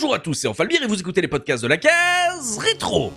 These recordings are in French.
Bonjour à tous, c'est Enfalbir et vous écoutez les podcasts de la case rétro.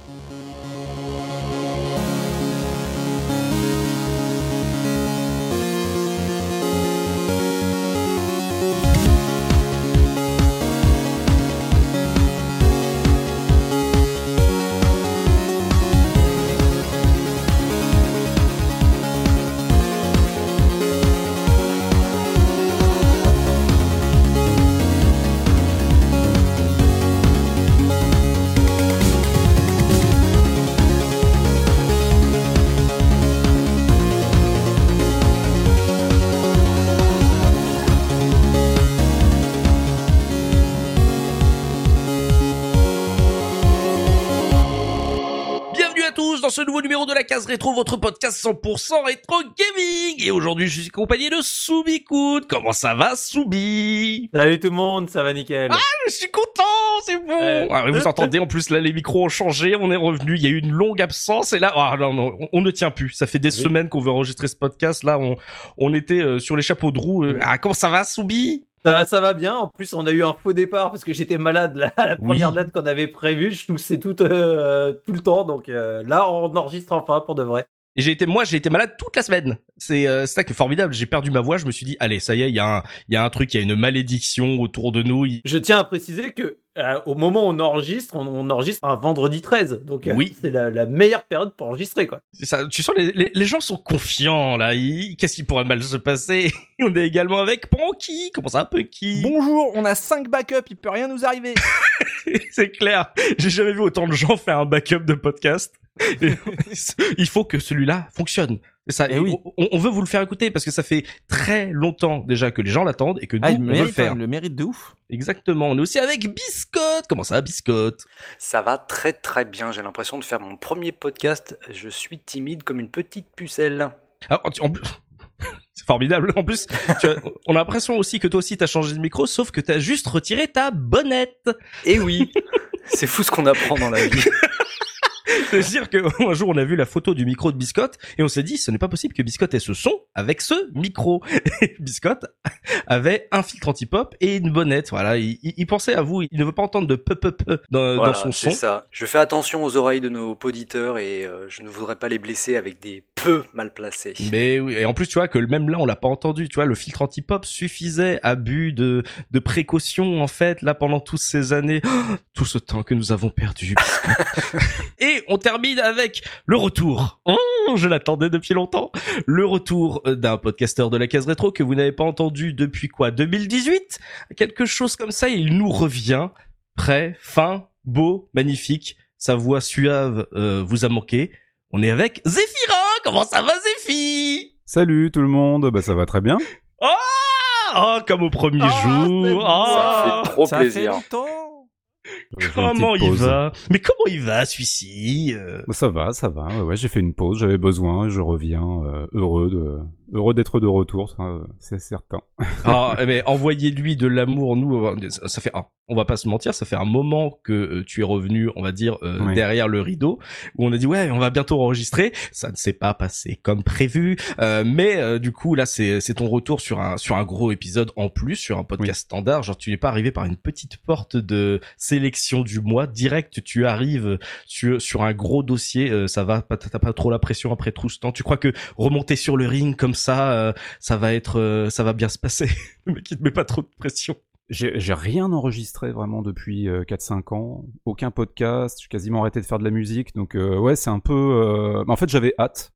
Case rétro, votre podcast 100% rétro gaming. Et aujourd'hui, je suis accompagné de Soubikoud. Comment ça va, Soubi? Salut tout le monde, ça va nickel. Ah, je suis content, c'est bon. Euh, Ah, vous entendez, en plus, là, les micros ont changé, on est revenu. Il y a eu une longue absence et là, ah, non, non, on, on ne tient plus. Ça fait des Oui. semaines qu'on veut enregistrer ce podcast. Là, on, on était euh, sur les chapeaux de roue. Euh, Ah, comment ça va, Soubi? Ça, va, ça va bien. En plus, on a eu un faux départ parce que j'étais malade là, à la Oui. première date qu'on avait prévue. Je toussais tout, euh, tout le temps. Donc euh, là, on enregistre enfin pour de vrai. Et j'ai été, moi, j'ai été malade toute la semaine. C'est euh, c'est ça qui est formidable. J'ai perdu ma voix. Je me suis dit, allez, ça y est, il y a un, il y a un truc, il y a une malédiction autour de nous. Il- Je tiens à préciser que euh, au moment où on enregistre, on, on enregistre un vendredi 13. Donc euh, Oui. c'est la, la meilleure période pour enregistrer. quoi. c'est ça, tu sens, les, les, les gens sont confiants là. Qu'est-ce qui pourrait mal se passer? On est également avec Ponky. Comment ça, Ponky Bonjour, on a 5 backups, il peut rien nous arriver. C'est clair. J'ai jamais vu autant de gens faire un backup de podcast. Il faut que celui-là fonctionne. Ça. Eh Et oui. on, on veut vous le faire écouter parce que ça fait très longtemps déjà que les gens l'attendent et que nous Ah, il on le veut le faire. hein, il le mérite de ouf. Exactement. On est aussi avec Biscotte. Comment ça, Biscotte? Ça va très très bien, j'ai l'impression de faire mon premier podcast. Je suis timide comme une petite pucelle. Ah, en- en plus- C'est formidable. En plus, tu as- on a l'impression aussi que toi aussi t'as changé de micro, sauf que t'as juste retiré ta bonnette. Et oui, c'est fou ce qu'on apprend dans la vie. C'est-à-dire que un jour on a vu la photo du micro de Biscotte et on s'est dit ce n'est pas possible que Biscotte ait ce son avec ce micro. Et Biscotte avait un filtre anti-pop et une bonnette. Voilà, il, il- il pensait à vous. Il ne veut pas entendre de peu peu peu dans, Voilà, dans son c'est son. ça. Je fais attention aux oreilles de nos auditeurs et euh, je ne voudrais pas les blesser avec des peu mal placés. Mais oui, et en plus tu vois que même là on l'a pas entendu, tu vois le filtre anti-pop suffisait, abus de de précaution en fait là pendant toutes ces années, tout ce temps que nous avons perdu. et on termine avec le retour. Oh, je l'attendais depuis longtemps. Le retour euh, d'un podcasteur de la case rétro que vous n'avez pas entendu depuis quoi 2018 Quelque chose comme ça, il nous revient prêt, fin, beau, magnifique. Sa voix suave euh, vous a manqué. On est avec Zéphirin Comment ça va Zéphi Salut tout le monde, bah ça va très bien. Oh, comme au premier Ah, c'est jour bon. Ça fait trop Ça plaisir. fait longtemps. J'ai fait une Comment il va? Mais comment il va celui-ci? Bah, Ça va, ça va. Ouais, ouais, j'ai fait une pause, j'avais besoin, je reviens euh, heureux de heureux d'être de retour, c'est certain. Ah, mais envoyez-lui de l'amour, nous, euh, ça fait, ah, on va pas se mentir, ça fait un moment que euh, tu es revenu, on va dire, euh, Oui. derrière le rideau, où on a dit ouais, on va bientôt enregistrer. Ça ne s'est pas passé comme prévu, euh, mais euh, du coup là, c'est ton retour sur un sur un gros épisode en plus, sur un podcast standard. Genre, tu n'es pas arrivé par une petite porte de sélection du mois direct, tu arrives sur sur un gros dossier. ça va, t'as pas trop la pression après tout ce temps. Tu crois que remonter sur le ring comme ça, euh, ça va être, euh, ça va bien se passer. Le mec, il te met pas trop de pression. J'ai rien enregistré vraiment depuis euh, 4-5 ans, aucun podcast, j'ai quasiment arrêté de faire de la musique, donc euh, ouais c'est un peu... euh, En fait j'avais hâte,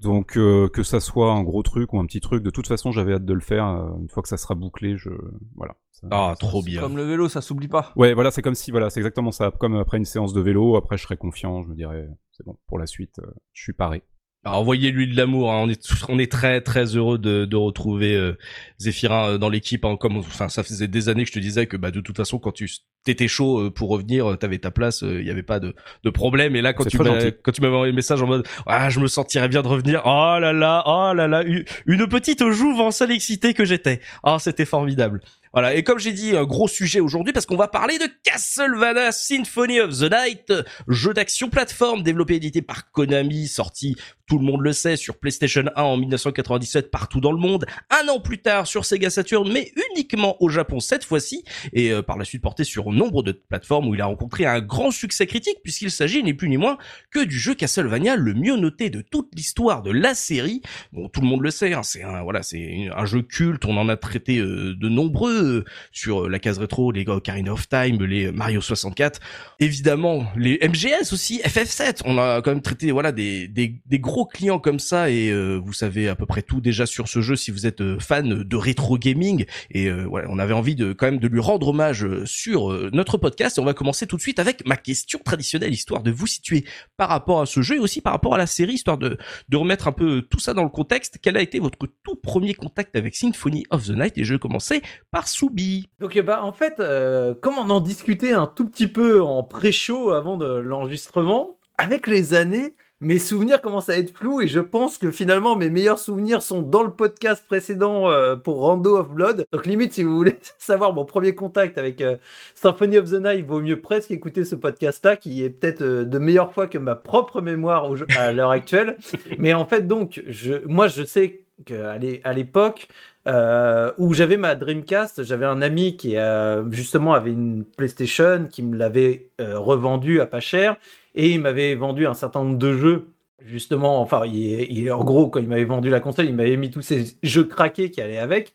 donc euh, que ça soit un gros truc ou un petit truc, de toute façon j'avais hâte de le faire, euh, une fois que ça sera bouclé, je... Voilà. Ça- Ah, trop bien. Comme le vélo, ça s'oublie pas. Ouais, voilà, c'est comme si, voilà, c'est exactement ça. Comme après une séance de vélo, après je serais confiant, je me dirais, c'est bon, pour la suite, euh, je suis paré. Envoyez-lui de l'amour. hein. On est on est très très heureux de, de retrouver euh, Zéphirin euh, dans l'équipe. hein. Comme enfin ça faisait des années que je te disais que bah de toute façon quand tu t'étais chaud euh, pour revenir, euh, t'avais ta place, il y avait pas de, de problème. Et là quand tu quand tu m'avais envoyé le message en mode ah je me sentirais bien de revenir. Oh là là, oh là là, une, petite jouvence à l'excité que j'étais. Ah c'était formidable. Voilà, et comme j'ai dit, un gros sujet aujourd'hui parce qu'on va parler de Castlevania Symphony of the Night, jeu d'action plateforme développé et édité par Konami, sorti, tout le monde le sait, sur PlayStation 1 en 1997 partout dans le monde, un an plus tard sur Sega Saturn, mais uniquement au Japon cette fois-ci, et euh, par la suite porté sur nombre de plateformes où il a rencontré un grand succès critique puisqu'il s'agit ni plus ni moins que du jeu Castlevania le mieux noté de toute l'histoire de la série. Bon, tout le monde le sait, hein, c'est un voilà, c'est un jeu culte, on en a traité euh, de nombreux euh, sur euh, la case rétro, les Ocarina of Time, les Mario 64, évidemment les MGS aussi, FF7. On a quand même traité voilà des, des, des gros clients comme ça et euh, vous savez à peu près tout déjà sur ce jeu si vous êtes fan de rétro gaming et voilà, on avait envie de quand même de lui rendre hommage sur notre podcast et on va commencer tout de suite avec ma question traditionnelle histoire de vous situer par rapport à ce jeu et aussi par rapport à la série histoire de de remettre un peu tout ça dans le contexte. Quel a été votre tout premier contact avec Symphony of the Night? Et je vais commencer par Soubi. Donc bah en fait, euh, comme on en discutait un tout petit peu en pré-show avant de l'enregistrement, avec les années, mes souvenirs commencent à être flous et je pense que finalement mes meilleurs souvenirs sont dans le podcast précédent euh, pour Rando of Blood. Donc limite si vous voulez savoir mon premier contact avec euh, Symphony of the Night, vaut mieux presque écouter ce podcast-là qui est peut-être euh, de meilleure foi que ma propre mémoire à l'heure actuelle. Mais en fait donc, je, moi je sais qu'à l'époque, euh, où j'avais ma Dreamcast, j'avais un ami qui euh, justement avait une PlayStation, qui me l'avait euh, revendue à pas cher, et il m'avait vendu un certain nombre de jeux. Justement, enfin, il, en gros, quand il m'avait vendu la console, il m'avait mis tous ces jeux craqués qui allaient avec.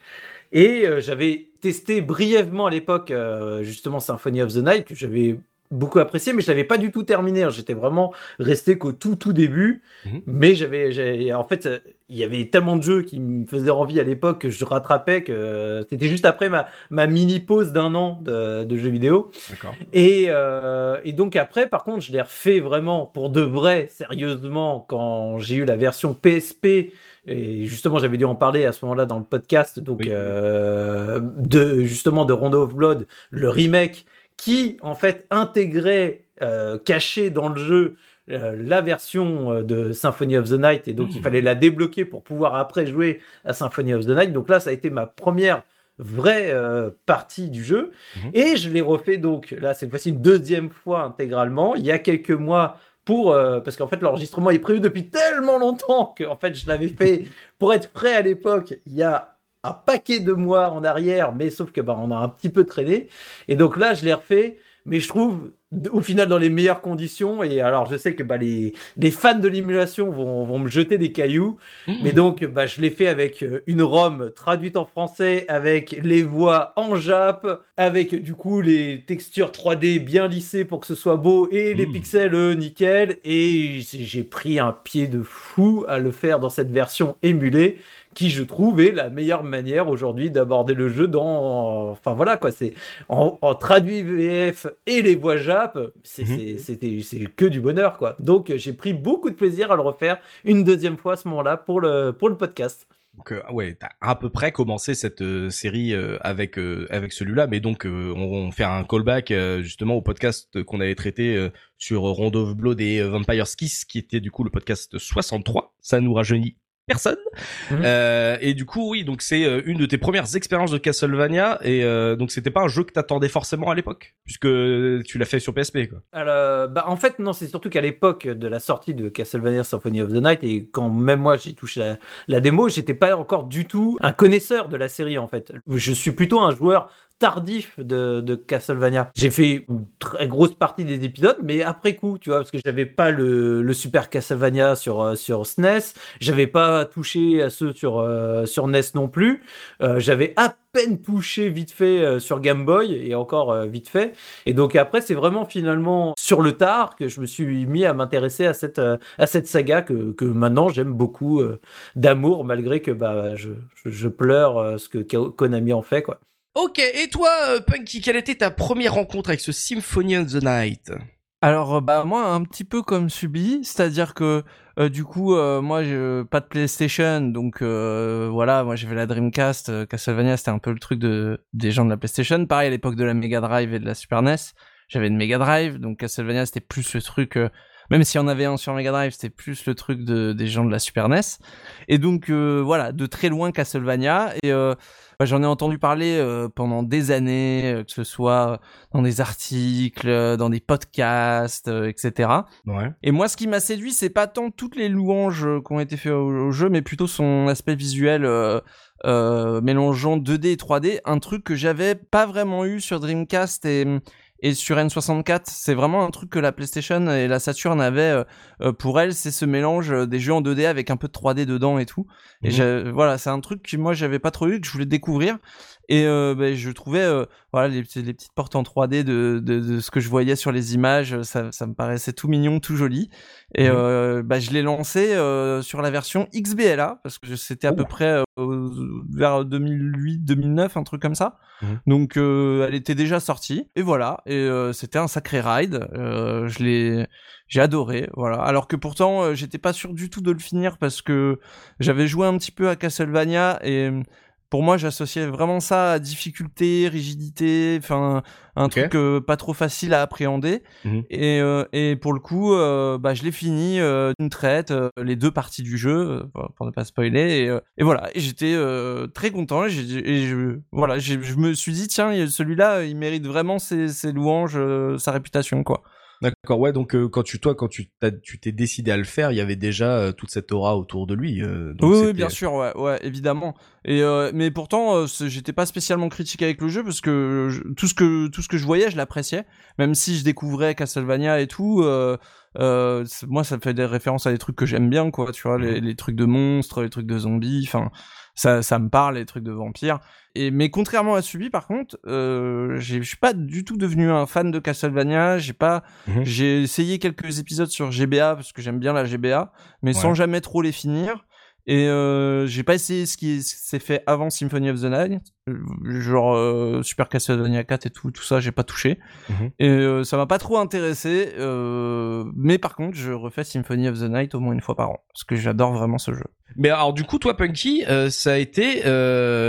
Et j'avais testé brièvement à l'époque, justement, Symphony of the Night, que j'avais beaucoup apprécié, mais je l'avais pas du tout terminé. Hein. J'étais vraiment resté qu'au tout tout début. Mhm. Mais j'avais, en fait, il y avait tellement de jeux qui me faisaient envie à l'époque que je rattrapais que c'était juste après ma, ma mini pause d'un an de, de, jeux vidéo. Et, euh, et donc après, par contre, je l'ai refait vraiment pour de vrai, sérieusement, quand j'ai eu la version PSP. Et justement, j'avais dû en parler à ce moment-là dans le podcast, donc euh, de justement de Rondo of Blood, le remake qui en fait intégrait euh, caché dans le jeu euh, la version euh, de Symphony of the Night et donc il mmh. fallait la débloquer pour pouvoir après jouer à Symphony of the Night. Donc là, ça a été ma première vraie partie du jeu mmh. et je l'ai refait donc là cette fois-ci une deuxième fois intégralement il y a quelques mois pour parce qu'en fait l'enregistrement est prévu depuis tellement longtemps que en fait je l'avais fait pour être prêt à l'époque il y a un paquet de mois en arrière, mais sauf que bah, on a un petit peu traîné. Et donc là, je l'ai refait, mais je trouve au final dans les meilleures conditions. Et alors, je sais que bah, les, les fans de l'émulation vont, vont me jeter des cailloux, mmh. mais donc bah, je l'ai fait avec euh, une ROM traduite en français, avec les voix en jap, avec du coup les textures 3D bien lissées pour que ce soit beau et les mmh. pixels euh, nickel. Et j'ai pris un pied de fou à le faire dans cette version émulée qui je trouve est la meilleure manière aujourd'hui d'aborder le jeu dans enfin voilà quoi c'est en, traduit VF et les voix Jap mhm. c'était c'est que du bonheur quoi donc j'ai pris beaucoup de plaisir à le refaire une deuxième fois à ce moment-là pour le pour le podcast donc euh, ouais, t'as à peu près commencé cette euh, série euh, avec avec celui-là, mais donc on, fait un callback justement au podcast qu'on avait traité sur Rondo of Blood et Vampire Kiss, qui était du coup le podcast 63. Ça nous rajeunit personne. Mhm. Euh, et du coup, oui, donc c'est euh, une de tes premières expériences de Castlevania, et euh, donc c'était pas un jeu que t'attendais forcément à l'époque, puisque tu l'as fait sur PSP, quoi. Alors, bah en fait non, c'est surtout qu'à l'époque de la sortie de Castlevania Symphony of the Night, et quand même moi j'ai touché la, la démo, j'étais pas encore du tout un connaisseur de la série en fait. Je suis plutôt un joueur tardif de, de Castlevania. J'ai fait une très grosse partie des épisodes, mais après coup, tu vois, parce que j'avais pas le, le, Super Castlevania sur euh, sur SNES, j'avais pas touché à ceux sur euh, sur NES non plus. Euh, j'avais à peine touché vite fait sur Game Boy et encore vite fait. Et donc après, c'est vraiment finalement sur le tard que je me suis mis à m'intéresser à cette à cette saga que que maintenant j'aime beaucoup d'amour, malgré que bah je, je pleure ce que Konami en fait quoi. Ok, et toi, euh, Punky, quelle était ta première rencontre avec ce Symphony of the Night? Alors, euh, bah moi, un petit peu comme Subi, c'est-à-dire que euh, du coup, moi, je pas de PlayStation, donc voilà, moi j'avais la Dreamcast, Castlevania, c'était un peu le truc de des gens de la PlayStation. Pareil à l'époque de la Mega Drive et de la Super NES, j'avais une Mega Drive, donc Castlevania c'était plus ce truc même si on avait un sur Mega Drive, c'était plus le truc de, des gens de la Super NES. Et donc voilà, de très loin Castlevania. Et J'en ai entendu parler euh, pendant des années, euh, que ce soit dans des articles, euh, dans des podcasts, etc. Ouais. Et moi, ce qui m'a séduit, c'est pas tant toutes les louanges qui ont été faites au, jeu, mais plutôt son aspect visuel mélangeant 2D et 3D, un truc que j'avais pas vraiment eu sur Dreamcast et et sur N64, c'est vraiment un truc que la PlayStation et la Saturn avaient pour elle, c'est ce mélange des jeux en 2D avec un peu de 3D dedans et tout. Et mmh. voilà, c'est un truc que moi j'avais pas trop eu, que je voulais découvrir. Et euh, ben, je trouvais euh, voilà les, les, petites portes en 3D de, de, de, ce que je voyais sur les images, ça, ça me paraissait tout mignon, tout joli. Et mmh. euh, bah, je l'ai lancé euh, sur la version XBLA parce que c'était à peu près euh, vers 2008-2009, un truc comme ça. Mmh. Donc elle était déjà sortie. Et voilà. Et c'était un sacré ride. je l'ai j'ai adoré, voilà. Alors que pourtant, j'étais pas sûr du tout de le finir parce que j'avais joué un petit peu à Castlevania et pour moi, j'associais vraiment ça à difficulté, rigidité, enfin un truc euh, pas trop facile à appréhender. Mhm. Et, euh, et pour le coup, euh, bah, je l'ai fini d'une traite, les deux parties du jeu, pour ne pas spoiler. Et, et voilà, et j'étais très content. Et, je, voilà, je me suis dit tiens, celui-là, il mérite vraiment ses, ses louanges, sa réputation, quoi. D'accord, ouais, donc euh, quand tu toi quand tu tu t'es décidé à le faire, il y avait déjà euh, toute cette aura autour de lui. Euh, oui, bien sûr, ouais, ouais, évidemment. Et mais pourtant, j'étais pas spécialement critique avec le jeu parce que tout ce que tout ce que je voyais, je l'appréciais, même si je découvrais Castlevania et tout. moi, ça me fait des références à des trucs que j'aime bien, quoi. Tu vois, les, mmh. les trucs de monstres, les trucs de zombies, enfin ça, ça me parle les trucs de vampires. Et mais contrairement à Subi, par contre, euh, je suis pas du tout devenu un fan de Castlevania. J'ai pas, mhm. j'ai essayé quelques épisodes sur GBA parce que j'aime bien la GBA, mais sans jamais trop les finir. Et euh, j'ai pas essayé ce qui s'est fait avant Symphony of the Night, genre euh, Super Castlevania 4 et tout, tout ça, j'ai pas touché. Mhm. Et euh, ça m'a pas trop intéressé. Euh, mais par contre, je refais Symphony of the Night au moins une fois par an, parce que j'adore vraiment ce jeu. Mais alors du coup, toi, Punky, euh, ça a été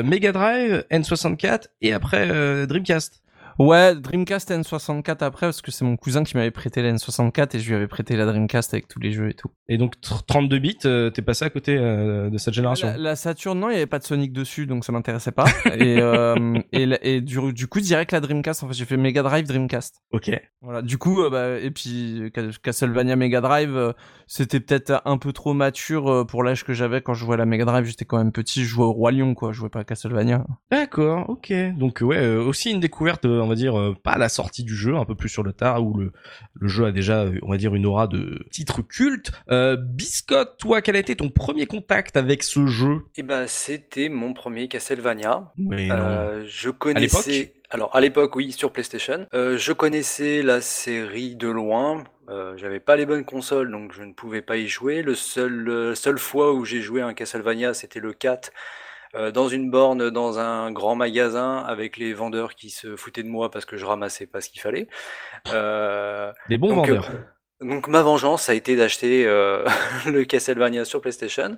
Mega Drive, N64 et après Dreamcast. Ouais, Dreamcast N64 après, parce que c'est mon cousin qui m'avait prêté la N64 et je lui avais prêté la Dreamcast avec tous les jeux et tout. Et donc 32 bits, euh, t'es passé à côté euh, de cette génération? La, Saturn, non, il y avait pas de Sonic dessus, donc ça m'intéressait pas. et euh, et, et du, du, coup, direct la Dreamcast, en fait, j'ai fait Mega Drive Dreamcast. Ok. Voilà, du coup, bah, et puis Castlevania Mega Drive, c'était peut-être un peu trop mature pour l'âge que j'avais quand je jouais à la Mega Drive. J'étais quand même petit, je jouais au Roi Lion, quoi, je jouais pas à Castlevania. D'accord, ok. Donc ouais, aussi une découverte on va dire, euh, pas à la sortie du jeu, un peu plus sur le tard, où le, le jeu a déjà, on va dire, une aura de titre culte. Euh, Biscotte, toi, quel a été ton premier contact avec ce jeu? Eh ben, c'était mon premier Castlevania. Oui, euh, je connaissais... alors à l'époque, oui, sur PlayStation. Euh, je connaissais la série de loin. Euh, j'avais pas les bonnes consoles, donc je ne pouvais pas y jouer. Le seul, seule fois où j'ai joué un Castlevania, c'était le 4 euh, dans une borne, dans un grand magasin, avec les vendeurs qui se foutaient de moi parce que je ramassais pas ce qu'il fallait. Euh, Des bons vendeurs. Euh, donc ma vengeance a été d'acheter euh, le Castlevania sur PlayStation.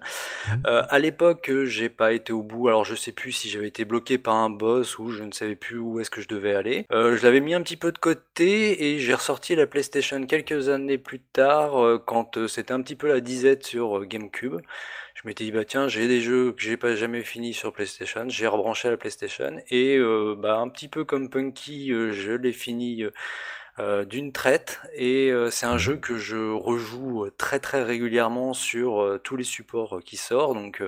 Mhm. Euh, à l'époque, j'ai pas été au bout. Alors je sais plus si j'avais été bloqué par un boss ou je ne savais plus où est-ce que je devais aller. Euh, je l'avais mis un petit peu de côté et j'ai ressorti la PlayStation quelques années plus tard quand c'était un petit peu la disette sur GameCube je m'étais dit bah tiens j'ai des jeux que j'ai pas jamais fini sur PlayStation, j'ai rebranché à la PlayStation et euh, bah un petit peu comme Punky, euh, je l'ai fini euh, d'une traite et c'est un jeu que je rejoue très très régulièrement sur tous les supports qui sortent donc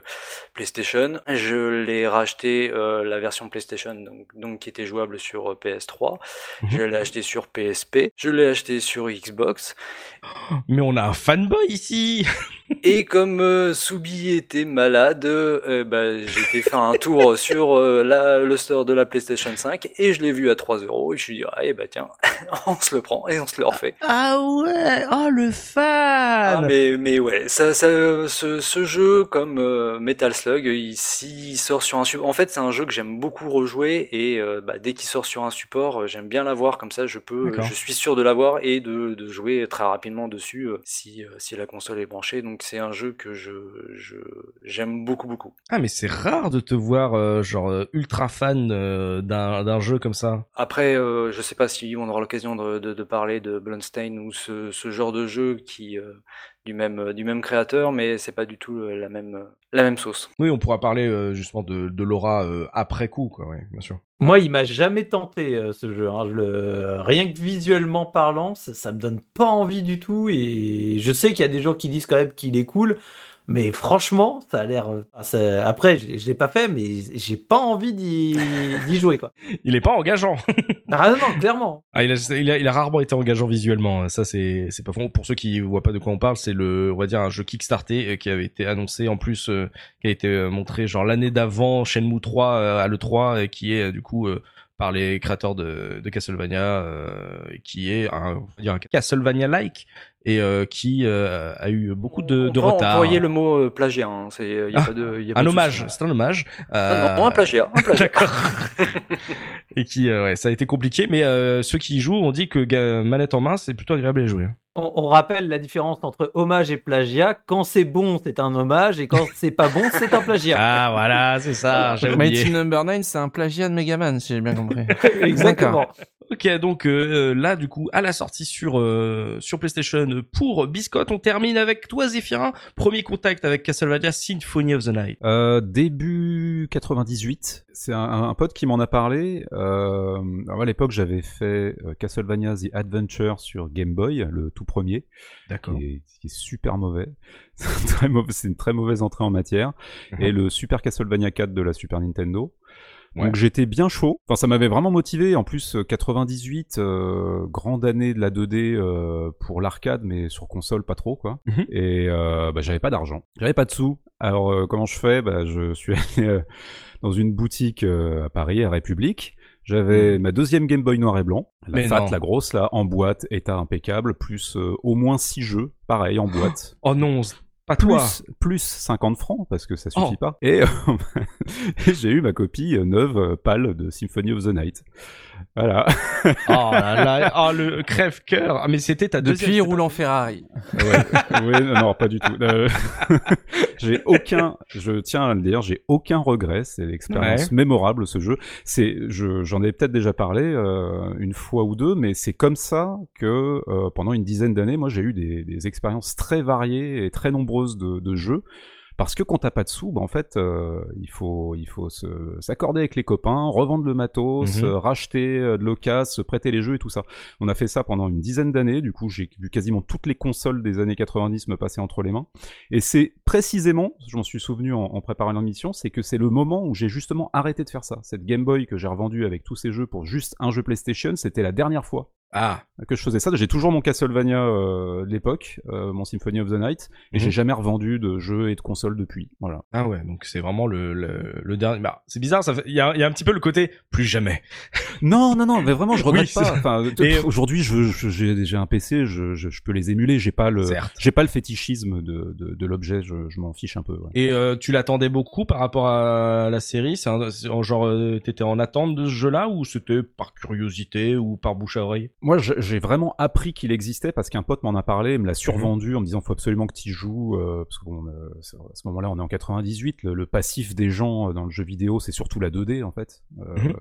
PlayStation. Je l'ai racheté la version PlayStation donc, donc, qui était jouable sur PS3 mhm. je l'ai acheté sur PSP je l'ai acheté sur Xbox. Mais on a un fanboy ici! Et comme euh, Soubi était malade, euh, bah, j'ai été faire un tour sur euh, la, le store de la PlayStation 5 et je l'ai vu à 3 euros et je suis dit, ah, eh bah tiens, on se le prend et on se le refait. Ah ouais, oh le fan ah, mais, mais ouais, ça, ça, ce, ce jeu comme euh, Metal Slug, ici il sort sur un support, en fait c'est un jeu que j'aime beaucoup rejouer et bah, dès qu'il sort sur un support, j'aime bien l'avoir comme ça je peux, je suis sûr de l'avoir et de, de jouer très rapidement dessus si, si la console est branchée. Donc c'est un jeu que je j'aime beaucoup beaucoup. Ah mais c'est rare de te voir euh, genre euh, ultra fan euh, d'un d'un jeu comme ça. Après je sais pas si on aura l'occasion de de, de parler de Bloodstain ou ce, ce genre de jeu qui du même du même créateur, mais c'est pas du tout la même la même sauce. Oui, on pourra parler justement de, de l'aura après coup, quoi. Oui, bien sûr. Moi, il m'a jamais tenté ce jeu. Hein. le... Rien que visuellement parlant, ça, ça me donne pas envie du tout. Et je sais qu'il y a des gens qui disent quand même qu'il est cool. Mais franchement, ça a l'air. Euh, après, je l'ai pas fait, mais j'ai pas envie d'y jouer, quoi. Il est pas engageant. ah non, clairement. Ah, il, a, il, a, il, a, rarement été engageant visuellement. Ça, c'est c'est pas fond. Pour ceux qui voient pas de quoi on parle, c'est le, on va dire, un jeu Kickstarter euh, qui avait été annoncé en plus, euh, qui a été montré genre l'année d'avant, Shenmue 3 à le 3, et qui est du coup par les créateurs de, de Castlevania, qui est un, on va dire un Castlevania-like, et euh, qui euh, a eu beaucoup de, de retard. Envoyer le mot euh, plagiat, hein. c'est y a ah, pas de y a un hommage, c'est un hommage. Euh... Non, un plagiat, un plagiat. D'accord. et qui ouais, ça a été compliqué mais ceux qui y jouent ont dit que manette en main, c'est plutôt agréable à jouer. On, on, rappelle la différence entre hommage et plagiat. Quand c'est bon, c'est un hommage, et quand c'est pas bon, c'est un plagiat. Ah voilà, c'est ça. Mighty Number 9, c'est un plagiat de Megaman, si j'ai bien compris. Exactement. Ok, donc euh, là, du coup, à la sortie sur euh, sur PlayStation pour Biscotte, on termine avec toi, Zéphirin. Premier contact avec Castlevania Symphony of the Night. Euh, début 98. C'est un, un, pote qui m'en a parlé. Euh, à l'époque, j'avais fait Castlevania The Adventure sur Game Boy, le tout premier. D'accord. Qui, qui, est super mauvais. c'est une très mauvaise entrée en matière. Mhm. Et le Super Castlevania 4 de la Super Nintendo. Donc j'étais bien chaud. Enfin, ça m'avait vraiment motivé. En plus, 98, euh, euh, grande année de la 2D euh, pour l'arcade, mais sur console pas trop quoi. Mhm. Et euh, bah, j'avais pas d'argent, j'avais pas de sous. Alors comment je fais? Bah, Je suis allé dans une boutique à Paris, à République. J'avais mhm. ma deuxième Game Boy noir et blanc, la fat, la grosse là, en boîte, état impeccable, plus au moins six jeux, pareil en boîte. Oh non, plus, plus 50 francs parce que ça suffit oh. pas. Et, j'ai eu ma copie neuve euh, pâle de Symphony of the Night. Voilà. oh là là, oh le crève-cœur. Ah mais c'était ta deuxième. Depuis roulant Ferrari. Ouais, ouais, non, pas du tout. Euh, j'ai aucun, je tiens à le dire, j'ai aucun regret. C'est l'expérience mémorable ce jeu. C'est, je, j'en ai peut-être déjà parlé euh, une fois ou deux, mais c'est comme ça que euh, pendant une dizaine d'années, moi j'ai eu des, des, expériences très variées et très nombreuses de, de jeux. Parce que quand t'as pas de sous, bah en fait, euh, il faut, il faut s'accorder avec les copains, revendre le matos, mhm. euh, racheter euh, de l'occasion, se prêter les jeux et tout ça. On a fait ça pendant une dizaine d'années. Du coup, j'ai vu quasiment toutes les consoles des années 90 me passer entre les mains. Et c'est précisément, je m'en suis souvenu en, en préparant l'émission, c'est que c'est le moment où j'ai justement arrêté de faire ça. Cette Game Boy que j'ai revendue avec tous ces jeux pour juste un jeu PlayStation, c'était la dernière fois ah. Que je faisais ça. J'ai toujours mon Castlevania euh, de l'époque, euh, mon Symphony of the Night, et j'ai mhm. jamais revendu de jeux et de consoles depuis. Voilà. Ah ouais, donc c'est vraiment le, le, le dernier. Bah, c'est bizarre. Il y a, y a un petit peu le côté plus jamais. non, non, non, mais vraiment, je regrette pas. Enfin, aujourd'hui, je, j'ai un PC, je, je, je, peux les émuler. J'ai pas le, j'ai pas le fétichisme de, de, de l'objet. Je, je m'en fiche un peu. Ouais. Et euh, tu l'attendais beaucoup par rapport à la série? C'est genre, euh, t'étais en attente de ce jeu-là ou c'était par curiosité ou par bouche à oreille? Moi, j'ai vraiment appris qu'il existait parce qu'un pote m'en a parlé, me l'a survendu en me disant faut absolument que tu joues euh, parce que bon, euh, à ce moment-là, on est en 98, le, passif des gens euh, dans le jeu vidéo, c'est surtout la 2D en fait. Mhm.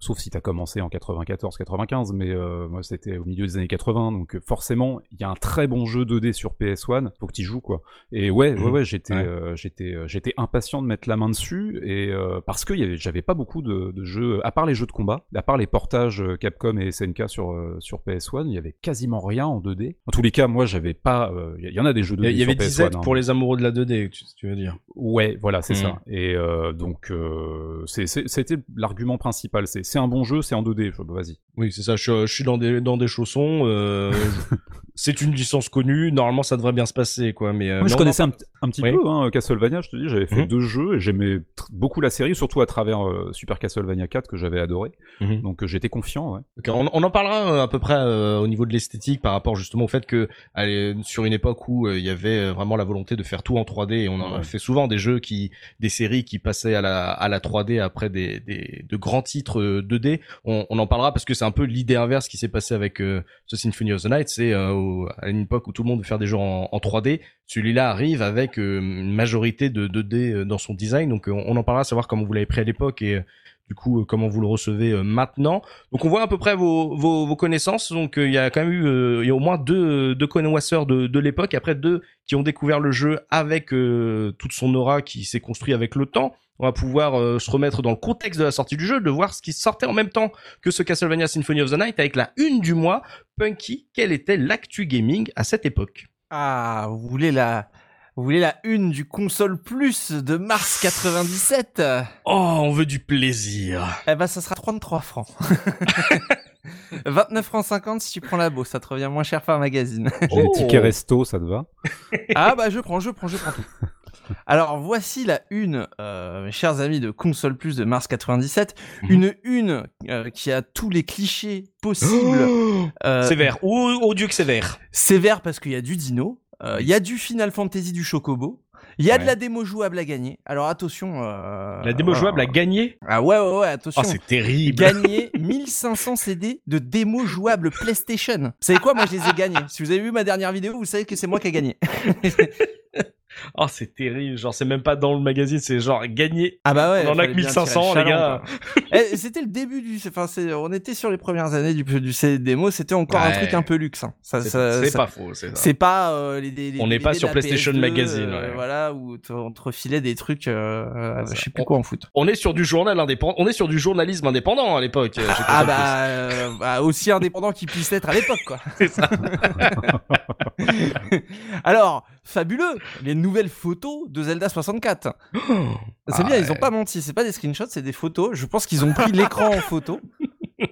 Sauf si t'as commencé en 94, 95, mais moi c'était au milieu des années 80, donc forcément il y a un très bon jeu 2D sur PS1, faut que tu joues quoi. Et ouais, ouais, mhm. ouais, j'étais, j'étais, j'étais impatient de mettre la main dessus et parce que j'avais pas beaucoup de, de, jeux, à part les jeux de combat, à part les portages Capcom et SNK sur sur PS1, il y avait quasiment rien en 2D. En tous les cas, moi, j'avais pas. Il euh, y, en a des jeux 2D. Il y, avait 17 hein. pour les amoureux de la 2D, tu, veux dire. Ouais, voilà, c'est mm. ça. Et euh, donc, euh, c'était l'argument principal. C'est un bon jeu, c'est en 2D. Vas-y. Oui, c'est ça. Je, je, suis dans des dans des chaussons. Euh, c'est une licence connue. Normalement, ça devrait bien se passer, quoi. Mais euh, je connaissais un, petit peu hein, Castlevania. Je te dis, j'avais fait mhm. deux jeux et j'aimais beaucoup la série, surtout à travers euh, Super Castlevania 4 que j'avais adoré. Mhm. Donc j'étais confiant. Ouais. on, on, en parlera à peu près au niveau de l'esthétique par rapport justement au fait que allez, sur une époque où il y avait vraiment la volonté de faire tout en 3D et on en a fait souvent des jeux qui, des séries qui passaient à la à la 3D après des, des de grands titres 2D. On, on en parlera parce que c'est un peu l'idée inverse qui s'est passé avec euh, ce Symphony of the Night, c'est euh, à une époque où tout le monde veut faire des jeux en, 3D, celui-là arrive avec euh, une majorité de 2D dans son design, donc on, en parlera, savoir comment vous l'avez pris à l'époque et du coup comment vous le recevez maintenant. Donc on voit à peu près vos, connaissances. Donc il y a quand même eu il y a au moins deux deux connoisseurs de, de l'époque, après deux qui ont découvert le jeu avec toute son aura qui s'est construit avec le temps on va pouvoir se remettre dans le contexte de la sortie du jeu, de voir ce qui sortait en même temps que ce Castlevania Symphony of the Night avec la une du mois. Punky, quelle était l'actu gaming à cette époque? Ah, vous voulez la, vous voulez la une du console plus de mars 97 Oh, on veut du plaisir. Eh ben, ça sera 33 francs. 29 francs 50 si tu prends la ça te revient moins cher par magazine. J'ai les tickets resto, ça te va? Ah bah je prends, je prends, je prends tout. Alors voici la une, euh, mes chers amis de Console Plus de mars 97, mhm. une une euh, qui a tous les clichés possibles. euh, sévère, oh, oh Dieu que sévère. Sévère parce qu'il y a du dino, il y a du Final Fantasy du Chocobo, il y a de la démo jouable à gagner. Alors attention. Euh, la démo jouable à gagner? Ah ouais, ouais, ouais, attention. Oh, c'est terrible. Gagner 1500 CD de démo jouable PlayStation. Vous savez quoi? Moi, je les ai gagnés. Si vous avez vu ma dernière vidéo, vous savez que c'est moi qui ai gagné. Oh, c'est terrible. Genre, c'est même pas dans le magazine, c'est genre gagné. Ah bah ouais. On en a que 1500, les gars. Eh, c'était le début du, enfin, on était sur les premières années du, du CD démo, c'était encore un truc un peu luxe, hein. Ça, c'est pas faux, c'est pas, euh, les, les, On n'est pas sur PlayStation Magazine, euh, Voilà, où on te refilait des trucs, euh, euh je sais plus quoi en foot. On est sur du journal indépendant, on est sur du journalisme indépendant à l'époque. Ah bah, bah, aussi indépendant qu'il puisse être à l'époque, quoi. c'est ça. Alors, fabuleux, les nouvelles photos de Zelda 64. c'est bien, ils ont pas menti, c'est pas des screenshots, c'est des photos. Je pense qu'ils ont pris l'écran en photo.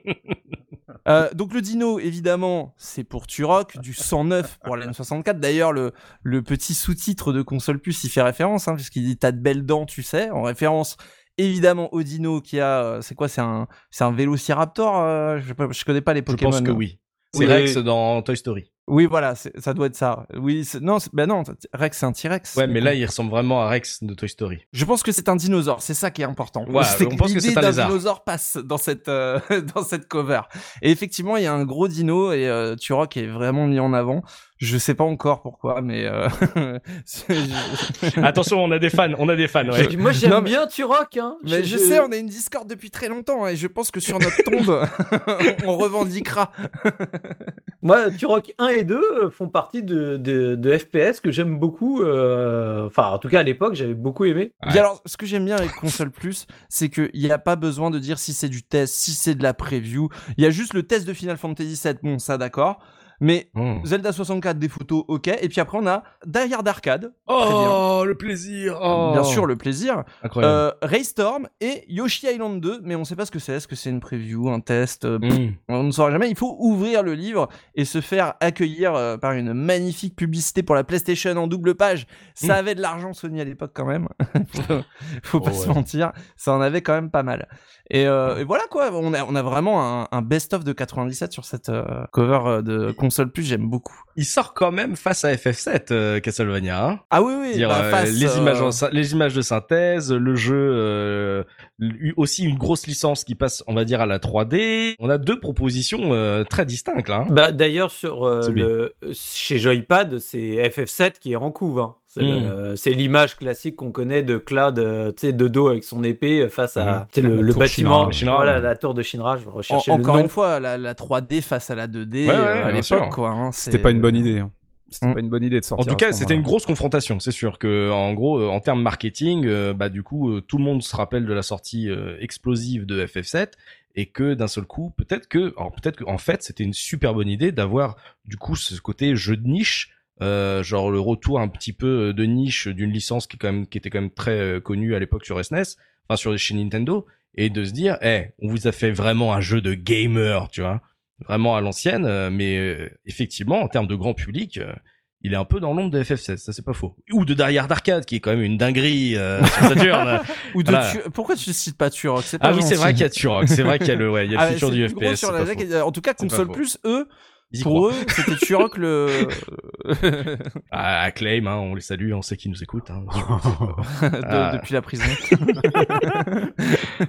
Euh, donc le dino, évidemment, c'est pour Turok, du 109 pour la 64 D'ailleurs, le, le petit sous-titre de console plus il fait référence, hein, puisqu'il dit t'as de belles dents, tu sais, en référence évidemment au dino qui a, euh, c'est quoi, c'est un, c'est un Vélociraptor. Euh, je, je connais pas les Pokémon. Je pense que oui. C'est Rex dans Toy Story. Oui, voilà, ça doit être ça. Oui, non, ben non, Rex c'est un T-Rex. Ouais, mais là il ressemble vraiment à Rex de Toy Story. Je pense que c'est un dinosaure, c'est ça qui est important. Ouais, on pense que c'est un dinosaure passe dans cette euh, dans cette cover. Et effectivement, il y a un gros dino et euh, Turok est vraiment mis en avant. Je sais pas encore pourquoi, mais euh... attention, on a des fans, on a des fans. Ouais. Moi, j'aime bien Turok. Hein. Mais je, sais, on a une Discord depuis très longtemps et je pense que sur notre tombe, on revendiquera. Moi, Turok 1 et 2 font partie de, de, de FPS que j'aime beaucoup. Euh... Enfin, en tout cas, à l'époque, j'avais beaucoup aimé. Et alors, ce que j'aime bien avec Console Plus, c'est qu'il n'y a pas besoin de dire si c'est du test, si c'est de la preview. Il y a juste le test de Final Fantasy VII. Bon, ça, d'accord. Mais hmm. Zelda 64, des photos, ok. Et puis après, on a Die Hard Arcade. Oh, le plaisir. Oh. Bien sûr, le plaisir. Euh, Raystorm et Yoshi Island 2, mais on sait pas ce que c'est. Est-ce que c'est une preview, un test euh, hmm. On ne saura jamais. Il faut ouvrir le livre et se faire accueillir euh, par une magnifique publicité pour la PlayStation en double page. Ça hmm. avait de l'argent Sony à l'époque quand même. faut pas oh, se mentir. Ça en avait quand même pas mal. Et, euh, et, voilà quoi, on a, on a vraiment un, un best-of de 97 sur cette euh, cover de console plus, j'aime beaucoup. Il sort quand même face à FF7 euh, Castlevania. Hein ah oui oui. Dire, bah, face, les images, les images de synthèse, le jeu aussi une grosse licence qui passe, on va dire à la 3D. On a deux propositions très distinctes là. Hein. Bah d'ailleurs sur le chez Joypad, c'est FF7 qui est en couve. Hein. Hmm. C'est l'image classique qu'on connaît de Claude, euh, tu sais, de dos avec son épée face à hmm. le, bâtiment, voilà, la tour de Shinra. Je recherchais encore une fois, la, 3D face à la 2D euh, à l'époque, quoi. Hein, c'était pas une bonne idée. Hein. C'était pas une bonne idée de sortir. En tout cas, c'était une grosse confrontation. C'est sûr que, en gros, euh, en termes marketing, bah du coup, tout le monde se rappelle de la sortie explosive de FF7 et que d'un seul coup, peut-être que, alors peut-être qu'en fait, c'était une super bonne idée d'avoir du coup ce côté jeu de niche euh, genre le retour un petit peu de niche d'une licence qui, quand même, qui était quand même très euh, connue à l'époque sur SNES, e enfin sur chez Nintendo, et de se dire, eh, on vous a fait vraiment un jeu de gamer, tu vois, vraiment à l'ancienne, euh, mais effectivement en termes de grand public, il est un peu dans l'ombre de FF16, ça c'est pas faux. Ou de derrière d'arcade, qui est quand même une dinguerie euh, sur Saturn. Ou de Pourquoi tu ne cites pas Turok? Ah oui, c'est vrai qu'il y a Turok, c'est vrai qu'il y a le, ouais, il y a le ah, futur du FPS. En tout cas, console plus, eux, pour eux, c'était Turok le. ah, Acclaim, hein, on les salue, on sait qu'ils nous écoutent. Hein. Ah. Depuis la prison.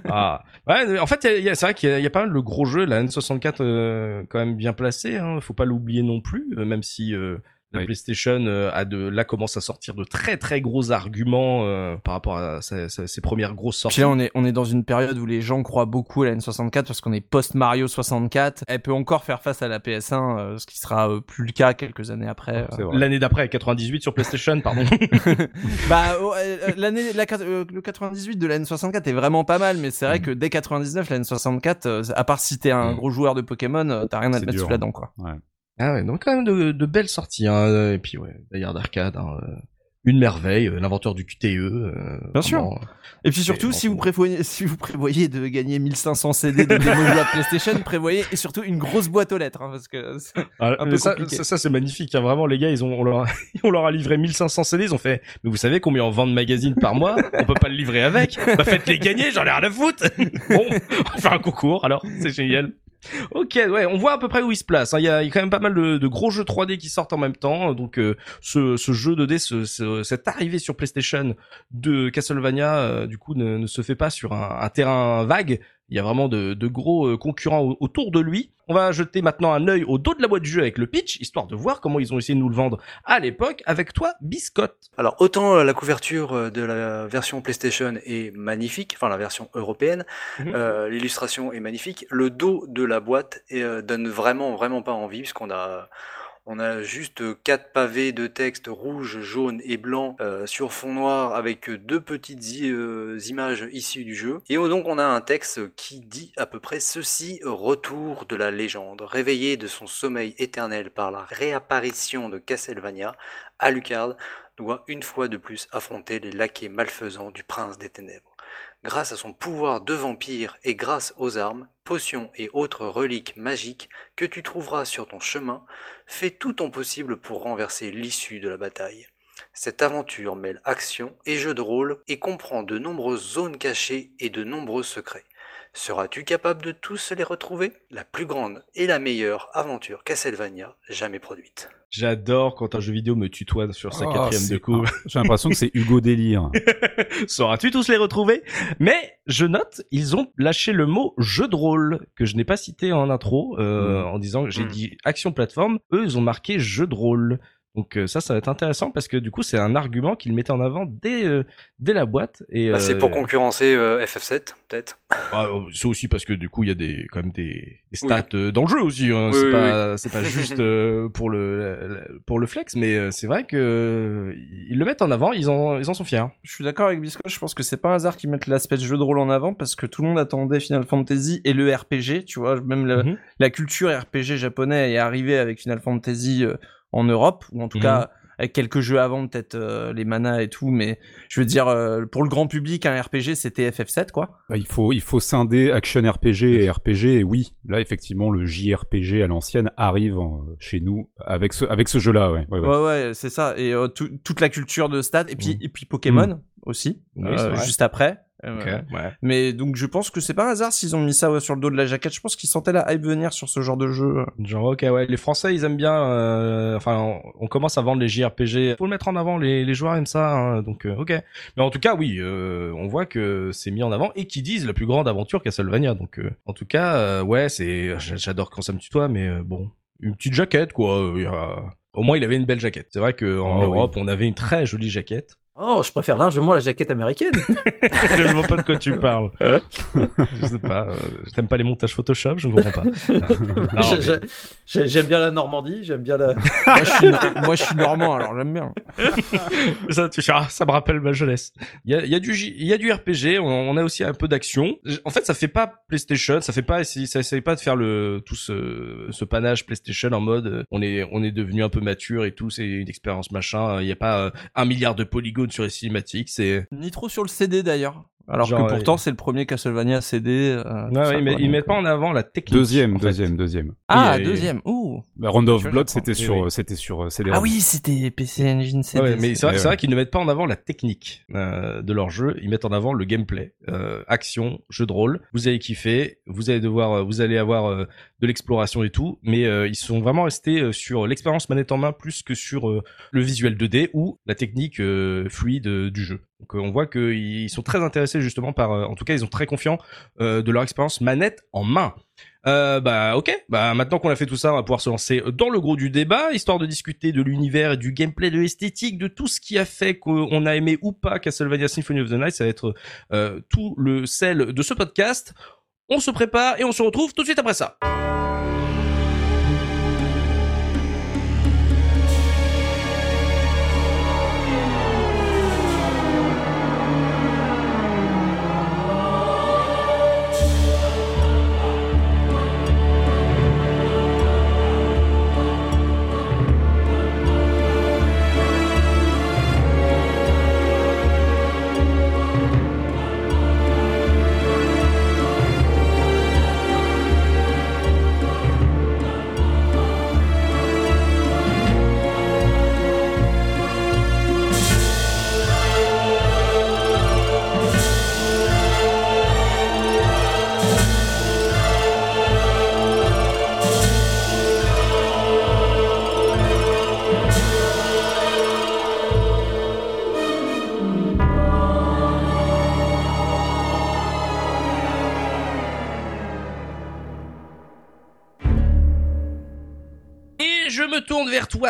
ah. Ouais, en fait, c'est vrai qu'il y, a pas mal de gros jeux. La N64, euh, quand même bien placé. Hein, faut pas l'oublier non plus, euh, même si. Euh, La PlayStation a de là commence à sortir de très très gros arguments par rapport à ses, premières grosses sorties. Puis là, on est on est dans une période où les gens croient beaucoup à la N64 parce qu'on est post Mario 64. Elle peut encore faire face à la PS1, ce qui sera plus le cas quelques années après. L'année d'après, 98 sur PlayStation, pardon. bah l'année le 98 de la N64 est vraiment pas mal, mais c'est vrai mm. que dès 99, la N64, à part si t'es un mm. gros joueur de Pokémon, t'as rien à te mettre sous la dent quoi. Ouais. Ah ouais, donc quand même de, de belles sorties. Hein. Et puis ouais, d'ailleurs d'arcade, hein, euh, une merveille, euh, l'inventeur du QTE. Euh, Bien sûr. Et puis surtout, si vous prévoyez, si vous prévoyez de gagner 1500 CD de démo via PlayStation, prévoyez et surtout une grosse boîte aux lettres, hein, parce que ah, un peu ça, ça, c'est magnifique. Hein, vraiment, les gars, ils ont, on leur, a, on leur a livré 1500 CD, ils ont fait. Mais vous savez combien on vend de magazines par mois? On peut pas le livrer avec. Bah faites-les gagner, j'en ai rien à foutre. bon, on faire un concours, alors c'est génial. Ok, ouais, on voit à peu près où il se place. Hein. Il, y a, quand même pas mal de, gros jeux 3D qui sortent en même temps. Donc euh, ce, jeu 2D, ce, cette arrivée sur PlayStation de Castlevania, euh, du coup, ne, se fait pas sur un terrain vague, il y a vraiment de, gros euh, concurrents autour de lui. On va jeter maintenant un œil au dos de la boîte du jeu avec le pitch, histoire de voir comment ils ont essayé de nous le vendre à l'époque. Avec toi, Biscotte. Alors autant euh, la couverture euh, de la version PlayStation est magnifique, enfin la version européenne, mhm. l'illustration est magnifique. Le dos de la boîte donne vraiment vraiment pas envie, puisqu'on a on a juste quatre pavés de texte rouge, jaune et blanc euh, sur fond noir avec deux petites euh, images issues du jeu. Et donc on a un texte qui dit à peu près ceci retour de la légende, réveillé de son sommeil éternel par la réapparition de Castlevania, Alucard doit une fois de plus affronter les laquais malfaisants du prince des ténèbres. Grâce à son pouvoir de vampire et grâce aux armes, potions et autres reliques magiques que tu trouveras sur ton chemin, fais tout ton possible pour renverser l'issue de la bataille. Cette aventure mêle action et jeu de rôle et comprend de nombreuses zones cachées et de nombreux secrets. Seras-tu capable de tous les retrouver? La plus grande et la meilleure aventure Castlevania jamais produite. J'adore quand un jeu vidéo me tutoie sur sa oh, quatrième de coup. J'ai l'impression que c'est Hugo Délire. Sauras-tu tous les retrouver? Mais je note, ils ont lâché le mot jeu de rôle que je n'ai pas cité en intro euh, mm. en disant que j'ai mm. dit action plateforme. Eux, ils ont marqué jeu de rôle. Donc euh, ça, ça va être intéressant parce que du coup, c'est un argument qu'ils mettaient en avant dès euh, dès la boîte. Et bah, c'est pour concurrencer FF7, peut-être. Ah, c'est aussi parce que du coup, il y a des quand même des, stats dans le jeu aussi. Hein. c'est pas c'est pas juste pour le, pour le flex, mais c'est vrai que ils le mettent en avant. Ils en ils en sont fiers. Je suis d'accord avec Bisco. Je pense que c'est pas un hasard qu'ils mettent l'aspect de jeu de rôle en avant parce que tout le monde attendait Final Fantasy et le RPG. Tu vois, même mhm. la culture RPG japonais est arrivée avec Final Fantasy en Europe, ou en tout mhm. cas avec quelques jeux avant, peut-être euh, les manas et tout, mais je veux dire, euh, pour le grand public, un RPG, c'était FF7, quoi. Bah, il faut, il faut scinder action RPG et RPG, et oui, là, effectivement, le JRPG à l'ancienne arrive chez nous avec ce, avec ce jeu-là, ouais. Ouais, ouais, c'est ça, et euh, toute la culture de stats, et puis, mhm. et puis Pokémon mhm. aussi, juste après. Euh, mais donc je pense que c'est pas un hasard s'ils ont mis ça sur le dos de la jaquette. Je pense qu'ils sentaient la hype venir sur ce genre de jeu. Genre ok ouais, les Français ils aiment bien. Euh, enfin on, commence à vendre les JRPG. Faut le mettre en avant. Les, les joueurs aiment ça. Hein, donc euh, ok. Mais en tout cas oui, on voit que c'est mis en avant et qu'ils disent la plus grande aventure Castlevania. Donc en tout cas ouais c'est j'adore quand ça me tutoie mais bon une petite jaquette quoi. Au moins il avait une belle jaquette. C'est vrai qu'en oh, Europe on avait une très jolie jaquette. Oh, je préfère largement la jaquette américaine. je ne vois pas de quoi tu parles. je sais pas. Euh, T'aimes pas les montages Photoshop Je ne comprends pas. j'aime bien la Normandie. J'aime bien la. moi, je suis, normand, alors j'aime bien. ça, tu, ah, ça me rappelle ma jeunesse. Il y a, y a, du, il y a du RPG. On, a aussi un peu d'action. En fait, ça fait pas PlayStation. Ça fait pas, ça essaye pas de faire le tout ce, ce panache PlayStation en mode on est, on est devenu un peu mature et tout. C'est une expérience machin. Il n'y a pas euh, un milliard de polygones sur les cinématiques, c'est ni trop sur le CD d'ailleurs. Alors que pourtant c'est le premier Castlevania CD. Euh, ouais, mais ils mettent pas en avant la technique. Deuxième, deuxième, deuxième. Ah, deuxième. Ouh. Bah, Round of Blood, c'était sur, c'était sur euh, CD. Ah oui, c'était PC Engine CD. Ouais, mais c'est vrai, vrai qu'ils ne mettent pas en avant la technique euh, de leur jeu. Ils mettent en avant le gameplay, euh, action, jeu de rôle. Vous allez kiffer. Vous allez devoir, vous allez avoir euh, de l'exploration et tout. Mais ils sont vraiment restés sur l'expérience manette en main plus que sur le visuel 2D ou la technique fluide du jeu. Donc on voit qu'ils sont très intéressés justement par, en tout cas ils sont très confiants de leur expérience manette en main. Euh, bah ok, bah maintenant qu'on a fait tout ça, on va pouvoir se lancer dans le gros du débat, histoire de discuter de l'univers et du gameplay, de l'esthétique, de tout ce qui a fait qu'on a aimé ou pas Castlevania Symphony of the Night. Ça va être euh, tout le sel de ce podcast. On se prépare et on se retrouve tout de suite après ça.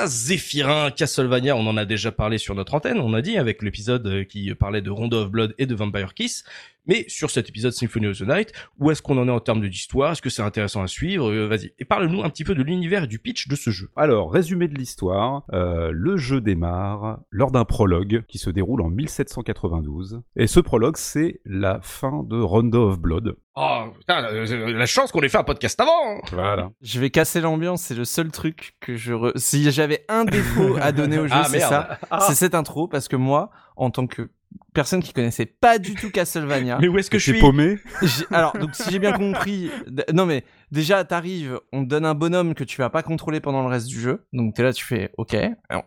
Zéphirin. Castlevania, on en a déjà parlé sur notre antenne, on a dit, avec l'épisode euh, qui parlait de Rondo of Blood et de Vampire Kiss. Mais sur cet épisode Symphony of the Night, où est-ce qu'on en est en termes d'histoire? Est-ce que c'est intéressant à suivre? Euh, Vas-y, et parle-nous un petit peu de l'univers et du pitch de ce jeu. Alors, résumé de l'histoire, euh, le jeu démarre lors d'un prologue qui se déroule en 1792. Et ce prologue, c'est la fin de Rondo of Blood. Oh, putain, la chance qu'on ait fait un podcast avant hein. Voilà. Je vais casser l'ambiance, c'est le seul truc que je... Si j'avais un défaut à donner au jeu, ah, c'est ça. Ah. C'est cette intro, parce que moi, en tant que personne qui connaissait pas du tout Castlevania. Mais où est-ce que je suis paumé Alors, donc si j'ai bien compris, non mais déjà t'arrives, on te donne un bonhomme que tu vas pas contrôler pendant le reste du jeu, donc t'es là, tu fais OK.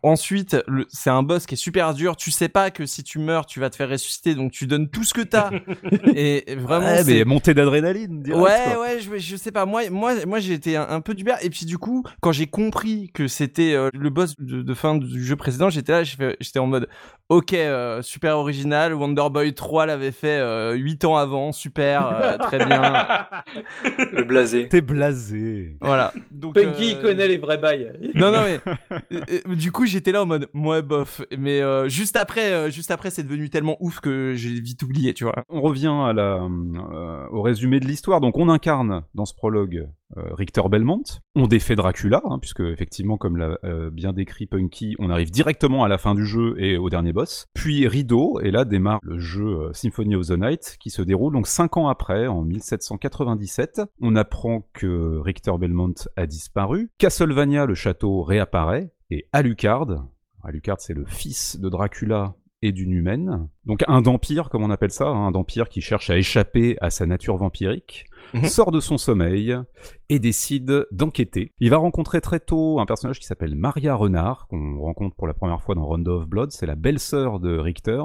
ensuite, c'est un boss qui est super dur. Tu sais pas que si tu meurs, tu vas te faire ressusciter, donc tu donnes tout ce que t'as. et vraiment, ouais, mais montée d'adrénaline. Ouais, ouais, je, je sais pas. Moi, moi, moi, j'ai été un, peu du Et puis du coup, quand j'ai compris que c'était euh, le boss de, fin du jeu précédent, j'étais là, j'étais en mode OK, euh, super original. Wonder Boy 3 l'avait fait euh, 8 ans avant, super, euh, très bien. Le blasé. T'es blasé. Voilà. Donc Punky euh, connaît les vrais bails. non non mais du coup j'étais là en mode moi bof. Mais juste après, juste après c'est devenu tellement ouf que j'ai vite oublié, tu vois. On revient à la, au résumé de l'histoire. Donc on incarne dans ce prologue euh, Richter Belmont. On défait Dracula, hein, puisque effectivement, comme l'a euh, bien décrit Punky, on arrive directement à la fin du jeu et au dernier boss. Puis Rideau, et là démarre le jeu euh, Symphony of the Night, qui se déroule donc cinq ans après, en 1797. On apprend que Richter Belmont a disparu. Castlevania, le château, réapparaît. Et Alucard, Alucard c'est le fils de Dracula et d'une humaine. Donc un vampire, comme on appelle ça, hein, un vampire qui cherche à échapper à sa nature vampirique. Mhm. sort de son sommeil et décide d'enquêter. Il va rencontrer très tôt un personnage qui s'appelle Maria Renard, qu'on rencontre pour la première fois dans Rondo of Blood. C'est la belle-sœur de Richter.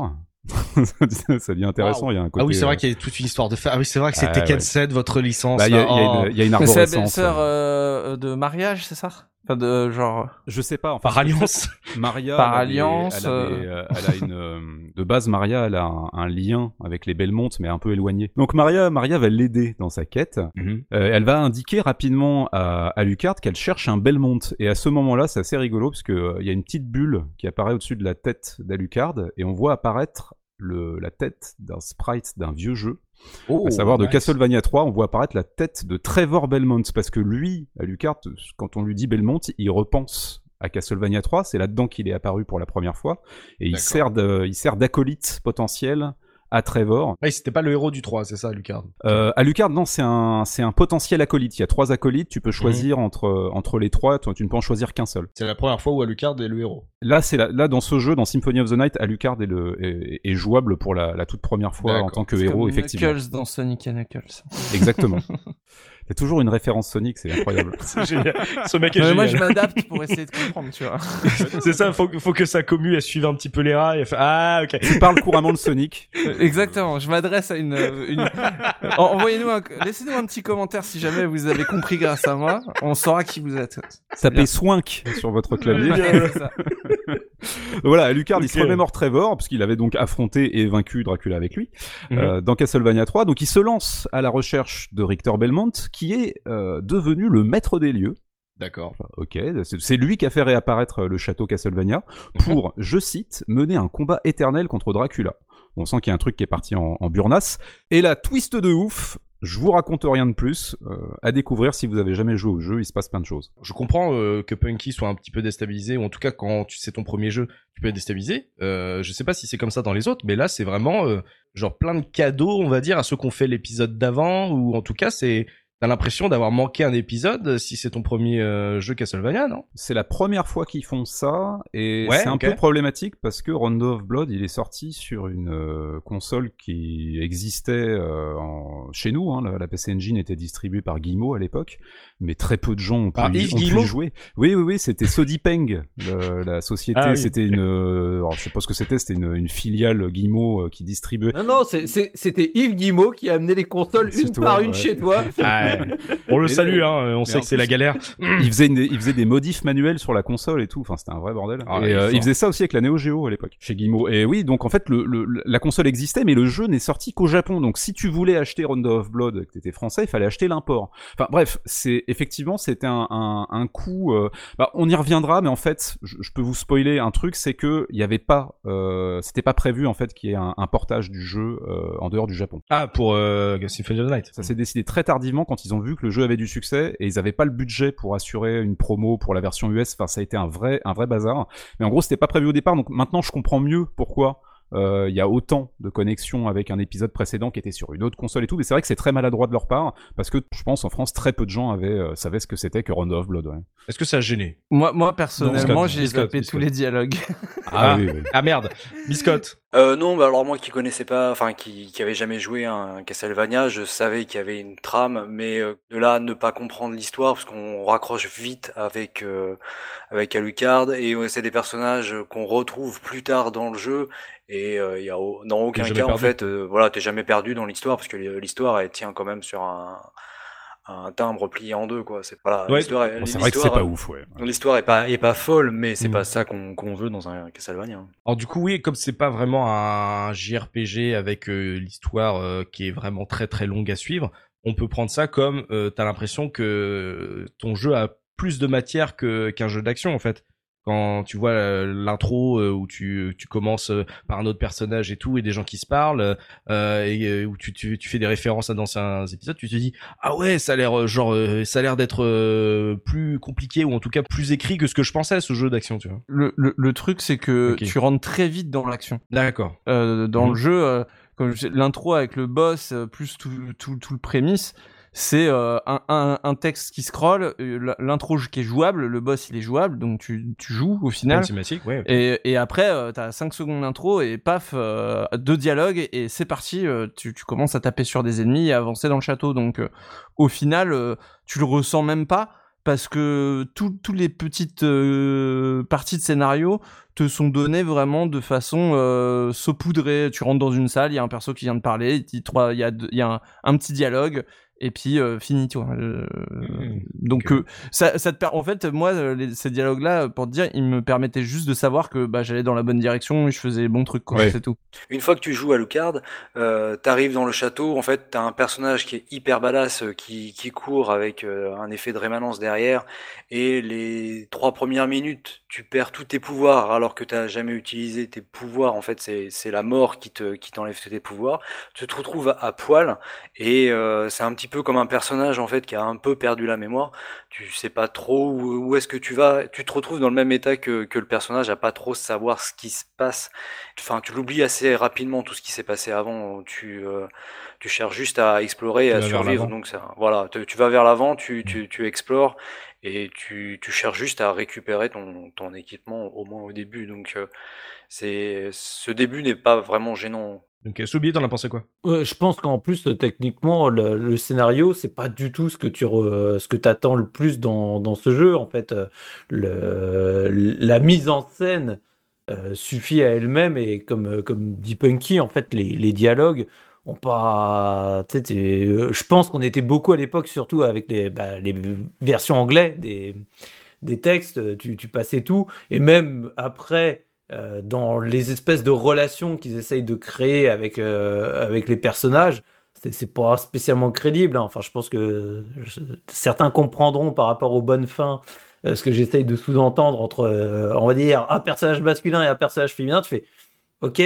ça devient intéressant. Il y a un côté, ah oui, c'est vrai euh, qu'il y a toute une histoire de faire. Ah oui, c'est vrai que c'était Tekken 7, votre licence. Bah, il y, y, a une arborescence. C'est la belle-sœur euh, de mariage, c'est ça? De genre. Je sais pas. Enfin, par alliance. Maria. Par alliance. Elle, euh. Euh, elle, a une. Euh, de base, Maria, elle a un, lien avec les Belmont, mais un peu éloigné. Donc Maria, Maria va l'aider dans sa quête. Mhm. elle va indiquer rapidement à, à Lucard qu'elle cherche un Belmont. Et à ce moment-là, c'est assez rigolo parce que il y a une petite bulle qui apparaît au-dessus de la tête d'Alucard et on voit apparaître le, la tête d'un sprite d'un vieux jeu. Oh, à savoir de Castlevania 3, on voit apparaître la tête de Trevor Belmont, parce que lui, à Lucart, quand on lui dit Belmont, il repense à Castlevania 3, c'est là-dedans qu'il est apparu pour la première fois, et il sert, il sert d'acolyte potentiel à Trevor. Oui, c'était pas le héros du 3, c'est ça, Lucard. Euh, à Lucard, non, c'est un, c'est un potentiel acolyte. Il y a trois acolytes, tu peux mhm. choisir entre, entre les trois, tu, ne peux en choisir qu'un seul. C'est la première fois où Alucard est le héros. Là, c'est là, dans ce jeu, dans Symphony of the Night, Alucard est, le, est, jouable pour la, la, toute première fois en tant que héros, comme effectivement. Knuckles dans Sonic Knuckles. Exactement. C'est toujours une référence Sonic, c'est incroyable. c'est génial. Ce mec est génial. Moi, je m'adapte pour essayer de comprendre, tu vois. c'est ça, faut, faut que sa commu, elle suive un petit peu les rats et fait, ah, ok. Tu parles couramment de Sonic. Exactement. Je m'adresse à une, une... envoyez-nous un, laissez-nous un petit commentaire si jamais vous avez compris grâce à moi. On saura qui vous êtes. Tapez Swink sur votre clavier. voilà, Alucard, il se remémore Trevor, parce qu'il avait donc affronté et vaincu Dracula avec lui, mhm. euh, dans Castlevania 3. Donc il se lance à la recherche de Richter Belmont, qui est euh, devenu le maître des lieux. D'accord. Ok, c'est lui qui a fait réapparaître le château Castlevania pour, je cite, mener un combat éternel contre Dracula. On sent qu'il y a un truc qui est parti en, en burnasse. Et la twist de ouf, je vous raconte rien de plus. Euh, à découvrir si vous avez jamais joué au jeu, il se passe plein de choses. Je comprends euh, que Punky soit un petit peu déstabilisé, ou en tout cas quand tu c'est ton premier jeu, tu peux être déstabilisé. Euh, je sais pas si c'est comme ça dans les autres, mais là c'est vraiment euh, genre plein de cadeaux, on va dire, à ceux qu'on fait l'épisode d'avant, ou en tout cas c'est T'as l'impression d'avoir manqué un épisode si c'est ton premier euh, jeu Castlevania, non? C'est la première fois qu'ils font ça et c'est un peu problématique parce que Rondo of Blood il est sorti sur une euh, console qui existait euh, en... chez nous. Hein, la, PC Engine était distribuée par Guillemot à l'époque, mais très peu de gens ont pu, ah, ont jouer. Oui, oui, oui, c'était Sodipeng, la société. Ah c'était une, alors, je sais pas ce que c'était, c'était une, une, filiale Guillemot qui distribuait. Non, non, c'était Yves Guillemot qui a amené les consoles une par une chez toi. Ah, on le salue, hein, on sait que c'est la galère. Il faisait, il faisait des modifs manuels sur la console et tout. Enfin, c'était un vrai bordel. Ah, et euh, il faisait ça aussi avec la Neo Geo à l'époque, chez Guillemot. Et oui, donc en fait, le, la console existait, mais le jeu n'est sorti qu'au Japon. Donc si tu voulais acheter Rondo of Blood, que t'étais français, il fallait acheter l'import. Enfin bref, c'est effectivement c'était un, un, un coup. Euh, bah, on y reviendra, mais en fait, je, peux vous spoiler un truc, c'est que il y avait pas, euh, c'était pas prévu en fait qu'il y ait un, un, portage du jeu en dehors du Japon. Ah pour euh, Symphony of the Night. Ça s'est décidé très tardivement quand ils ont vu que le jeu avait du succès et ils n'avaient pas le budget pour assurer une promo pour la version US. Enfin, ça a été un vrai, un vrai bazar. Mais en gros, c'était pas prévu au départ. Donc maintenant, je comprends mieux pourquoi euh, il y a autant de connexions avec un épisode précédent qui était sur une autre console et tout, mais c'est vrai que c'est très maladroit de leur part, parce que je pense en France, très peu de gens avaient, euh, savaient ce que c'était que Rondo of Blood. Ouais. Est-ce que ça a gêné? Moi, moi personnellement, j'ai zappé tous les dialogues. Ah, oui, ah merde, Biscotte euh, non, bah alors moi qui connaissais pas, enfin qui, qui avait jamais joué un Castlevania, je savais qu'il y avait une trame, mais euh, de là ne pas comprendre l'histoire parce qu'on raccroche vite avec euh, avec Alucard et c'est des personnages qu'on retrouve plus tard dans le jeu et il y a dans aucun cas en fait, voilà, t'es jamais perdu dans l'histoire parce que l'histoire elle tient quand même sur un un timbre plié en deux quoi. C'est pas l'histoire c'est vrai que c'est pas ouf ouais. l'histoire est pas est pas folle mais c'est mm. pas ça qu'on qu'on veut dans un Castlevania. Alors du coup oui comme c'est pas vraiment un JRPG avec euh, l'histoire euh, qui est vraiment très très longue à suivre on peut prendre ça comme euh, t'as l'impression que ton jeu a plus de matière que qu'un jeu d'action en fait quand tu vois euh, l'intro euh, où tu, tu commences euh, par un autre personnage et tout et des gens qui se parlent et où tu, tu, tu, fais des références à d'anciens épisodes tu te dis ah ouais ça a l'air genre ça a l'air d'être plus compliqué ou en tout cas plus écrit que ce que je pensais à ce jeu d'action tu vois. Le, le, le truc c'est que tu rentres très vite dans l'action. D'accord. Euh, dans le mhm. jeu comme l'intro avec le boss plus tout, tout, tout le prémisse c'est euh, un, un, un, texte qui scrolle, euh, l'intro qui est jouable, le boss il est jouable, donc tu, tu joues au final. Ouais, et, et après, euh, t'as 5 secondes d'intro et paf, euh, deux dialogues et c'est parti, tu, tu commences à taper sur des ennemis et avancer dans le château. Donc au final, tu le ressens même pas parce que toutes les petites parties de scénario te sont données vraiment de façon euh, saupoudrée. Tu rentres dans une salle, il y a un perso qui vient de parler, il y a, y a un, un, petit dialogue, et puis euh, fini tu vois euh, mmh. donc euh, ça ça te per... en fait moi les, ces dialogues là pour te dire ils me permettaient juste de savoir que bah j'allais dans la bonne direction et je faisais bon truc quoi c'est tout. Une fois que tu joues à Lucard euh, t'arrives dans le château en fait t'as un personnage qui est hyper badass qui qui court avec un effet de rémanence derrière et les trois premières minutes tu perds tous tes pouvoirs alors que t'as jamais utilisé tes pouvoirs en fait c'est c'est la mort qui te qui t'enlève tes pouvoirs. Tu te retrouves à, à poil et c'est un petit peu comme un personnage en fait qui a un peu perdu la mémoire. Tu sais pas trop où, est-ce que tu vas. Tu te retrouves dans le même état que, que le personnage, à pas trop savoir ce qui se passe. Enfin, tu l'oublies assez rapidement tout ce qui s'est passé avant. Tu euh, tu cherches juste à explorer, et à survivre. Donc ça, voilà, tu, vas vers l'avant, tu, tu, tu explores et tu, tu cherches juste à récupérer ton, ton équipement au moins au début. Donc euh, c'est ce début n'est pas vraiment gênant donc Soubi, t'en as pensé quoi? Je pense qu'en plus techniquement le, scénario c'est pas du tout ce que tu ce que t'attends le plus dans, dans, ce jeu en fait. Le, la mise en scène euh, suffit à elle-même et comme comme dit Punky en fait les, les dialogues ont pas. Je pense qu'on était beaucoup à l'époque surtout avec les, bah, les versions anglaises des des textes, tu, tu passais tout. Et même après, euh, dans les espèces de relations qu'ils essayent de créer avec, euh, avec les personnages, c'est pas spécialement crédible. Hein. Enfin, je pense que certains comprendront par rapport aux bonnes fins euh, ce que j'essaye de sous-entendre entre, on va dire, un personnage masculin et un personnage féminin. Tu fais, ok,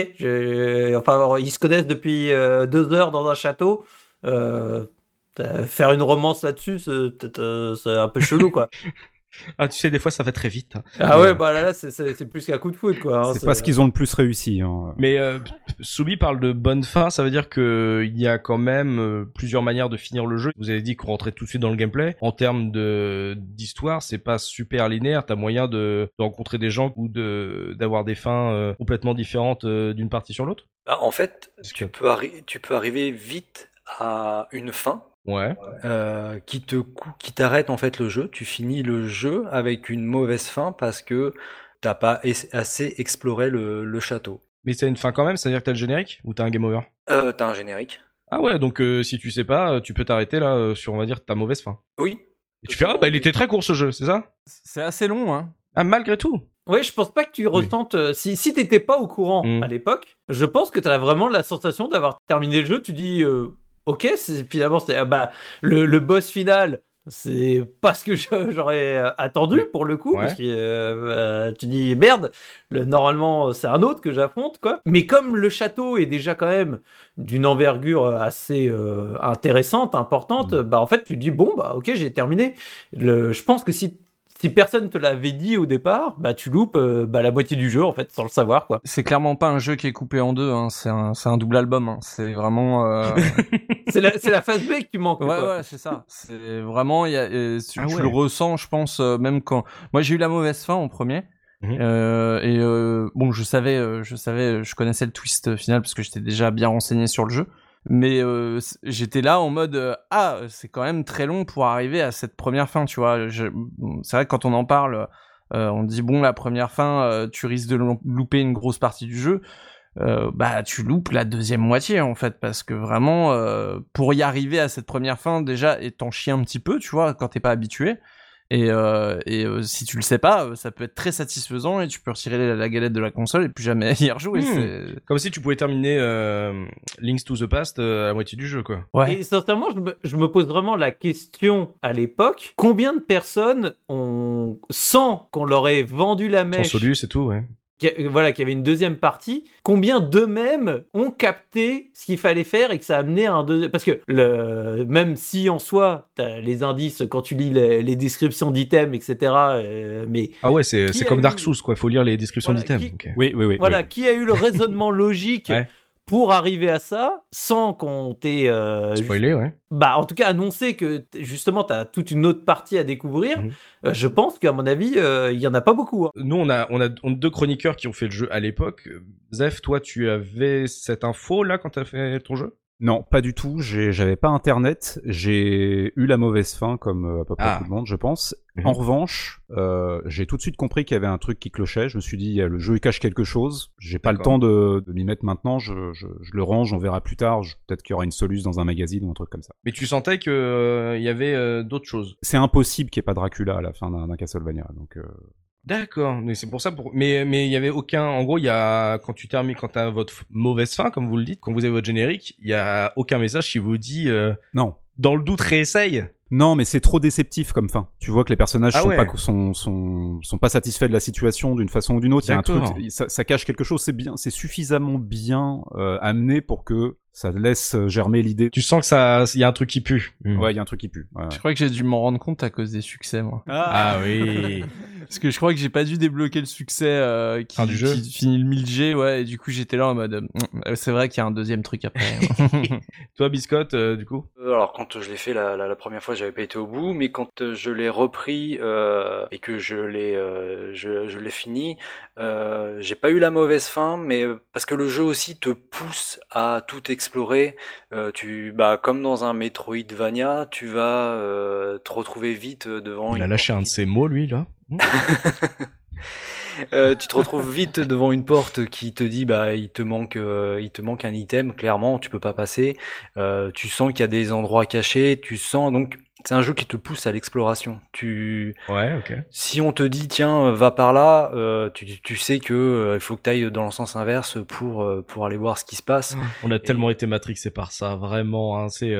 enfin, ils se connaissent depuis deux heures dans un château. faire une romance là-dessus, c'est un peu chelou, quoi. Ah, tu sais, des fois, ça va très vite. Hein. Ah ouais, bah là, c'est plus qu'un coup de foot, quoi. Hein, c'est pas ce qu'ils ont le plus réussi. Hein. Mais euh, Soubi parle de bonne fin, ça veut dire que il y a quand même euh, plusieurs manières de finir le jeu. Vous avez dit qu'on rentrait tout de suite dans le gameplay. En termes de d'histoire, c'est pas super linéaire. T'as moyen de, de, rencontrer des gens ou de d'avoir des fins euh, complètement différentes euh, d'une partie sur l'autre? Bah, en fait, tu peux, tu peux arriver vite à une fin ouais. euh, qui te qui t'arrête en fait le jeu. Tu finis le jeu avec une mauvaise fin parce que t'as pas assez exploré le, le château. Mais c'est une fin quand même, c'est-à-dire que t'as le générique ou t'as un game over? Euh, T'as un générique. Ah ouais, donc euh, si tu sais pas, euh, tu peux t'arrêter là euh, sur on va dire ta mauvaise fin. Oui. Et tu fais ah bah il était très court ce jeu, c'est ça? C'est assez long hein. Ah malgré tout. Oui, je pense pas que tu ressentes. Euh, si si t'étais pas au courant mmh. à l'époque, je pense que t'as vraiment la sensation d'avoir terminé le jeu. Tu dis ok, finalement, c'est ah bah, le, le, boss final. C'est pas ce que j'aurais euh, attendu pour le coup, parce que euh, euh, tu dis merde, le, normalement c'est un autre que j'affronte quoi. Mais comme le château est déjà quand même d'une envergure assez euh, intéressante, importante, mmh. bah en fait tu dis bon bah ok j'ai terminé. Le, je pense que si si personne te l'avait dit au départ, bah tu loupes euh, bah, la moitié du jeu en fait sans le savoir quoi. C'est clairement pas un jeu qui est coupé en deux, hein. c'est un, un double album. Hein. C'est vraiment. Euh... c'est la, la phase B que tu manques. Ouais quoi. ouais c'est ça. C'est vraiment il y a, tu, ah ouais. le ressens je pense euh, même quand moi j'ai eu la mauvaise fin en premier. Mmh. Euh, et euh, bon, je savais, euh, je savais, je connaissais le twist final parce que j'étais déjà bien renseigné sur le jeu mais euh, j'étais là en mode euh, ah c'est quand même très long pour arriver à cette première fin tu vois. C'est vrai que quand on en parle euh, on dit bon la première fin tu risques de louper une grosse partie du jeu. Bah tu loupes la deuxième moitié en fait parce que vraiment pour y arriver à cette première fin déjà et t'en un petit peu tu vois quand t'es pas habitué et, euh, et euh, si tu le sais pas, euh, ça peut être très satisfaisant et tu peux retirer la, la galette de la console et plus jamais y rejouer. Mmh. Comme si tu pouvais terminer euh, Links to the Past euh, à la moitié du jeu, quoi. Ouais. Et sincèrement, je me, je me pose vraiment la question à l'époque combien de personnes ont, sans qu'on leur ait vendu la mèche, sans solus et tout, ouais voilà, qu'il y avait une deuxième partie, combien d'eux-mêmes ont capté ce qu'il fallait faire et que ça a amené à un deuxième... Parce que le... même si en soi, as les indices quand tu lis les, les descriptions d'items, etc. Euh, mais ah ouais, c'est comme Dark Souls, quoi. Il faut lire les descriptions voilà, d'items. Qui... Okay. Oui, oui, oui. Voilà, oui. qui a eu le raisonnement logique ouais pour arriver à ça sans qu'on t'ait euh, spoilé ouais bah en tout cas annoncé que justement tu as toute une autre partie à découvrir mmh. euh, je pense qu'à mon avis euh, il y en a pas beaucoup hein. nous on a on a on a deux chroniqueurs qui ont fait le jeu à l'époque Zef toi tu avais cette info là quand tu as fait ton jeu? Non, pas du tout. J'avais pas internet. J'ai eu la mauvaise fin, comme euh, à peu près ah. tout le monde, je pense. Mmh. En revanche, euh, j'ai tout de suite compris qu'il y avait un truc qui clochait. Je me suis dit, le jeu il cache quelque chose. J'ai pas le temps de, de m'y mettre maintenant. Je, je, je, le range, on verra plus tard. Peut-être qu'il y aura une soluce dans un magazine ou un truc comme ça. Mais tu sentais que euh, il y avait euh, d'autres choses. C'est impossible qu'il n'y ait pas Dracula à la fin d'un Castlevania. Donc. D'accord, mais c'est pour ça. Pour... Mais mais il y avait aucun. En gros, il y a quand tu termines, quand t'as votre mauvaise fin, comme vous le dites, quand vous avez votre générique, il y a aucun message qui vous dit. Euh, non. Dans le doute, réessaye. Non, mais c'est trop déceptif comme fin. Tu vois que les personnages ah sont, ouais. pas, sont, sont, sont pas satisfaits de la situation d'une façon ou d'une autre. Il y a un truc, ça, ça, cache quelque chose. C'est bien, c'est suffisamment bien euh, amené pour que ça laisse germer l'idée. Tu sens que ça, il y a un truc qui pue. Mmh. Ouais, il y a un truc qui pue. Ouais, je crois que j'ai dû m'en rendre compte à cause des succès, moi? Ah, ah oui. Parce que je crois que j'ai pas dû débloquer le succès euh, qui, fin du jeu. qui finit le 1000G, ouais. Et du coup, j'étais là en mode, euh, c'est vrai qu'il y a un deuxième truc après. Toi, Biscotte, euh, du coup? Alors, quand je l'ai fait la, la, la, première fois, j'avais pas été au bout, mais quand je l'ai repris euh, et que je l'ai, je, je l'ai fini, j'ai pas eu la mauvaise fin, mais parce que le jeu aussi te pousse à tout explorer. Euh, tu, bah, comme dans un Metroidvania, tu vas euh, te retrouver vite devant. Il a lâché un de ses mots, lui, là. euh, tu te retrouves vite devant une porte qui te dit bah il te manque euh, il te manque un item clairement tu peux pas passer euh, tu sens qu'il y a des endroits cachés tu sens donc c'est un jeu qui te pousse à l'exploration. Tu, ouais, ok. Si on te dit tiens va par là, euh, tu, tu sais que euh, il faut que tu ailles dans le sens inverse pour euh, pour aller voir ce qui se passe. On a tellement été matrixé par ça, vraiment. Hein, c'est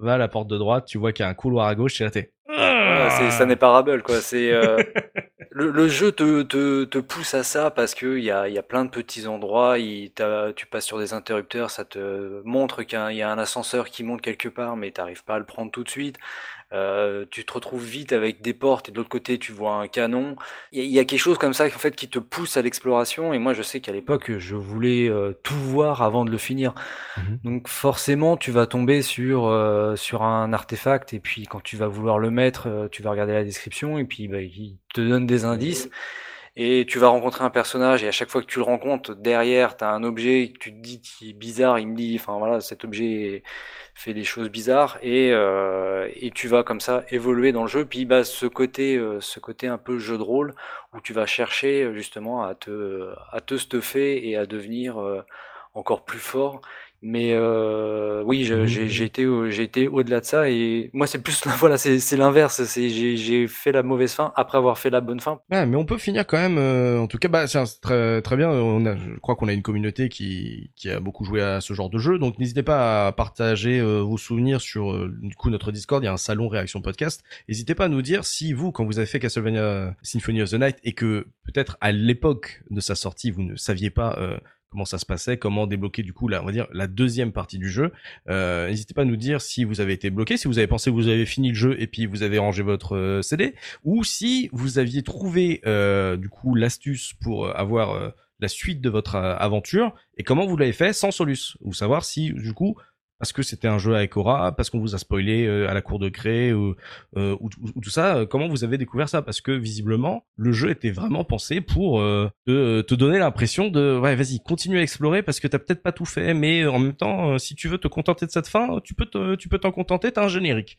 va à la porte de droite, tu vois qu'il y a un couloir à gauche, et là t'es. Voilà, ça n'est pas Rabble quoi. C'est le, le, jeu te, te, te, pousse à ça parce que il y a, y a plein de petits endroits. Il, tu passes sur des interrupteurs, ça te montre qu'il y, a un ascenseur qui monte quelque part, mais t'arrives pas à le prendre tout de suite. Euh, tu te retrouves vite avec des portes et de l'autre côté tu vois un canon. Il y, a quelque chose comme ça en fait qui te pousse à l'exploration et moi je sais qu'à l'époque je voulais euh, tout voir avant de le finir. Mhm. Donc forcément tu vas tomber sur euh, sur un artefact et puis quand tu vas vouloir le mettre, tu vas regarder la description et puis bah, il te donne des indices et tu vas rencontrer un personnage et à chaque fois que tu le rencontres derrière tu as un objet que tu te dis qui est bizarre il me dit enfin voilà cet objet fait des choses bizarres et, euh, et tu vas comme ça évoluer dans le jeu. Puis bah, ce côté, euh, un peu jeu de rôle où tu vas chercher justement à te, à te stuffer et à devenir euh, encore plus fort. Mais euh, oui, mmh. j'ai été, j'ai été au-delà de ça et moi c'est plus voilà, c'est l'inverse. C'est j'ai fait la mauvaise fin après avoir fait la bonne fin. Ouais, mais on peut finir quand même. Euh, en tout cas, bah c'est très très bien. On a, je crois qu'on a une communauté qui qui a beaucoup joué à ce genre de jeu, donc n'hésitez pas à partager euh, vos souvenirs sur euh, du coup notre Discord. Il y a un salon réaction podcast. N'hésitez pas à nous dire si vous, quand vous avez fait Castlevania Symphony of the Night et que peut-être à l'époque de sa sortie vous ne saviez pas comment ça se passait, comment débloquer du coup la, on va dire la deuxième partie du jeu. Euh, N'hésitez pas à nous dire si vous avez été bloqué, si vous avez pensé que vous avez fini le jeu et puis vous avez rangé votre euh, CD, ou si vous aviez trouvé euh, du coup l'astuce pour euh, avoir la suite de votre aventure et comment vous l'avez fait sans Solus, ou savoir si du coup parce que c'était un jeu avec Aura, parce qu'on vous a spoilé euh, à la cour de gré ou, euh, ou, tout ça. Euh, comment vous avez découvert ça? Parce que visiblement, le jeu était vraiment pensé pour te, te, donner l'impression de ouais, vas-y, continue à explorer parce que t'as peut-être pas tout fait, mais en même temps, si tu veux te contenter de cette fin, tu peux te, tu peux t'en contenter. T'as un générique.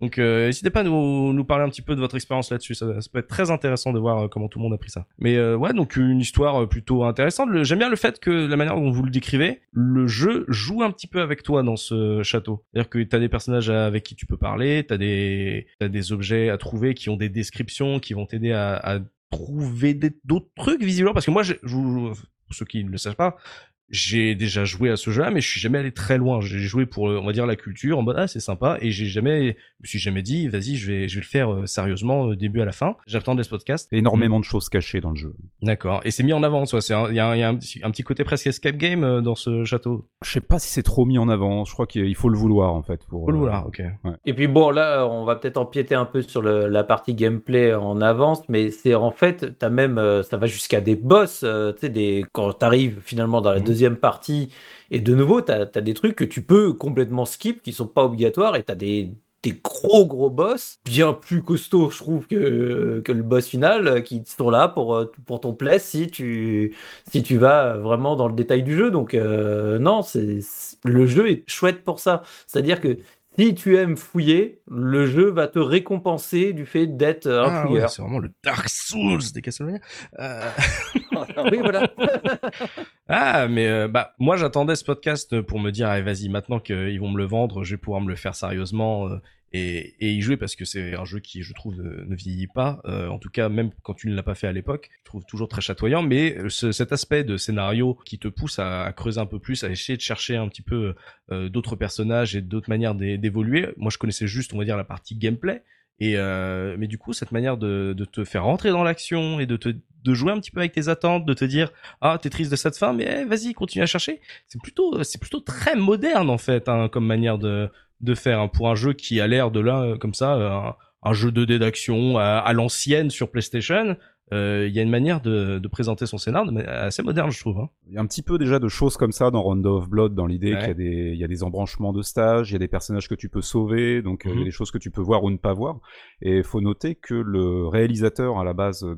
Donc euh, n'hésitez pas à nous, nous parler un petit peu de votre expérience là-dessus. Ça, ça, peut être très intéressant de voir euh, comment tout le monde a pris ça. Mais euh, ouais, donc une histoire euh, plutôt intéressante. J'aime bien le fait que la manière dont vous le décrivez, le jeu joue un petit peu avec toi dans ce château. C'est-à-dire que t'as des personnages avec qui tu peux parler, t'as des t'as des objets à trouver qui ont des descriptions, qui vont t'aider à, à trouver d'autres trucs visiblement. Parce que moi, je, je, pour ceux qui ne le savent pas, j'ai déjà joué à ce jeu-là, mais je suis jamais allé très loin. J'ai joué pour, on va dire, la culture, en mode ah c'est sympa, et j'ai jamais, je me suis jamais dit, vas-y, je vais, je vais le faire euh, sérieusement, euh, début à la fin. J'attends ce podcast. Énormément de choses cachées dans le jeu. D'accord. Et c'est mis en avant, soit c'est, il y a, y a un, petit, côté presque escape game euh, dans ce château. Je sais pas si c'est trop mis en avant. Je crois qu'il faut le vouloir en fait pour. Faut le vouloir, ok. Ouais. Et puis bon, là, on va peut-être empiéter un peu sur le, la partie gameplay en avance, mais c'est en fait, t'as même, ça va jusqu'à des boss, tu sais, des quand t'arrives finalement dans la mmh. Deuxième partie et de nouveau, tu as, des trucs que tu peux complètement skip, qui sont pas obligatoires, et tu as des, des gros gros boss, bien plus costauds, je trouve, que, que le boss final, qui sont là pour, pour ton plaisir si tu, si tu vas vraiment dans le détail du jeu. Donc, euh, non, c'est le jeu est chouette pour ça. C'est-à-dire que si tu aimes fouiller, le jeu va te récompenser du fait d'être un ah, fouilleur. c'est vraiment le Dark Souls des Castlevania. Euh... oui, voilà. ah, mais euh, bah moi j'attendais ce podcast pour me dire, allez vas-y, maintenant qu'ils vont me le vendre, je vais pouvoir me le faire sérieusement. Euh, et, et y jouer parce que c'est un jeu qui, je trouve, ne, vieillit pas. Euh, en tout cas, même quand tu ne l'as pas fait à l'époque, je trouve toujours très chatoyant. Mais ce, cet aspect de scénario qui te pousse à, creuser un peu plus, à essayer de chercher un petit peu euh, d'autres personnages et d'autres manières d'évoluer. Moi, je connaissais juste, on va dire, la partie gameplay. Et euh, mais du coup, cette manière de, te faire rentrer dans l'action et de jouer un petit peu avec tes attentes, de te dire ah t'es triste de cette fin, mais eh, vas-y continue à chercher. C'est plutôt c'est plutôt très moderne en fait hein, comme manière de de faire hein, pour un jeu qui a l'air de là comme ça un, un jeu de d'action à, à l'ancienne sur PlayStation euh, il y a une manière de, de présenter son scénario assez moderne, je trouve. Hein. Il y a un petit peu déjà de choses comme ça dans Rondo of Blood, dans l'idée qu'il y a des, il y a des embranchements de stages, il y a des personnages que tu peux sauver, donc euh, il y a mhm. des choses que tu peux voir ou ne pas voir. Et il faut noter que le réalisateur à la base de,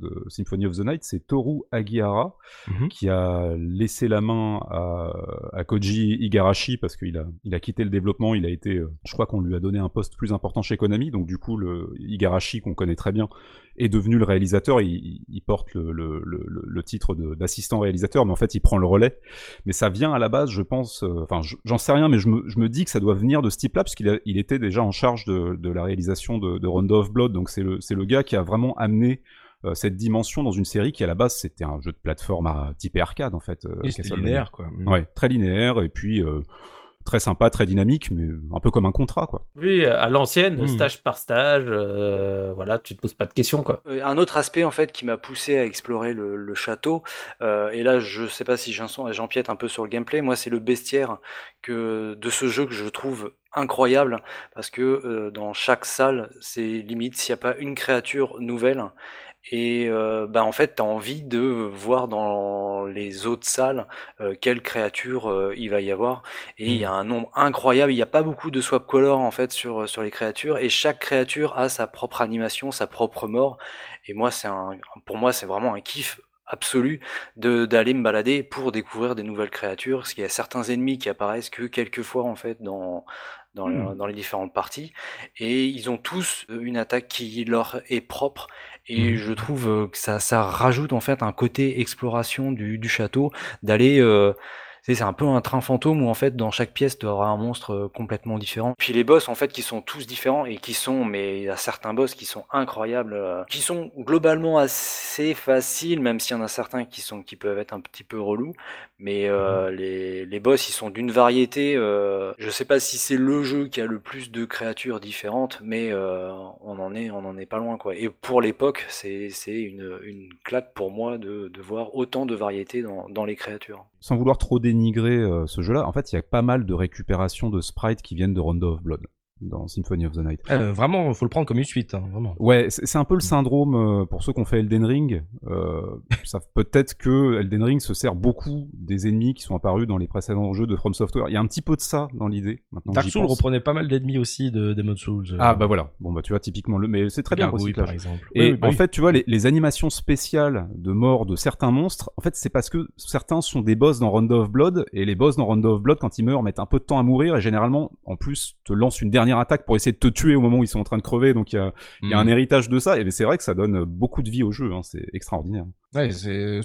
de Symphony of the Night, c'est Toru Agihara, mhm. qui a laissé la main à, à Koji Igarashi parce qu'il a, il a quitté le développement, il a été, euh, je crois qu'on lui a donné un poste plus important chez Konami, donc du coup le Igarashi qu'on connaît très bien est devenu le réalisateur il, il porte le, le, le, le titre d'assistant réalisateur, mais en fait, il prend le relais. Mais ça vient à la base, je pense, euh, enfin, j'en sais rien, mais je me, je me dis que ça doit venir de ce type-là, puisqu'il il était déjà en charge de, de la réalisation de, de Rondo of Blood, donc c'est le, le gars qui a vraiment amené euh, cette dimension dans une série qui à la base c'était un jeu de plateforme à type arcade en fait. Euh, linéaire quoi. Ouais, très linéaire et puis euh, très sympa, très dynamique, mais un peu comme un contrat, quoi. Oui, à l'ancienne, hmm. stage par stage, euh, voilà, tu te poses pas de questions, quoi. Un autre aspect, en fait, qui m'a poussé à explorer le, château, euh, et là, je sais pas si j'empiète un peu sur le gameplay, moi, c'est le bestiaire que, de ce jeu que je trouve incroyable, parce que euh, dans chaque salle, c'est limite s'il n'y a pas une créature nouvelle, et euh, bah en fait, tu as envie de voir dans les autres salles euh, quelle créature euh, il va y avoir. Et il y a mmh. un nombre incroyable. Il n'y a pas beaucoup de swap color en fait sur, sur les créatures. Et chaque créature a sa propre animation, sa propre mort. Et moi, c'est un, pour moi, c'est vraiment un kiff absolu de d'aller me balader pour découvrir des nouvelles créatures parce qu'il y a certains ennemis qui apparaissent que quelques fois en fait dans dans, mmh. dans les différentes parties et ils ont tous une attaque qui leur est propre et mmh. je trouve euh, que ça, ça rajoute en fait un côté exploration du, du château, d'aller euh, c'est un peu un train fantôme où en fait dans chaque pièce tu auras un monstre euh, complètement différent. Puis les boss en fait qui sont tous différents et qui sont mais il y a certains boss qui sont incroyables, euh, qui sont globalement assez faciles même s'il y en a certains qui sont qui peuvent être un petit peu relous. Mais euh, mhm. les, les boss ils sont d'une variété. Euh, je sais pas si c'est le jeu qui a le plus de créatures différentes, mais euh, on en est on en est pas loin quoi. Et pour l'époque c'est c'est une, une claque pour moi de, de voir autant de variétés dans, dans les créatures. Sans vouloir trop dénigrer euh, ce jeu-là, en fait, il y a pas mal de récupération de sprites qui viennent de Rondo of Blood dans Symphony of the Night. Euh, vraiment, faut le prendre comme une suite, hein, vraiment. Ouais, c'est un peu le syndrome euh, pour ceux qui ont fait Elden Ring. Euh, peut-être que Elden Ring se sert beaucoup des ennemis qui sont apparus dans les précédents jeux de From Software. Il y a un petit peu de ça dans l'idée. Dark Souls reprenait pas mal d'ennemis aussi de Demon Souls. Euh. Ah bah voilà. Bon bah tu vois typiquement le, mais c'est très bien aussi, par exemple. Et en fait, tu vois les, les, animations spéciales de mort de certains monstres. En fait, c'est parce que certains sont des boss dans Rondo of Blood et les boss dans Rondo of Blood quand ils meurent mettent un peu de temps à mourir et généralement en plus te lancent une dernière attaque pour essayer de te tuer au moment où ils sont en train de crever. Donc il y a, y a un mm. héritage de ça. Et c'est vrai que ça donne beaucoup de vie au jeu. Hein. C'est extraordinaire. Ouais,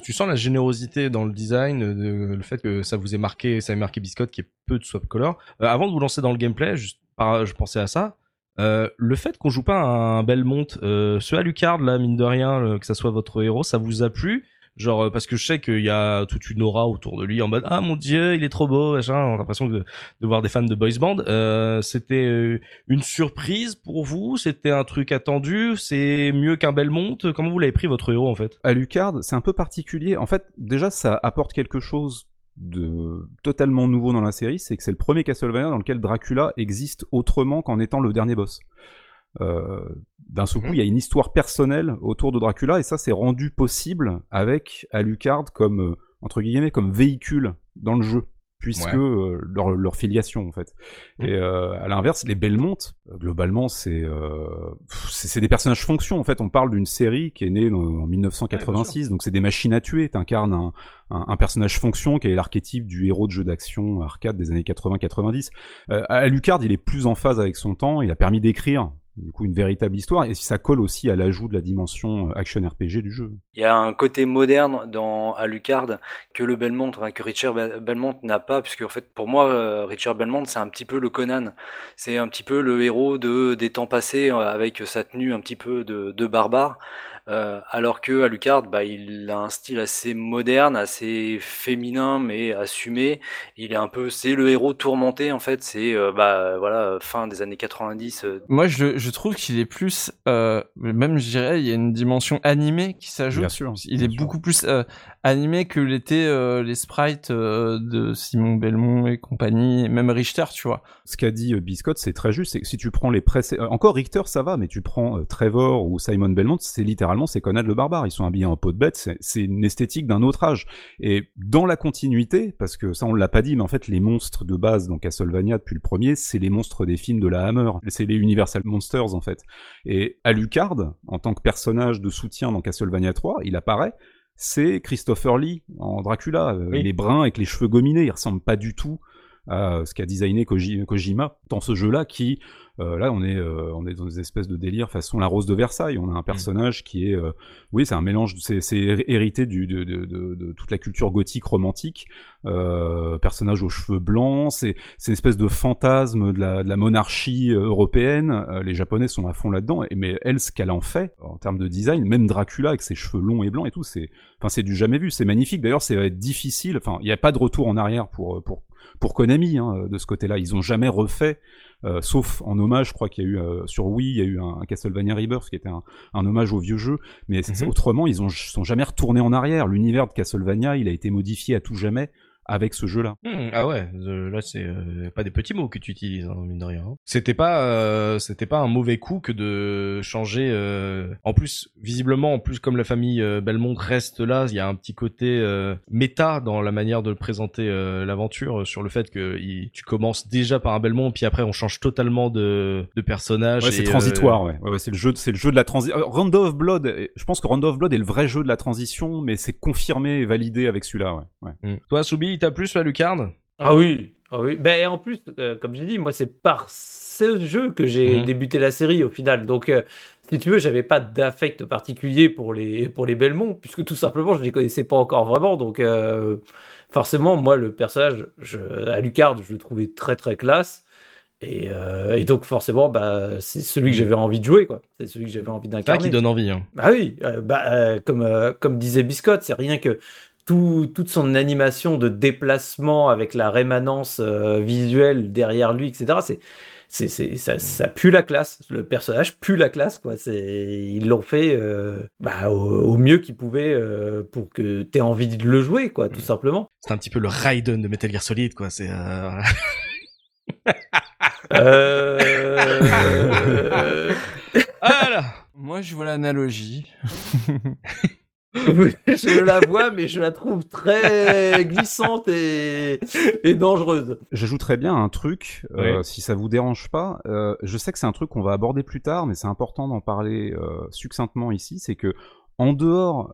tu sens la générosité dans le design, de, le fait que ça vous ait marqué, ça ait marqué Biscotte qui est peu de swap color. Euh, avant de vous lancer dans le gameplay, juste par, je pensais à ça. Euh, le fait qu'on joue pas un Belmont, euh, ce Alucard là, mine de rien, que ça soit votre héros, ça vous a plu? Genre euh, parce que je sais qu'il y a toute une aura autour de lui en mode ah mon dieu il est trop beau machin. On a l'impression de, de voir des fans de boys band. Euh, c'était euh, une surprise pour vous? C'était un truc attendu? C'est mieux qu'un Belmont Comment vous l'avez pris votre héros en fait? Alucard c'est un peu particulier. En fait déjà ça apporte quelque chose de totalement nouveau dans la série, c'est que c'est le premier Castlevania dans lequel Dracula existe autrement qu'en étant le dernier boss. Euh, d'un seul coup, mhm. il y a une histoire personnelle autour de Dracula, et ça, c'est rendu possible avec Alucard comme, euh, entre guillemets, comme véhicule dans le jeu puisque euh, leur, leur, filiation en fait. Mhm. Et euh, à l'inverse, les Belmont, globalement, c'est euh, c'est des personnages fonction en fait. On parle d'une série qui est née en 1986, donc c'est des machines à tuer. T'incarnes un, un, un, personnage fonction qui est l'archétype du héros de jeu d'action arcade des années 80-90. Euh, Alucard, il est plus en phase avec son temps. Il a permis d'écrire du coup une véritable histoire et si ça colle aussi à l'ajout de la dimension euh, action RPG du jeu. Il y a un côté moderne dans Alucard que le Belmont, que Richard Belmont n'a pas, puisque en fait pour moi euh, Richard Belmont c'est un petit peu le Conan, c'est un petit peu le héros de des temps passés euh, avec sa tenue un petit peu de, de barbare. Euh, alors que Alucard, bah, il a un style assez moderne, assez féminin, mais assumé. Il est un peu, c'est le héros tourmenté en fait. C'est euh, bah voilà, fin des années 90. Euh. Moi, je, je trouve qu'il est plus, même je dirais, il y a une dimension animée qui s'ajoute. Bien sûr. Il est beaucoup plus animé que l'étaient les sprites de Simon Belmont et compagnie, même Richter, tu vois. Ce qu'a dit Biscotte, c'est très juste. C'est si tu prends les précédents, encore Richter, ça va, mais tu prends Trevor ou Simon Belmont, c'est littéralement c'est Conan le barbare. Ils sont habillés en peau de bête. C'est une esthétique d'un autre âge. Et dans la continuité, parce que ça on l'a pas dit, mais en fait les monstres de base dans Castlevania depuis le premier, c'est les monstres des films de la Hammer. C'est les Universal Monsters en fait. Et Alucard, en tant que personnage de soutien dans Castlevania 3, il apparaît c'est Christopher Lee en Dracula. Euh, il est brun avec les cheveux gominés, il ressemble pas du tout à ce qu'a designé Kojima dans ce jeu-là qui là, on est, euh, on est dans des espèces de délire façon la Rose de Versailles. On a un personnage qui est, euh, oui, c'est un mélange, c'est, c'est hérité du, de, de, de, de, toute la culture gothique romantique. personnage aux cheveux blancs, c'est, c'est une espèce de fantasme de la, de la monarchie européenne. les Japonais sont à fond là-dedans. Mais elle, ce qu'elle en fait en termes de design, même Dracula avec ses cheveux longs et blancs et tout, c'est, enfin, c'est du jamais vu. C'est magnifique. D'ailleurs, c'est difficile. Enfin, il n'y a pas de retour en arrière pour pour pour Konami hein, de ce côté-là. Ils ont jamais refait euh, sauf en hommage, je crois qu'il y a eu euh, sur Wii, il y a eu un, Castlevania Rebirth qui était un, hommage au vieux jeu, mais mhm. autrement, ils ont sont jamais retournés en arrière. L'univers de Castlevania, il a été modifié à tout jamais avec ce jeu-là. Hmm, ah ouais, là c'est euh, pas des petits mots que tu utilises, hein, mine de rien. Hein. C'était pas, euh, c'était pas un mauvais coup que de changer. Euh, en plus, visiblement, en plus comme la famille Belmont reste là, il y a un petit côté méta dans la manière de présenter l'aventure sur le fait que tu commences déjà par un Belmont, puis après on change totalement de, de personnage. Ouais, c'est transitoire. Ouais, ouais, c'est le jeu, c'est le jeu de la transition. Rondo of Blood, je pense que Rondo of Blood est le vrai jeu de la transition, mais c'est confirmé et validé avec celui-là. Ouais. ouais. Hmm. Toi, Soubi, t'a plus la lucarne? Ah oui, ah oui. Ben, en plus, euh, comme j'ai dit, moi c'est par ce jeu que j'ai mhm. débuté la série au final. Donc euh, si tu veux, j'avais pas d'affect particulier pour les pour les Belmont puisque tout simplement je les connaissais pas encore vraiment. Donc euh, forcément, moi le personnage, je, à Lucarne, je le trouvais très très classe. Et, donc forcément, bah, c'est celui que j'avais envie de jouer, quoi. C'est celui que j'avais envie d'incarner. qui donne envie. Hein. Ah oui, bah, comme comme disait Biscotte, c'est rien que toute son animation de déplacement avec la rémanence euh, visuelle derrière lui, etc. C'est, c'est, ça, ça, pue la classe. Le personnage pue la classe, quoi. C'est, ils l'ont fait euh, bah, au, mieux qu'ils pouvaient euh, pour que tu aies envie de le jouer, quoi, tout simplement. C'est un petit peu le Raiden de Metal Gear Solid, quoi. C'est. voilà. Moi, je vois l'analogie. je la vois, mais je la trouve très glissante et, et dangereuse. J'ajouterais bien un truc, euh, si ça vous dérange pas. Euh, je sais que c'est un truc qu'on va aborder plus tard, mais c'est important d'en parler euh, succinctement ici. C'est que en dehors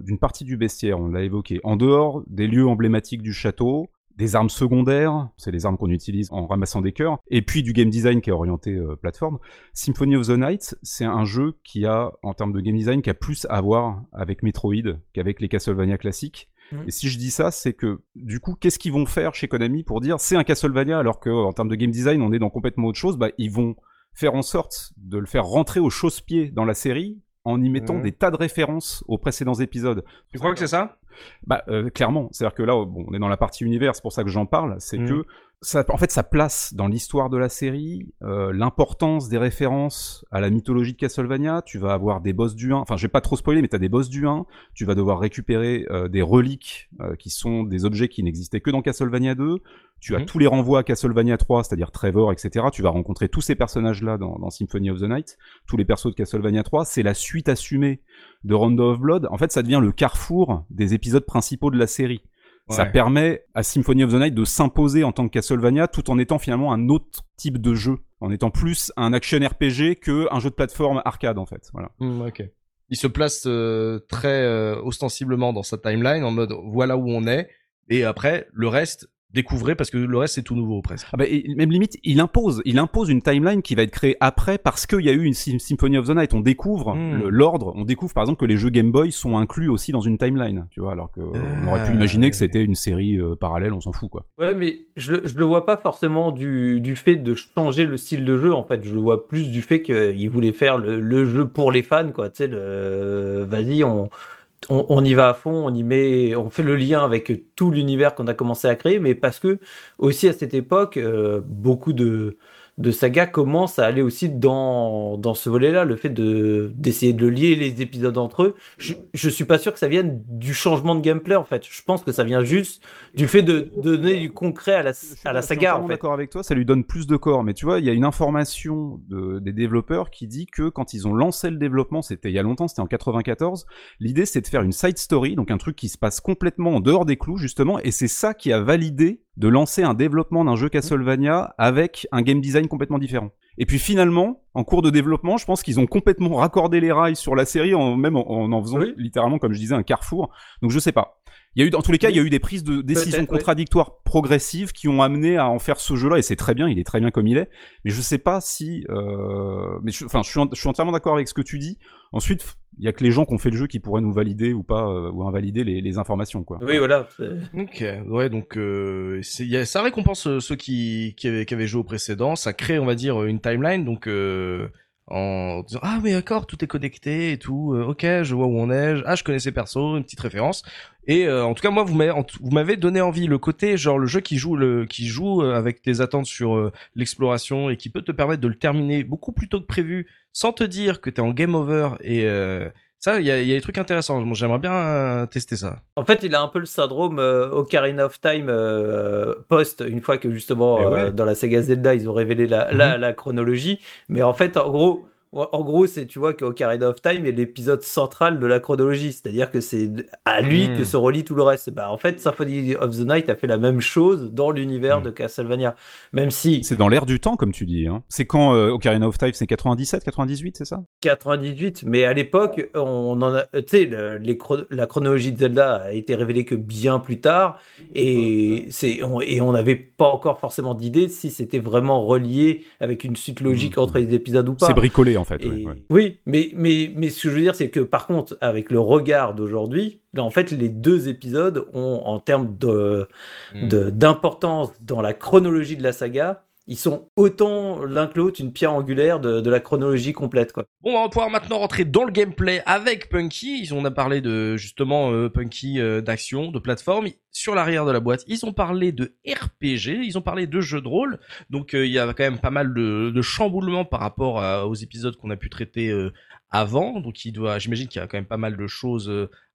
d'une partie du bestiaire, on l'a évoqué, en dehors des lieux emblématiques du château, des armes secondaires, c'est les armes qu'on utilise en ramassant des cœurs, et puis du game design qui est orienté euh, plateforme. Symphony of the Night, c'est un jeu qui a, en termes de game design, qui a plus à voir avec Metroid qu'avec les Castlevania classiques. Mmh. Et si je dis ça, c'est que du coup, qu'est-ce qu'ils vont faire chez Konami pour dire c'est un Castlevania alors que en termes de game design, on est dans complètement autre chose? Bah, ils vont faire en sorte de le faire rentrer au chausse-pied dans la série en y mettant mmh. des tas de références aux précédents épisodes. Tu crois que c'est ça? Bah euh, clairement, c'est-à-dire que là, bon, on est dans la partie univers, c'est pour ça que j'en parle, c'est mm. que ça, en fait, ça place dans l'histoire de la série euh, l'importance des références à la mythologie de Castlevania. Tu vas avoir des boss du 1, enfin, je vais pas trop spoiler, mais tu as des boss du 1. Tu vas devoir récupérer euh, des reliques qui sont des objets qui n'existaient que dans Castlevania 2. Tu as mm. tous les renvois à Castlevania 3, c'est-à-dire Trevor, etc. Tu vas rencontrer tous ces personnages-là dans, dans, Symphony of the Night, tous les persos de Castlevania 3. C'est la suite assumée de Rondo of Blood. En fait, ça devient le carrefour des épisodes principaux de la série. Ça permet à Symphony of the Night de s'imposer en tant que Castlevania tout en étant finalement un autre type de jeu, en étant plus un action RPG que un jeu de plateforme arcade en fait. Voilà. Hmm, ok. Il se place euh, très euh, ostensiblement dans sa timeline en mode voilà où on est et après le reste découvrez parce que le reste c'est tout nouveau presque. Ah bah, même limite, il impose, il impose une timeline qui va être créée après parce qu'il y a eu une Symphony of the Night. On découvre hmm. l'ordre, on découvre par exemple que les jeux Game Boy sont inclus aussi dans une timeline, tu vois, alors qu'on on aurait pu imaginer que c'était une série euh, parallèle, on s'en fout quoi. Ouais, mais je, je le vois pas forcément du, du fait de changer le style de jeu en fait. Je le vois plus du fait qu'il voulait faire le, le, jeu pour les fans quoi. Tu sais, le... vas-y on on, y va à fond, on y met, on fait le lien avec tout l'univers qu'on a commencé à créer, mais parce que aussi à cette époque, euh, beaucoup de de saga commence à aller aussi dans, dans ce volet-là, le fait de d'essayer de lier les épisodes entre eux. Je, je suis pas sûr que ça vienne du changement de gameplay en fait. Je pense que ça vient juste du fait de, donner du concret à la, à la saga en fait. D'accord avec toi, ça lui donne plus de corps. Mais tu vois, il y a une information de, des développeurs qui dit que quand ils ont lancé le développement, c'était il y a longtemps, c'était en 94. L'idée c'est de faire une side story, donc un truc qui se passe complètement en dehors des clous justement, et c'est ça qui a validé de lancer un développement d'un jeu Castlevania avec un game design complètement différent. Et puis finalement, en cours de développement, je pense qu'ils ont complètement raccordé les rails sur la série, en, même en en, faisant littéralement, comme je disais, un carrefour. Donc je sais pas. Il y a eu, dans tous les cas, il y a eu des prises de décisions contradictoires progressives qui ont amené à en faire ce jeu-là, et c'est très bien, il est très bien comme il est. Mais je sais pas si, euh... mais je, enfin, je suis, je suis entièrement d'accord avec ce que tu dis. Ensuite, il y a que les gens qui ont fait le jeu qui pourraient nous valider ou pas euh, ou invalider les, les, informations quoi. Oui voilà. Ok ouais donc euh, y a, ça récompense euh, ceux qui, qui avaient, qui, avaient, joué au précédent, ça crée on va dire une timeline donc euh, en disant ah mais d'accord tout est connecté et tout euh, ok je vois où on est ah je connais ces persos une petite référence. Et euh, en tout cas moi vous m'avez donné envie. Le côté genre le jeu qui joue le qui joue euh, avec tes attentes sur l'exploration et qui peut te permettre de le terminer beaucoup plus tôt que prévu sans te dire que t'es en game over et ça, il y a, y a, des trucs intéressants. J'aimerais bien tester ça. En fait, il a un peu le syndrome Ocarina of Time post, une fois que justement dans la saga Zelda, ils ont révélé la, la, mhm. la, chronologie. Mais en fait, en gros, en gros, c'est tu vois qu'Ocarina of Time est l'épisode central de la chronologie, c'est-à-dire que c'est à lui que hmm. se relie tout le reste. Bah, en fait, Symphony of the Night a fait la même chose dans l'univers hmm. de Castlevania, même si c'est dans l'air du temps comme tu dis. Hein. C'est quand euh, Ocarina of Time, c'est 97, 98, c'est ça? 98, mais à l'époque, on en a, tu sais, la chronologie de Zelda a été révélée que bien plus tard, et c'est et on n'avait pas encore forcément d'idée si c'était vraiment relié avec une suite logique hmm. entre les épisodes ou pas. C'est bricolé en fait. Oui, mais, mais, mais ce que je veux dire, c'est que par contre, avec le regard d'aujourd'hui, en fait, les deux épisodes ont, en termes hmm. d'importance de, dans la chronologie de la saga, ils sont autant l'un que l'autre une pierre angulaire de, la chronologie complète. Bon, on va pouvoir maintenant rentrer dans le gameplay avec Punky. On a parlé de justement euh, Punky euh, d'action, de plateforme. Sur l'arrière de la boîte, ils ont parlé de RPG, ils ont parlé de jeux de rôle. Donc euh, il y a quand même pas mal de, de chamboulements par rapport aux épisodes qu'on a pu traiter avant. Donc il doit, j'imagine qu'il y a quand même pas mal de choses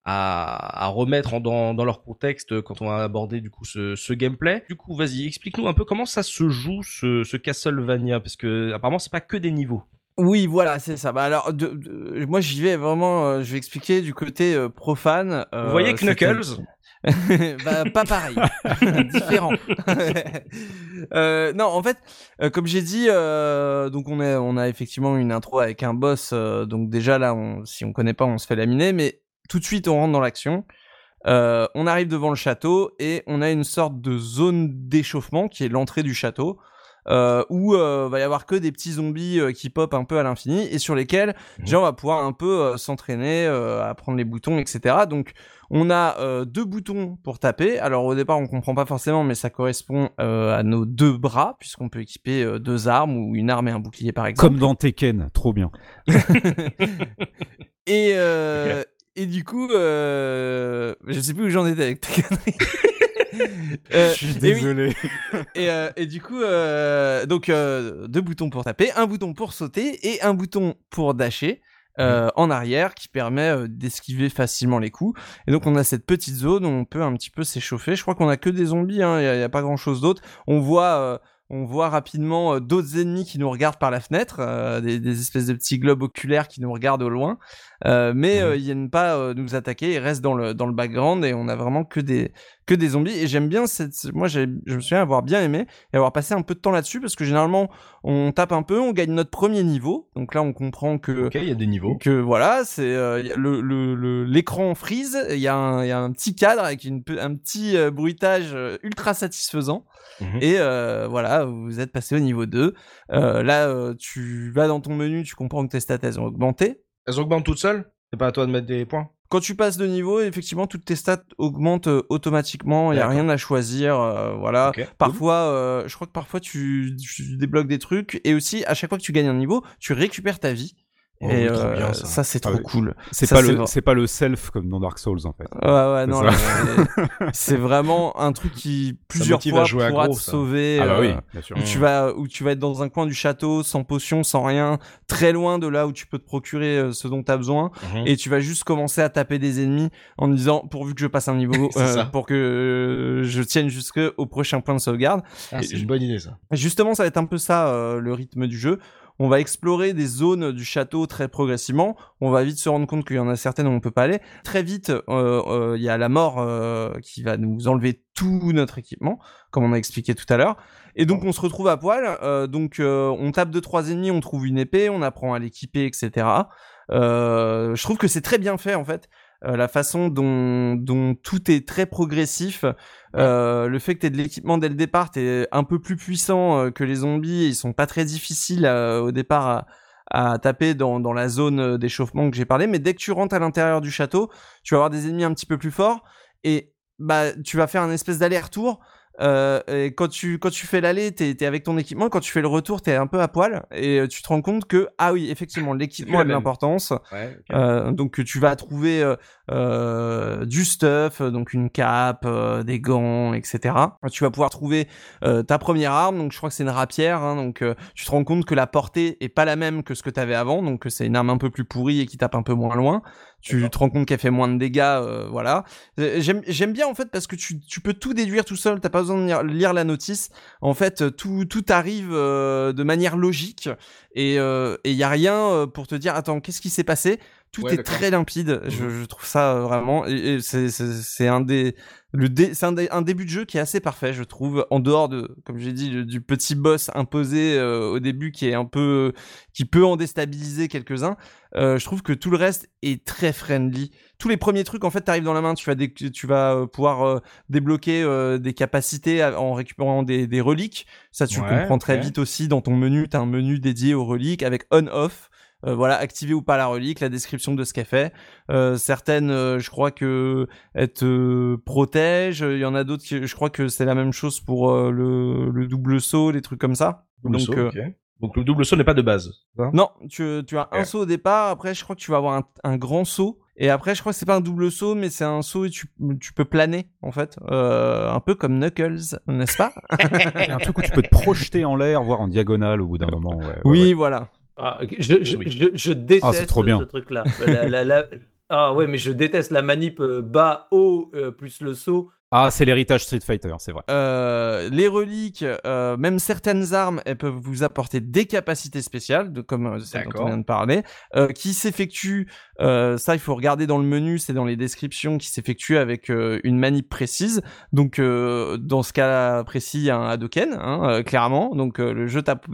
à, à remettre dans, dans, leur contexte quand on va aborder du coup ce, ce gameplay. Du coup, vas-y, explique-nous un peu comment ça se joue ce, ce Castlevania, parce que apparemment c'est pas que des niveaux. Oui, voilà, c'est ça. Bah alors, de, moi j'y vais vraiment, euh, je vais expliquer du côté euh, profane. Euh, Vous voyez Knuckles? Bah, pas pareil, différent. euh, non, en fait, comme j'ai dit, euh, donc on a, on a effectivement une intro avec un boss. donc déjà là, on, si on connaît pas, on se fait laminer. Mais tout de suite, on rentre dans l'action. Euh, on arrive devant le château et on a une sorte de zone d'échauffement qui est l'entrée du château. Euh, où euh, va y avoir que des petits zombies euh, qui pop un peu à l'infini et sur lesquels mmh. on va pouvoir un peu s'entraîner à prendre les boutons etc donc on a deux boutons pour taper alors au départ on comprend pas forcément mais ça correspond à nos deux bras puisqu'on peut équiper deux armes ou une arme et un bouclier par exemple comme dans Tekken trop bien et et du coup, euh, je sais plus où j'en étais avec ta connerie. euh, je suis désolé. Et, euh, et, du coup, euh, donc euh, deux boutons pour taper, un bouton pour sauter et un bouton pour dasher. Euh, en arrière qui permet euh, d'esquiver facilement les coups et donc on a cette petite zone où on peut un petit peu s'échauffer je crois qu'on a que des zombies il hein, n'y a, a, pas grand chose d'autre on voit on voit rapidement euh, d'autres ennemis qui nous regardent par la fenêtre, euh, des, des, espèces de petits globes oculaires qui nous regardent au loin, euh, mais mhm. ils viennent pas nous attaquer, ils restent dans le dans le background et on a vraiment que des que des zombies. Et j'aime bien cette, moi je me souviens avoir bien aimé et avoir passé un peu de temps là-dessus parce que généralement on tape un peu, on gagne notre premier niveau, donc là on comprend que ok il y a des niveaux, que voilà c'est le le l'écran freeze, il y a un il y a un petit cadre avec une un petit bruitage ultra satisfaisant. Mhm. Et euh, voilà, vous êtes passé au niveau 2. Euh, là, euh, tu vas dans ton menu, tu comprends que tes stats, elles ont augmenté. Elles augmentent toutes seules? C'est pas à toi de mettre des points quand tu passes de niveau, effectivement, toutes tes stats augmentent automatiquement. Il y a rien à choisir, voilà. Parfois, je crois que parfois tu, tu, débloques des trucs et aussi à chaque fois que tu gagnes un niveau, tu récupères ta vie. Oh, et euh, ça, c'est trop cool. C'est pas le c'est pas le self comme dans Dark Souls en fait. Ouais ouais non c'est vraiment un truc qui plusieurs fois pourra te sauver. Ah bah oui, euh, bien sûr. Où tu vas où tu vas être dans un coin du château sans potion, sans rien, très loin de là où tu peux te procurer euh, ce dont tu as besoin mhm. et tu vas juste commencer à taper des ennemis en disant pourvu que je passe un niveau pour que je tienne jusqu'au prochain point de sauvegarde. Ah, c'est une bonne idée ça. Justement, ça va être un peu ça le rythme du jeu on va explorer des zones du château très progressivement. On va vite se rendre compte qu'il y en a certaines où on peut pas aller. Très vite, euh, euh, il y a la mort euh, qui va nous enlever tout notre équipement, comme on a expliqué tout à l'heure. Et donc on se retrouve à poil. donc on tape deux trois ennemis, on trouve une épée, on apprend à l'équiper, etc. je trouve que c'est très bien fait en fait. La façon dont, tout est très progressif, le fait que tu de l'équipement dès le départ, tu es un peu plus puissant que les zombies, ils sont pas très difficiles au départ à, taper dans, dans la zone d'échauffement que j'ai parlé, mais dès que tu rentres à l'intérieur du château, tu vas avoir des ennemis un petit peu plus forts et bah tu vas faire un espèce d'aller-retour euh, et quand tu quand tu fais l'aller, t'es es avec ton équipement. Quand tu fais le retour, t'es un peu à poil et euh, tu te rends compte que ah oui, effectivement, l'équipement a de l'importance. Ouais, euh, donc tu vas trouver euh, euh, du stuff, donc une cape, des gants, etc. Tu vas pouvoir trouver ta première arme. Donc je crois que c'est une rapière. Hein, donc tu te rends compte que la portée est pas la même que ce que t'avais avant. Donc c'est une arme un peu plus pourrie et qui tape un peu moins loin tu te rends compte qu'elle fait moins de dégâts, euh, voilà. Euh, j'aime bien en fait parce que tu, tu peux tout déduire tout seul, t'as pas besoin de lire, la notice. En fait, tout, tout arrive euh, de manière logique et il y a rien pour te dire attends qu'est-ce qui s'est passé? Tout est très limpide. Je, mmh. je, trouve ça vraiment et, c'est un des le c'est un, début de jeu qui est assez parfait, je trouve, en dehors de, comme j'ai dit, du petit boss imposé euh, au début qui est un peu, qui peut en déstabiliser quelques-uns. Euh, je trouve que tout le reste est très friendly. Tous les premiers trucs, en fait, t'arrives dans la main, tu vas, tu vas euh, pouvoir débloquer des capacités en récupérant des, des reliques. Ça, tu comprends très vite aussi dans ton menu. T'as un menu dédié aux reliques avec on/off. Euh, voilà, activer ou pas la relique, la description de ce qu'elle fait. Euh, certaines, euh, je crois que elles te protègent. Il y en a d'autres qui, je crois que c'est la même chose pour le, le, double saut, des trucs comme ça. Donc, Donc le double saut n'est pas de base. non, tu, tu as un saut au départ. Après, je crois que tu vas avoir un, un grand saut. Et après, je crois que c'est pas un double saut, mais c'est un saut et tu, tu peux planer, en fait. Euh, un peu comme Knuckles, n'est-ce pas? Un truc où tu peux te projeter en l'air, voire en diagonale au bout d'un moment. Ouais, oui, voilà. Ah, je, je, je, je, déteste ah, ce truc-là. Ah ouais, mais je déteste la manip euh, bas, haut, euh, plus le saut. Ah, c'est l'héritage Street Fighter, c'est vrai. Euh, les reliques, euh, même certaines armes, elles peuvent vous apporter des capacités spéciales, de, comme euh, celle dont on vient de parler, euh, qui s'effectuent, euh, ça il faut regarder dans le menu, c'est dans les descriptions, qui s'effectuent avec une manip précise. Donc dans ce cas précis, il y a un Hadoken, hein, clairement. Donc le jeu tape...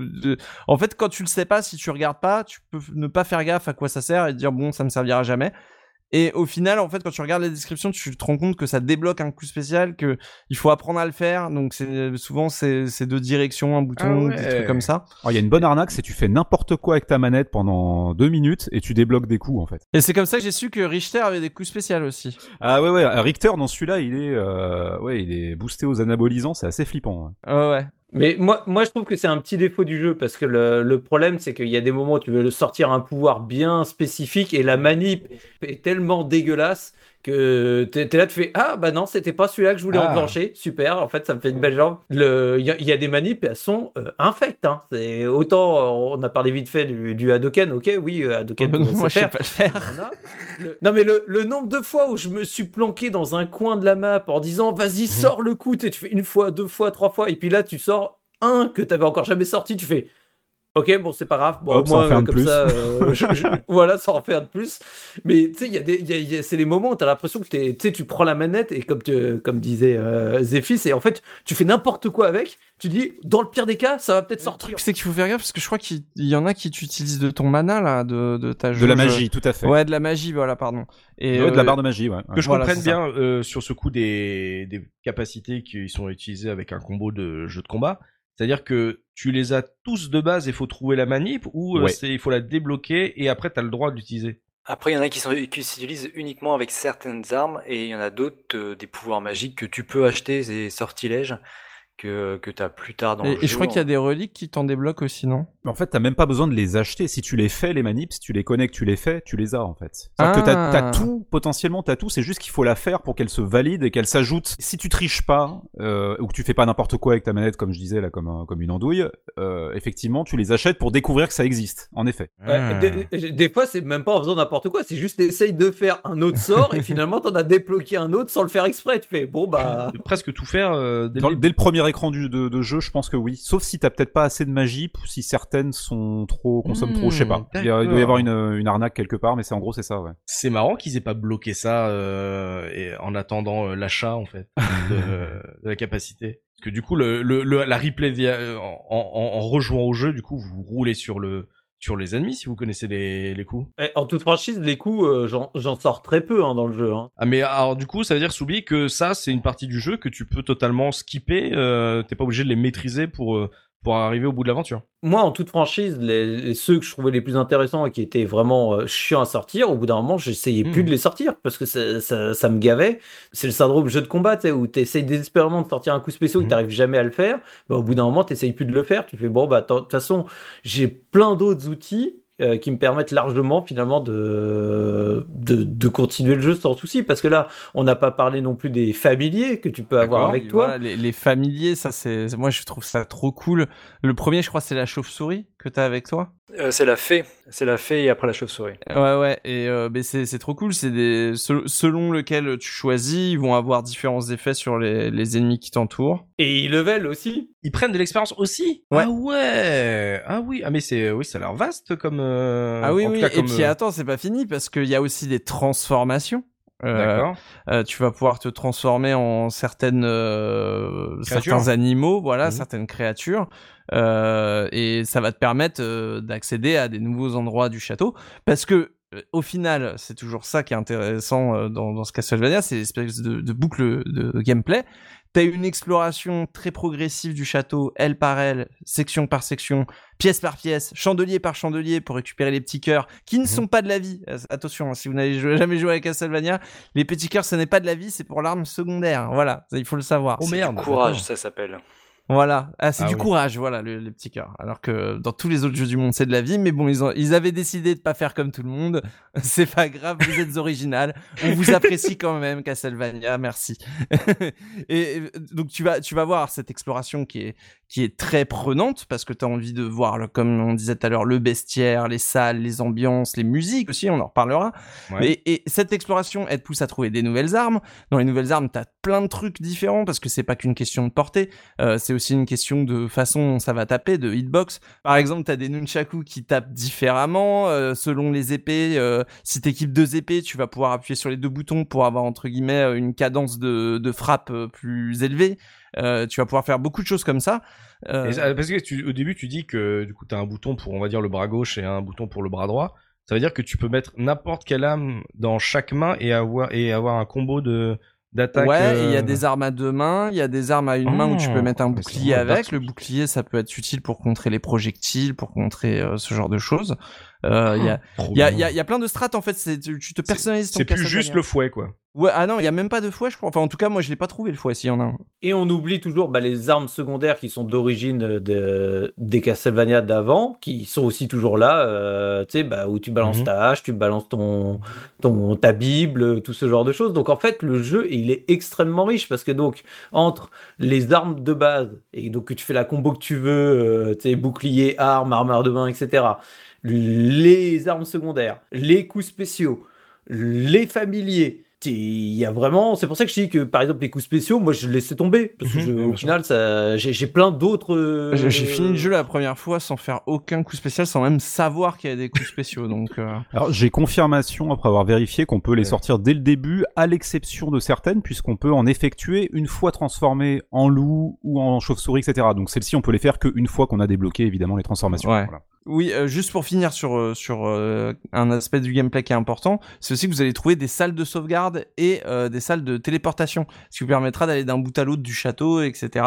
En fait, quand tu le sais pas, si tu regardes pas, tu peux ne pas faire gaffe à quoi ça sert et dire bon, ça me servira jamais. Et au final, en fait, quand tu regardes les descriptions, tu te rends compte que ça débloque un coup spécial, que il faut apprendre à le faire. Donc c'est souvent c'est deux directions, un bouton, ah des trucs comme ça. Il y a une bonne arnaque, c'est tu fais n'importe quoi avec ta manette pendant deux minutes et tu débloques des coups en fait. Et c'est comme ça que j'ai su que Richter avait des coups spéciaux aussi. Ah ouais ouais, Richter dans celui-là, il est euh, ouais, il est boosté aux anabolisants, c'est assez flippant. Ouais. ouais. Mais moi, moi, je trouve que c'est un petit défaut du jeu parce que le, le problème, c'est qu'il y a des moments où tu veux sortir un pouvoir bien spécifique et la manip est tellement dégueulasse que t'es es là, tu fais Ah, bah non, c'était pas celui-là que je voulais ah. enclencher. Super, en fait, ça me fait une belle jambe. Il y, y, a des manips, elles sont euh, infectes. Hein. Autant, euh, on a parlé vite fait du, du Hadoken, ok, oui, euh, Hadoken, moi, je sais pas le faire. Non, mais le, le, nombre de fois où je me suis planqué dans un coin de la map en disant Vas-y, mmh. sors le coup, tu fais une fois, deux fois, trois fois, et puis là, tu sors un que t'avais encore jamais sorti, tu fais Ok, bon, c'est pas grave. Bon, moi, comme plus. ça, euh, voilà, ça en fait un de plus. Mais tu sais, il y a des, c'est les moments où t'as l'impression que tu sais, tu prends la manette et comme, tu, comme disait euh, Zéphis, et en fait, tu fais n'importe quoi avec. Tu dis, dans le pire des cas, ça va peut-être sortir. Le truc, c'est qu'il faut faire gaffe parce que je crois qu'il y en a qui utilisent de ton mana là, de, de ta. De la magie, tout à fait. Ouais, de la magie, voilà, pardon. Et de la euh, barre de magie, ouais. Que je comprenne bien euh, sur ce coup des, des capacités qui sont utilisées avec un combo de jeu de combat c'est-à-dire que tu les as tous de base et il faut trouver la manip ou euh, c'est il faut la débloquer et après tu as le droit d'utiliser? Après, il y en a qui, sont, qui s'utilisent uniquement avec certaines armes et il y en a d'autres, euh, des pouvoirs magiques que tu peux acheter, des sortilèges que, que tu as plus tard dans et, le jeu. Et je crois qu'il y a des reliques qui t'en débloquent aussi, non? En fait, t'as même pas besoin de les acheter. Si tu les fais, les manips, si tu les connectes, tu les fais, tu les as en fait. cest que t'as, as ah. tout, potentiellement t'as tout, c'est juste qu'il faut la faire pour qu'elle se valide et qu'elle s'ajoute. Si tu triches pas, euh, ou que tu fais pas n'importe quoi avec ta manette, comme je disais là, comme, comme une andouille, euh, effectivement, tu les achètes pour découvrir que ça existe, en effet. des, fois, c'est même pas en faisant n'importe quoi, c'est juste essaye de faire un autre sort et finalement t'en as débloqué un autre sans le faire exprès. Tu fais, bon bah. Presque tout faire euh, dès, le premier écran du, de, de jeu je pense que oui. Sauf si t'as peut-être pas assez de magie, ou si certaines sont trop, consomment trop, je sais pas. Hmm, il, doit y avoir une, une, arnaque quelque part, mais c'est en gros c'est ça, ouais. C'est marrant qu'ils aient pas bloqué ça euh, et en attendant euh, l'achat en fait de, la capacité. Parce que du coup, le, le, la replay en, en, en, rejoignant au jeu, du coup, vous roulez sur le sur les ennemis si vous connaissez les, les coups. Eh, en toute franchise, les coups, euh, j'en sors très peu hein, dans le jeu. Hein. Ah mais alors du coup, ça veut dire s'oublier que ça, c'est une partie du jeu que tu peux totalement skipper. Euh, T'es pas obligé de les maîtriser pour euh, pour arriver au bout de l'aventure. Moi, en toute franchise, les, ceux que je trouvais les plus intéressants et qui étaient vraiment euh, chiants à sortir, au bout d'un moment, j'essayais plus hmm. de les sortir parce que ça, ça, ça me gavait. C'est le syndrome jeu de combat, où tu essayes désespérément de sortir un coup spécial et hmm. tu jamais à le faire. Bah, au bout d'un moment, tu plus de le faire. Tu fais, bon, bah, de toute façon, j'ai plein d'autres outils euh, qui me permettent largement finalement de, de, de continuer le jeu sans souci. Parce que là on n'a pas parlé non plus des familiers que tu peux avoir avec toi. les, les, familiers ça c'est moi je trouve ça trop cool. Le premier je crois c'est la chauve-souris que tu as avec toi euh, c'est la fée, c'est la fée et après la chauve-souris. Ouais ouais et euh, c'est c'est trop cool, c'est des selon lequel tu choisis, ils vont avoir différents effets sur les, les ennemis qui t'entourent. Et ils level aussi. Ils prennent de l'expérience aussi. Ouais. Ah ouais. Ah oui, ah mais c'est oui, ça a l'air vaste comme euh, Ah oui oui, et puis euh, attends, c'est pas fini parce qu'il y a aussi des transformations. Euh, euh, tu vas pouvoir te transformer en certaines euh, certains animaux, voilà, mhm. certaines créatures, et ça va te permettre euh, d'accéder à des nouveaux endroits du château, parce que au final, c'est toujours ça qui est intéressant dans, dans ce Castlevania, c'est l'espèce de, de, boucle de gameplay. T'as une exploration très progressive du château, aile par aile, section par section, pièce par pièce, chandelier par chandelier pour récupérer les petits cœurs qui ne mhm. sont pas de la vie. Euh, attention, hein, si vous n'avez jamais joué à Castlevania, les petits cœurs ce n'est pas de la vie, c'est pour l'arme secondaire. Voilà, il faut le savoir. Oh merde, courage, ça s'appelle. Voilà, ah, c'est ah du courage, voilà, le, les petits cœurs. Alors que dans tous les autres jeux du monde, c'est de la vie, mais bon, ils, ont, ils avaient décidé de pas faire comme tout le monde. c'est pas grave, vous êtes original. On vous apprécie quand même, Castlevania, merci. et donc tu vas, tu vas voir cette exploration qui est, qui est très prenante parce que tu as envie de voir, comme on disait tout à l'heure, le bestiaire, les salles, les ambiances, les musiques aussi, on en reparlera. Et, et, cette exploration, elle te pousse à trouver des nouvelles armes. Dans les nouvelles armes, tu as plein de trucs différents parce que c'est pas qu'une question de portée, euh, c'est aussi une question de façon ça va taper, de hitbox. Par exemple, tu as des nunchaku qui tapent différemment euh, selon les épées. Euh, si t'équipes deux épées, tu vas pouvoir appuyer sur les deux boutons pour avoir entre guillemets une cadence de, de frappe plus élevée. Euh, tu vas pouvoir faire beaucoup de choses comme ça. Euh... parce que tu, au début, tu dis que du coup, tu as un bouton pour, on va dire, le bras gauche et un bouton pour le bras droit. Ça veut dire que tu peux mettre n'importe quelle âme dans chaque main et avoir, et avoir un combo de, d'attaque. Ouais, il y a euh, des armes à deux mains, il y a des armes à une main où tu peux oh, mettre un bouclier avec. Le bouclier, ça peut être utile pour contrer les projectiles, pour contrer euh, ce genre de choses. Euh, il y, a, ah, y, a, y, a, y a plein de strates en fait. Tu, tu te personnalises ton C'est plus juste le fouet quoi. Ouais, ah non, il y a même pas de fouet, je crois. Enfin, en tout cas, moi, je l'ai pas trouvé le fouet, s'il y en a un. Et on oublie toujours bah, les armes secondaires qui sont d'origine de, des Castlevania d'avant, qui sont aussi toujours là. Euh, tu sais, bah, où tu balances mhm. ta hache, tu balances ton, ton, ta Bible, tout ce genre de choses. Donc, en fait, le jeu, il est extrêmement riche parce que donc, entre les armes de base, et donc que tu fais la combo que tu veux, euh, tu sais, bouclier, arme, armure de main, etc., les armes secondaires, les coups spéciaux, les familiers, il y a vraiment c'est pour ça que je dis que par exemple les coups spéciaux moi je laissais tomber parce que mhm. au final ça j'ai plein d'autres j'ai fini le jeu la première fois sans faire aucun coup spécial sans même savoir qu'il y a des coups spéciaux donc euh. alors j'ai confirmation après avoir vérifié qu'on peut les sortir dès le début à l'exception de certaines puisqu'on peut en effectuer une fois transformé en loup ou en chauve-souris etc donc celles-ci on peut les faire qu'une fois qu'on a débloqué évidemment les transformations voilà. Oui, euh, juste pour finir sur euh, sur euh, un aspect du gameplay qui est important, c'est aussi que vous allez trouver des salles de sauvegarde et des salles de téléportation, ce qui vous permettra d'aller d'un bout à l'autre du château, etc.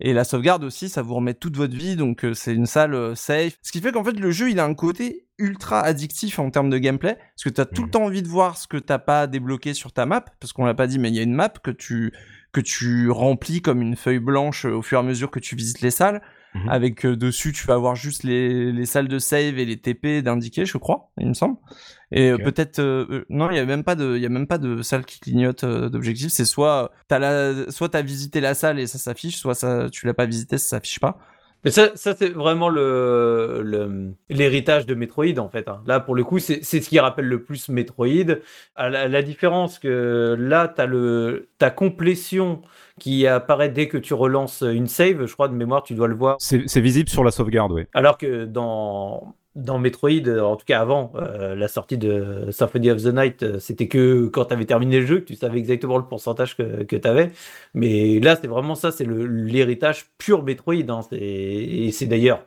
Et la sauvegarde aussi, ça vous remet toute votre vie, donc c'est une salle safe. Ce qui fait qu'en fait le jeu, il a un côté ultra addictif en termes de gameplay, parce que tu as tout le mmh. temps envie de voir ce que t'as pas débloqué sur ta map, parce qu'on l'a pas dit, mais il y a une map que tu que tu remplis comme une feuille blanche au fur et à mesure que tu visites les salles. Mhm. Avec euh, dessus, tu vas avoir juste les, les salles de save et les TP d'indiquer, je crois, il me semble. Et euh, peut-être euh, non, il y a même pas de il y a même pas de salle qui clignote d'objectifs, c'est soit t'as la soit t'as visité la salle et ça s'affiche, soit ça tu l'as pas visité, ça s'affiche pas. Mais ça, ça c'est vraiment le l'héritage de Metroid en fait. Hein. Là, pour le coup, c'est ce qui rappelle le plus Metroid. À la, la différence que là, t'as le ta complétion qui apparaît dès que tu relances une save. Je crois de mémoire, tu dois le voir. C'est visible sur la sauvegarde, oui. Alors que dans dans Metroid, en tout cas avant euh, la sortie de Symphony of the Night, euh, c'était que quand tu avais terminé le jeu que tu savais exactement le pourcentage que, que tu avais. Mais là, c'est vraiment ça, c'est l'héritage pur Metroid. Hein. Et c'est d'ailleurs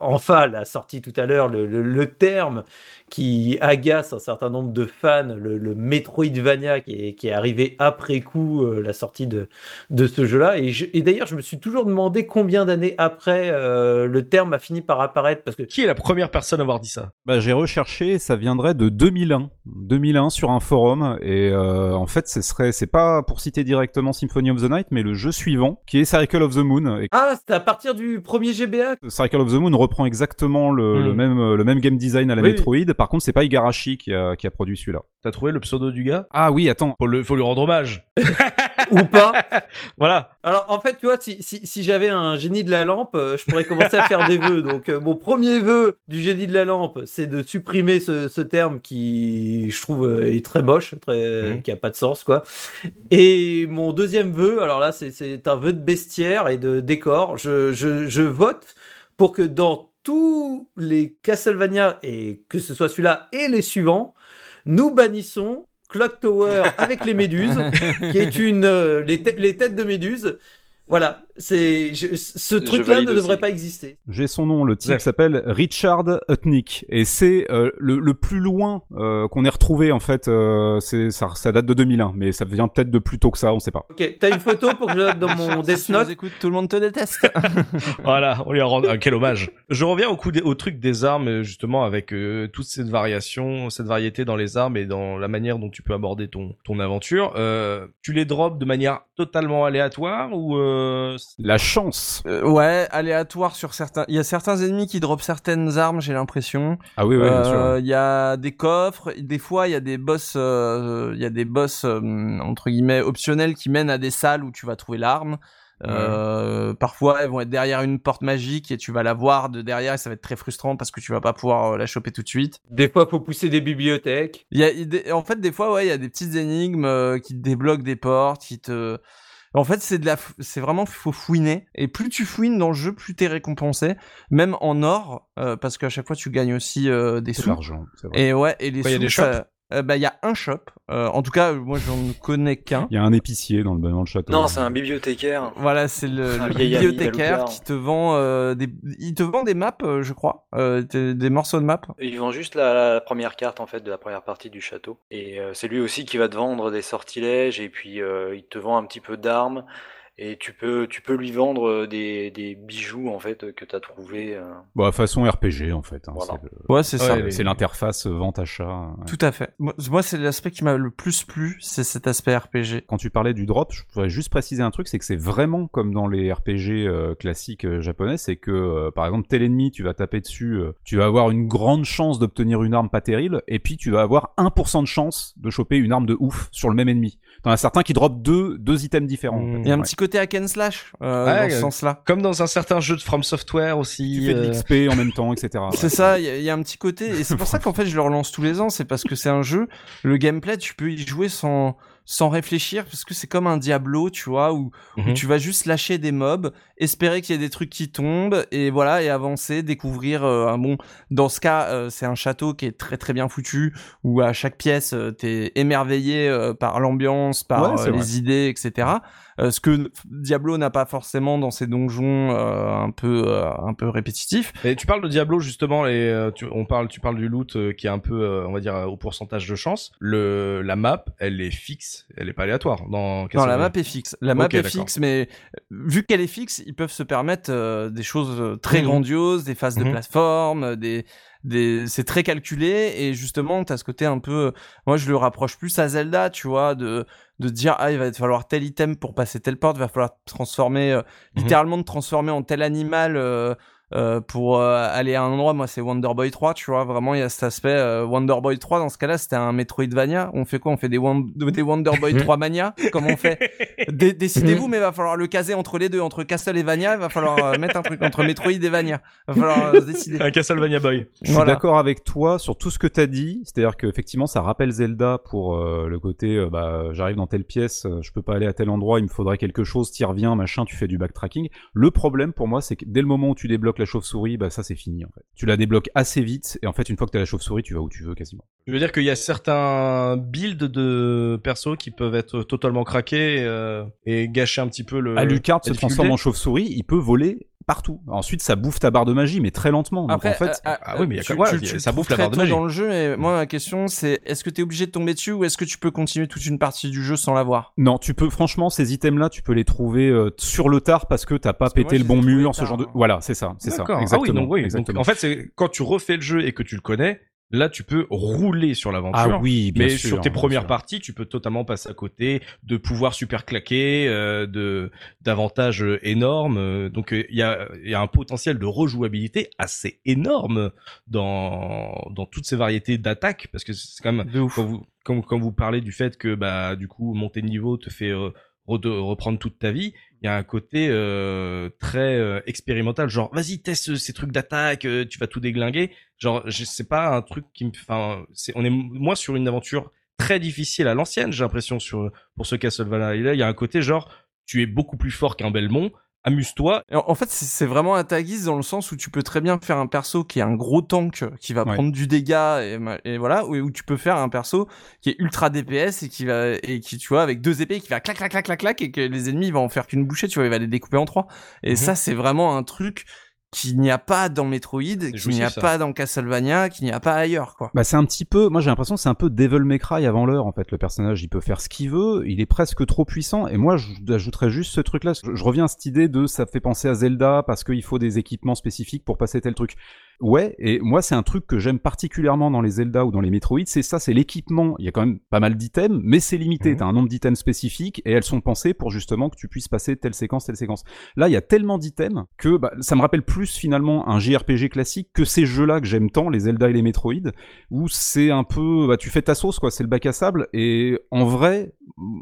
enfin l'a sorti tout à l'heure le, le, terme qui agace un certain nombre de fans, le, le Metroidvania qui est, qui est arrivé après coup euh, la sortie de, de ce jeu-là. Et, et d'ailleurs, je me suis toujours demandé combien d'années après euh, le terme a fini par apparaître. Parce que qui est la première personne à avoir dit ça? Bah, j'ai recherché, ça viendrait de 2001, 2001 sur un forum. Et euh, en fait, ce serait, c'est pas pour citer directement Symphony of the Night, mais le jeu suivant qui est Circle of the Moon. Ah, c'est à partir du premier GBA. Circle of the Moon reprend exactement le, le hmm. même le même game design à la Metroid. Par contre, c'est pas Igarashi qui a, qui a produit celui-là. T'as trouvé le pseudo du gars? Ah oui, attends. Faut, le, faut lui rendre hommage. Ou pas. voilà. Alors en fait, tu vois, si, si, si j'avais un génie de la lampe, euh, je pourrais commencer à faire des vœux. Donc euh, mon premier vœu du génie de la lampe, c'est de supprimer ce, ce, terme qui, je trouve, euh, est très moche, très, mhm. qui a pas de sens, quoi. Et mon deuxième vœu, alors là, c'est un vœu de bestiaire et de décor. Je, je, je vote pour que dans tous les Castlevania, et que ce soit celui-là et les suivants, nous bannissons Clock Tower avec les méduses, qui est une euh, les, les, têtes de méduses, voilà, c'est ce truc-là ne devrait pas exister. J'ai son nom, le type s'appelle Richard Hutnick et c'est euh, le, le, plus loin euh, qu'on ait retrouvé en fait. Euh, c'est ça, ça, date de 2001, mais ça vient peut-être de plus tôt que ça, on sait pas. Ok, t'as une photo pour que je note dans mon Death Note. Écoute, tout le monde te déteste. voilà, on lui rend quel hommage. Je reviens au coup au truc des armes justement avec toute cette variation, cette variété dans les armes et dans la manière dont tu peux aborder ton ton aventure. tu les drops de manière totalement aléatoire ou euh, la chance. Euh, ouais, aléatoire sur certains. Il y a certains ennemis qui dropent certaines armes, j'ai l'impression. Ah oui, oui, bien sûr. Euh, il y a des coffres. Des fois, il y a des boss. Il y a des boss entre guillemets optionnels qui mènent à des salles où tu vas trouver l'arme. Euh, parfois, elles vont être derrière une porte magique et tu vas la voir de derrière et ça va être très frustrant parce que tu vas pas pouvoir la choper tout de suite. Des fois, faut pousser des bibliothèques. Il y a, en fait, des fois, ouais, il y a des petites énigmes qui te débloquent des portes, qui te, en fait, c'est de la, c'est vraiment faut fouiner. Et plus tu fouines dans le jeu, plus t'es récompensé, même en or, euh, parce qu'à chaque fois tu gagnes aussi euh, des sous. L'argent. Et ouais, et les sous. Il y a des shops. Euh, bah il y a un shop. Euh, en tout cas, moi j'en connais qu'un. Il y a un épicier dans le dans le château. Non, c'est un bibliothécaire. Voilà, c'est le, bibliothécaire qui te vend euh, des il te vend des maps, je crois, des, morceaux de maps. Il vend juste la, première carte en fait de la première partie du château et c'est lui aussi qui va te vendre des sortilèges et puis il te vend un petit peu d'armes et tu peux tu peux lui vendre euh, des, des bijoux en fait que tu as trouvé euh... bah façon RPG en fait hein, ouais c'est ça. C'est l'interface vente achat tout à fait. Moi c'est l'aspect qui m'a le plus plu c'est cet aspect RPG quand tu parlais du drop je voudrais juste préciser un truc c'est que c'est vraiment comme dans les RPG euh, classiques euh, japonais c'est que par exemple tel ennemi tu vas taper dessus tu vas avoir une grande chance d'obtenir une arme pas terrible et puis tu vas avoir 1% de chance de choper une arme de ouf sur le même ennemi t'en as certains qui drop deux deux items différents il y a un petit côté hack and slash euh, dans ce sens-là. Comme dans un certain jeu de From Software aussi. Tu fais de euh, l'XP en même temps, etc. C'est ça, il y, a un petit côté, et c'est pour ça qu'en fait je le relance tous les ans, c'est parce que c'est un jeu, le gameplay, tu peux y jouer sans sans réfléchir parce que c'est comme un Diablo, tu vois, où, mhm. tu vas juste lâcher des mobs, espérer qu'il y ait des trucs qui tombent et voilà et avancer, découvrir euh, un bon. Dans ce cas, euh, c'est un château qui est très très bien foutu où à chaque pièce euh, t'es émerveillé par l'ambiance, par les idées, etc. ce que Diablo n'a pas forcément dans ses donjons un peu un peu répétitifs. Et tu parles de Diablo justement et tu, on parle tu parles du loot qui est un peu on va dire au pourcentage de chance. Le la map elle est fixe elle est pas aléatoire. Dans non, la map est fixe. La map est fixe, mais vu qu'elle est fixe, ils peuvent se permettre euh, des choses euh, très mmh. grandioses, des phases de mmh. plateforme, des des c'est très calculé et justement tu as ce côté un peu moi je le rapproche plus à Zelda tu vois de de dire ah il va falloir tel item pour passer telle porte il va falloir transformer euh, mmh. littéralement de transformer en tel animal euh, pour euh, aller à un endroit, moi c'est Wonder Boy 3, tu vois, vraiment il y a cet aspect euh, Wonder Boy 3 dans ce cas-là, c'était un Metroidvania. On fait quoi? On fait des, des Wonder Boy 3 Mania? Comment on fait? Décidez-vous, mais il va falloir le caser entre les deux, entre Castle et Vania, il va falloir mettre un truc entre Metroid et Vania. Il va falloir décider. Un Castlevania Boy. Je suis d'accord avec toi sur tout ce que t'as dit, c'est-à-dire qu'effectivement ça rappelle Zelda pour le côté bah j'arrive dans telle pièce, je peux pas aller à tel endroit, il me faudrait quelque chose, t'y reviens, machin, tu fais du backtracking. Le problème pour moi c'est que dès le moment où tu débloques la chauve-souris, bah ça c'est fini en fait. Tu la débloques assez vite et en fait une fois que t'as la chauve-souris, tu vas où tu veux quasiment. Je veux dire qu'il y a certains builds de persos qui peuvent être totalement craqués euh, et gâcher un petit peu le. Alucard se transforme en chauve-souris, il peut voler partout. Ensuite, ça bouffe ta barre de magie, mais très lentement. Donc Après, en fait, euh, euh, ah oui, mais il y a tu- tu- tu Ça bouffe la barre de magie. dans le jeu. Moi, ma question, c'est est-ce que t'es obligé de tomber dessus ou est-ce que tu peux continuer toute une partie du jeu sans l'avoir? Non, tu peux franchement ces items-là, tu peux les trouver euh, sur le tard parce que t'as pas Parce pété moi, le bon mur, ce genre de. hein. Voilà, c'est ça, c'est ça. Ah oui, donc en fait, c'est quand tu refais le jeu et que tu le connais, là, tu peux rouler sur l'aventure. ah oui, bien mais sûr, sur tes premières sûr. parties, tu peux totalement passer à côté de pouvoirs super claqués, euh, de d'avantages euh, énormes. euh, Donc euh, il y a il y a un potentiel de rejouabilité assez énorme dans dans toutes ces variétés d'attaques parce que c'est quand même De ouf. quand vous quand, quand vous parlez du fait que bah du coup monter de niveau te fait euh, re- reprendre toute ta vie, il y a un côté euh, très euh, expérimental, genre vas-y teste ces trucs d'attaque, euh, tu vas tout déglinguer. Genre je sais pas un truc qui me, enfin on est moi sur une aventure très difficile à l'ancienne, j'ai l'impression sur pour ce Castlevania. Là il y a un côté genre tu es beaucoup plus fort qu'un Belmont, amuse-toi. Et En fait, c'est vraiment à ta guise dans le sens où tu peux très bien faire un perso qui est un gros tank qui va Ouais. prendre du dégât et, voilà, ou où tu peux faire un perso qui est ultra DPS et qui va et qui tu vois avec deux épées qui va clac clac clac clac clac et que les ennemis vont en faire qu'une bouchée, tu vois, il va les découper en trois. Et Mhm. ça c'est vraiment un truc qu'il n'y a pas dans Metroid, qu'il n'y a ça. pas dans Castlevania, qu'il n'y a pas ailleurs quoi. Bah c'est un petit peu, moi j'ai l'impression que c'est un peu Devil May Cry avant l'heure en fait. Le personnage il peut faire ce qu'il veut, il est presque trop puissant. Et moi j'ajouterais juste ce truc-là. Je, je reviens à cette idée de ça fait penser à Zelda parce qu'il faut des équipements spécifiques pour passer tel truc. Ouais, et moi c'est un truc que j'aime particulièrement dans les Zelda ou dans les Metroid, c'est ça, c'est l'équipement. Il y a quand même pas mal d'items, mais c'est limité. Mhm. T'as un nombre d'items spécifiques et elles sont pensées pour justement que tu puisses passer telle séquence, telle séquence. Là il y a tellement d'items que bah, ça me rappelle plus finalement un JRPG classique que ces jeux-là que j'aime tant, les Zelda et les Metroid où c'est un peu bah tu fais ta sauce quoi c'est le bac à sable et en vrai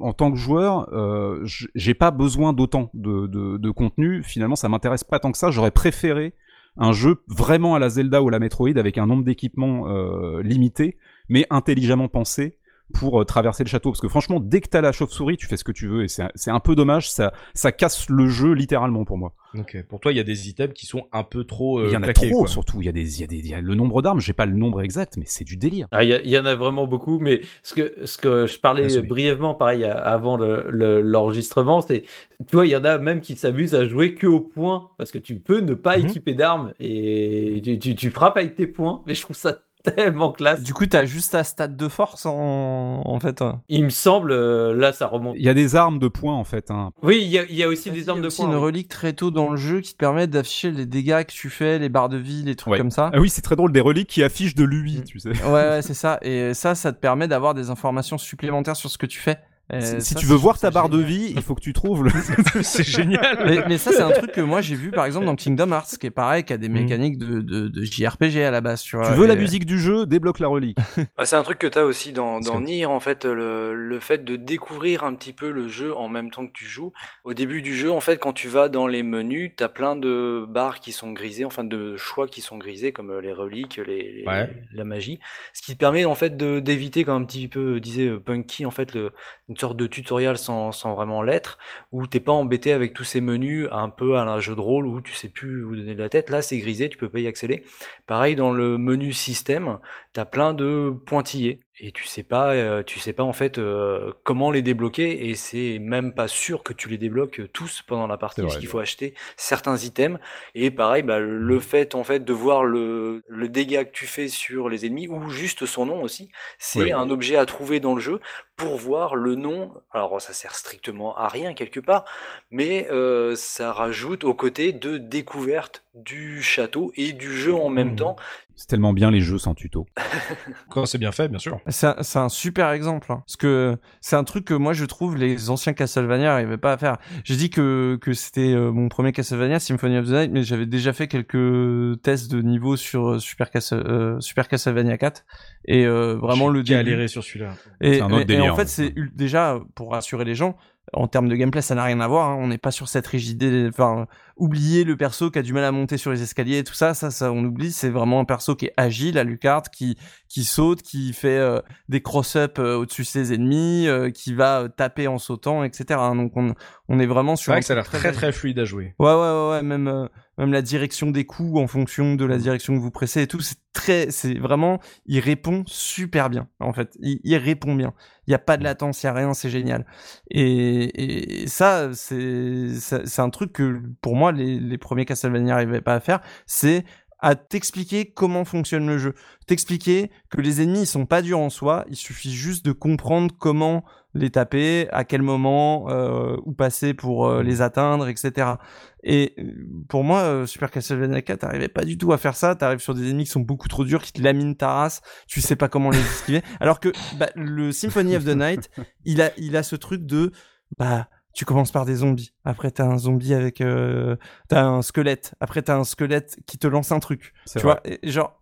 en tant que joueur euh, j'ai pas besoin d'autant de, de, de contenu finalement ça m'intéresse pas tant que ça j'aurais préféré un jeu vraiment à la Zelda ou à la Metroid avec un nombre d'équipements euh, limité mais intelligemment pensé pour euh, traverser le château parce que franchement dès que t'as la chauve-souris tu fais ce que tu veux et c'est c'est un peu dommage ça ça casse le jeu littéralement pour moi Ok. Pour toi il y a des items qui sont un peu trop. euh, il y en a claqués, trop quoi. surtout il y a des il y a des il y a le nombre d'armes j'ai pas le nombre exact mais c'est du délire Ah, Il y, a- il y en a vraiment beaucoup, mais ce que, ce que je parlais Ah, brièvement, pareil, à- avant le- le- l'enregistrement, c'est, tu vois, il y en a même qui s'amusent à jouer que au point, parce que tu peux ne pas Mhm. équiper d'armes et tu, tu, tu frappes avec tes points, mais je trouve ça tellement classe. Du coup, t'as juste ta stat de force en, en fait. hein. Il me semble, euh, là, ça remonte. il y a des armes de points en fait hein. Oui, il y a, il y a aussi Il y des a armes de aussi poing. une relique très tôt dans le jeu qui te permet d'afficher les dégâts que tu fais, les barres de vie, les trucs Ouais. comme ça. Ah oui, c'est très drôle, des reliques qui affichent de lui, Mm. tu sais. Ouais, ouais, c'est ça. Et ça, ça te permet d'avoir des informations supplémentaires sur ce que tu fais. Et Si, tu veux voir ta barre de vie, il faut que tu trouves le... c'est génial. Mais, mais ça, c'est un truc que moi j'ai vu par exemple dans Kingdom Hearts, qui est pareil, qui a des Mm. mécaniques de, de, de JRPG à la base, tu vois. tu veux la musique du jeu, débloque la relique. Bah, c'est un truc que tu as aussi dans, dans Nier, en fait, le, le fait de découvrir un petit peu le jeu en même temps que tu joues. Au début du jeu, en fait, quand tu vas dans les menus, tu as plein de barres qui sont grisées, enfin de choix qui sont grisés, comme euh, les reliques, les, les- Ouais. la magie. Ce qui te permet, en fait, de d'éviter, comme un petit peu euh, disait euh, Punky, en fait, le, une sorte de tutoriel sans, vraiment l'être, où t'es pas embêté avec tous ces menus un peu à un jeu de rôle où tu sais plus où donner de la tête. Là, c'est grisé, tu peux pas y accéder. Pareil, dans le menu système, t'as plein de pointillés et tu sais pas, euh, tu sais pas en fait euh, comment les débloquer et c'est même pas sûr que tu les débloques tous pendant la partie C'est parce vrai, qu'il faut acheter certains items et pareil, bah, le fait en fait de voir le, le dégât que tu fais sur les ennemis ou juste son nom aussi, c'est Oui. un objet à trouver dans le jeu pour voir le nom. Alors ça sert strictement à rien quelque part, mais euh, ça rajoute au côté de découverte du château et du jeu en même Mhm. temps. C'est tellement bien les jeux sans tuto. Quand c'est bien fait, bien sûr. C'est un, c'est un super exemple, hein. parce que c'est un truc que moi je trouve les anciens Castlevania n'arrivaient pas à faire. J'ai dit que que c'était euh, mon premier Castlevania, Symphony of the Night, mais j'avais déjà fait quelques tests de niveau sur euh, Super, euh, Super Castlevania 4 et euh, vraiment le début. sur celui-là. Et, C'est un autre et- en fait, hein. c'est déjà pour rassurer les gens. En termes de gameplay, ça n'a rien à voir. hein. On n'est pas sur cette rigidité. Enfin, oublier le perso qui a du mal à monter sur les escaliers, tout ça, ça, ça, on oublie. C'est vraiment un perso qui est agile, à Lucard, qui qui saute, qui fait euh, des cross-up euh, au-dessus de ses ennemis, euh, qui va taper en sautant, etc. hein. Donc on on est vraiment sur C'est vrai que ça a l'air très très fluide à jouer. Ouais, ouais, ouais, ouais, même, même la direction des coups en fonction de la direction que vous pressez et tout. C'est très, c'est vraiment, il répond super bien. En fait, il, il répond bien. Il y a pas de latence, il y a rien, c'est génial. Et, et ça, c'est, c'est un truc que pour moi les, premiers Castlevania n'arrivaient pas à faire. C'est à t'expliquer comment fonctionne le jeu, t'expliquer que les ennemis ils sont pas durs en soi, il suffit juste de comprendre comment les taper, à quel moment, euh, où passer pour euh, les atteindre, etc. Et euh, pour moi, euh, Super Castlevania 4, t'arrivais pas du tout à faire ça. T'arrives sur des ennemis qui sont beaucoup trop durs, qui te laminent ta race. Tu sais pas comment les esquiver. Alors que bah, le Symphony of the Night, il a, il a ce truc de bah tu commences par des zombies. Après, t'as un zombie avec, euh, t'as un squelette. Après, t'as un squelette qui te lance un truc. Tu C'est vois, et genre,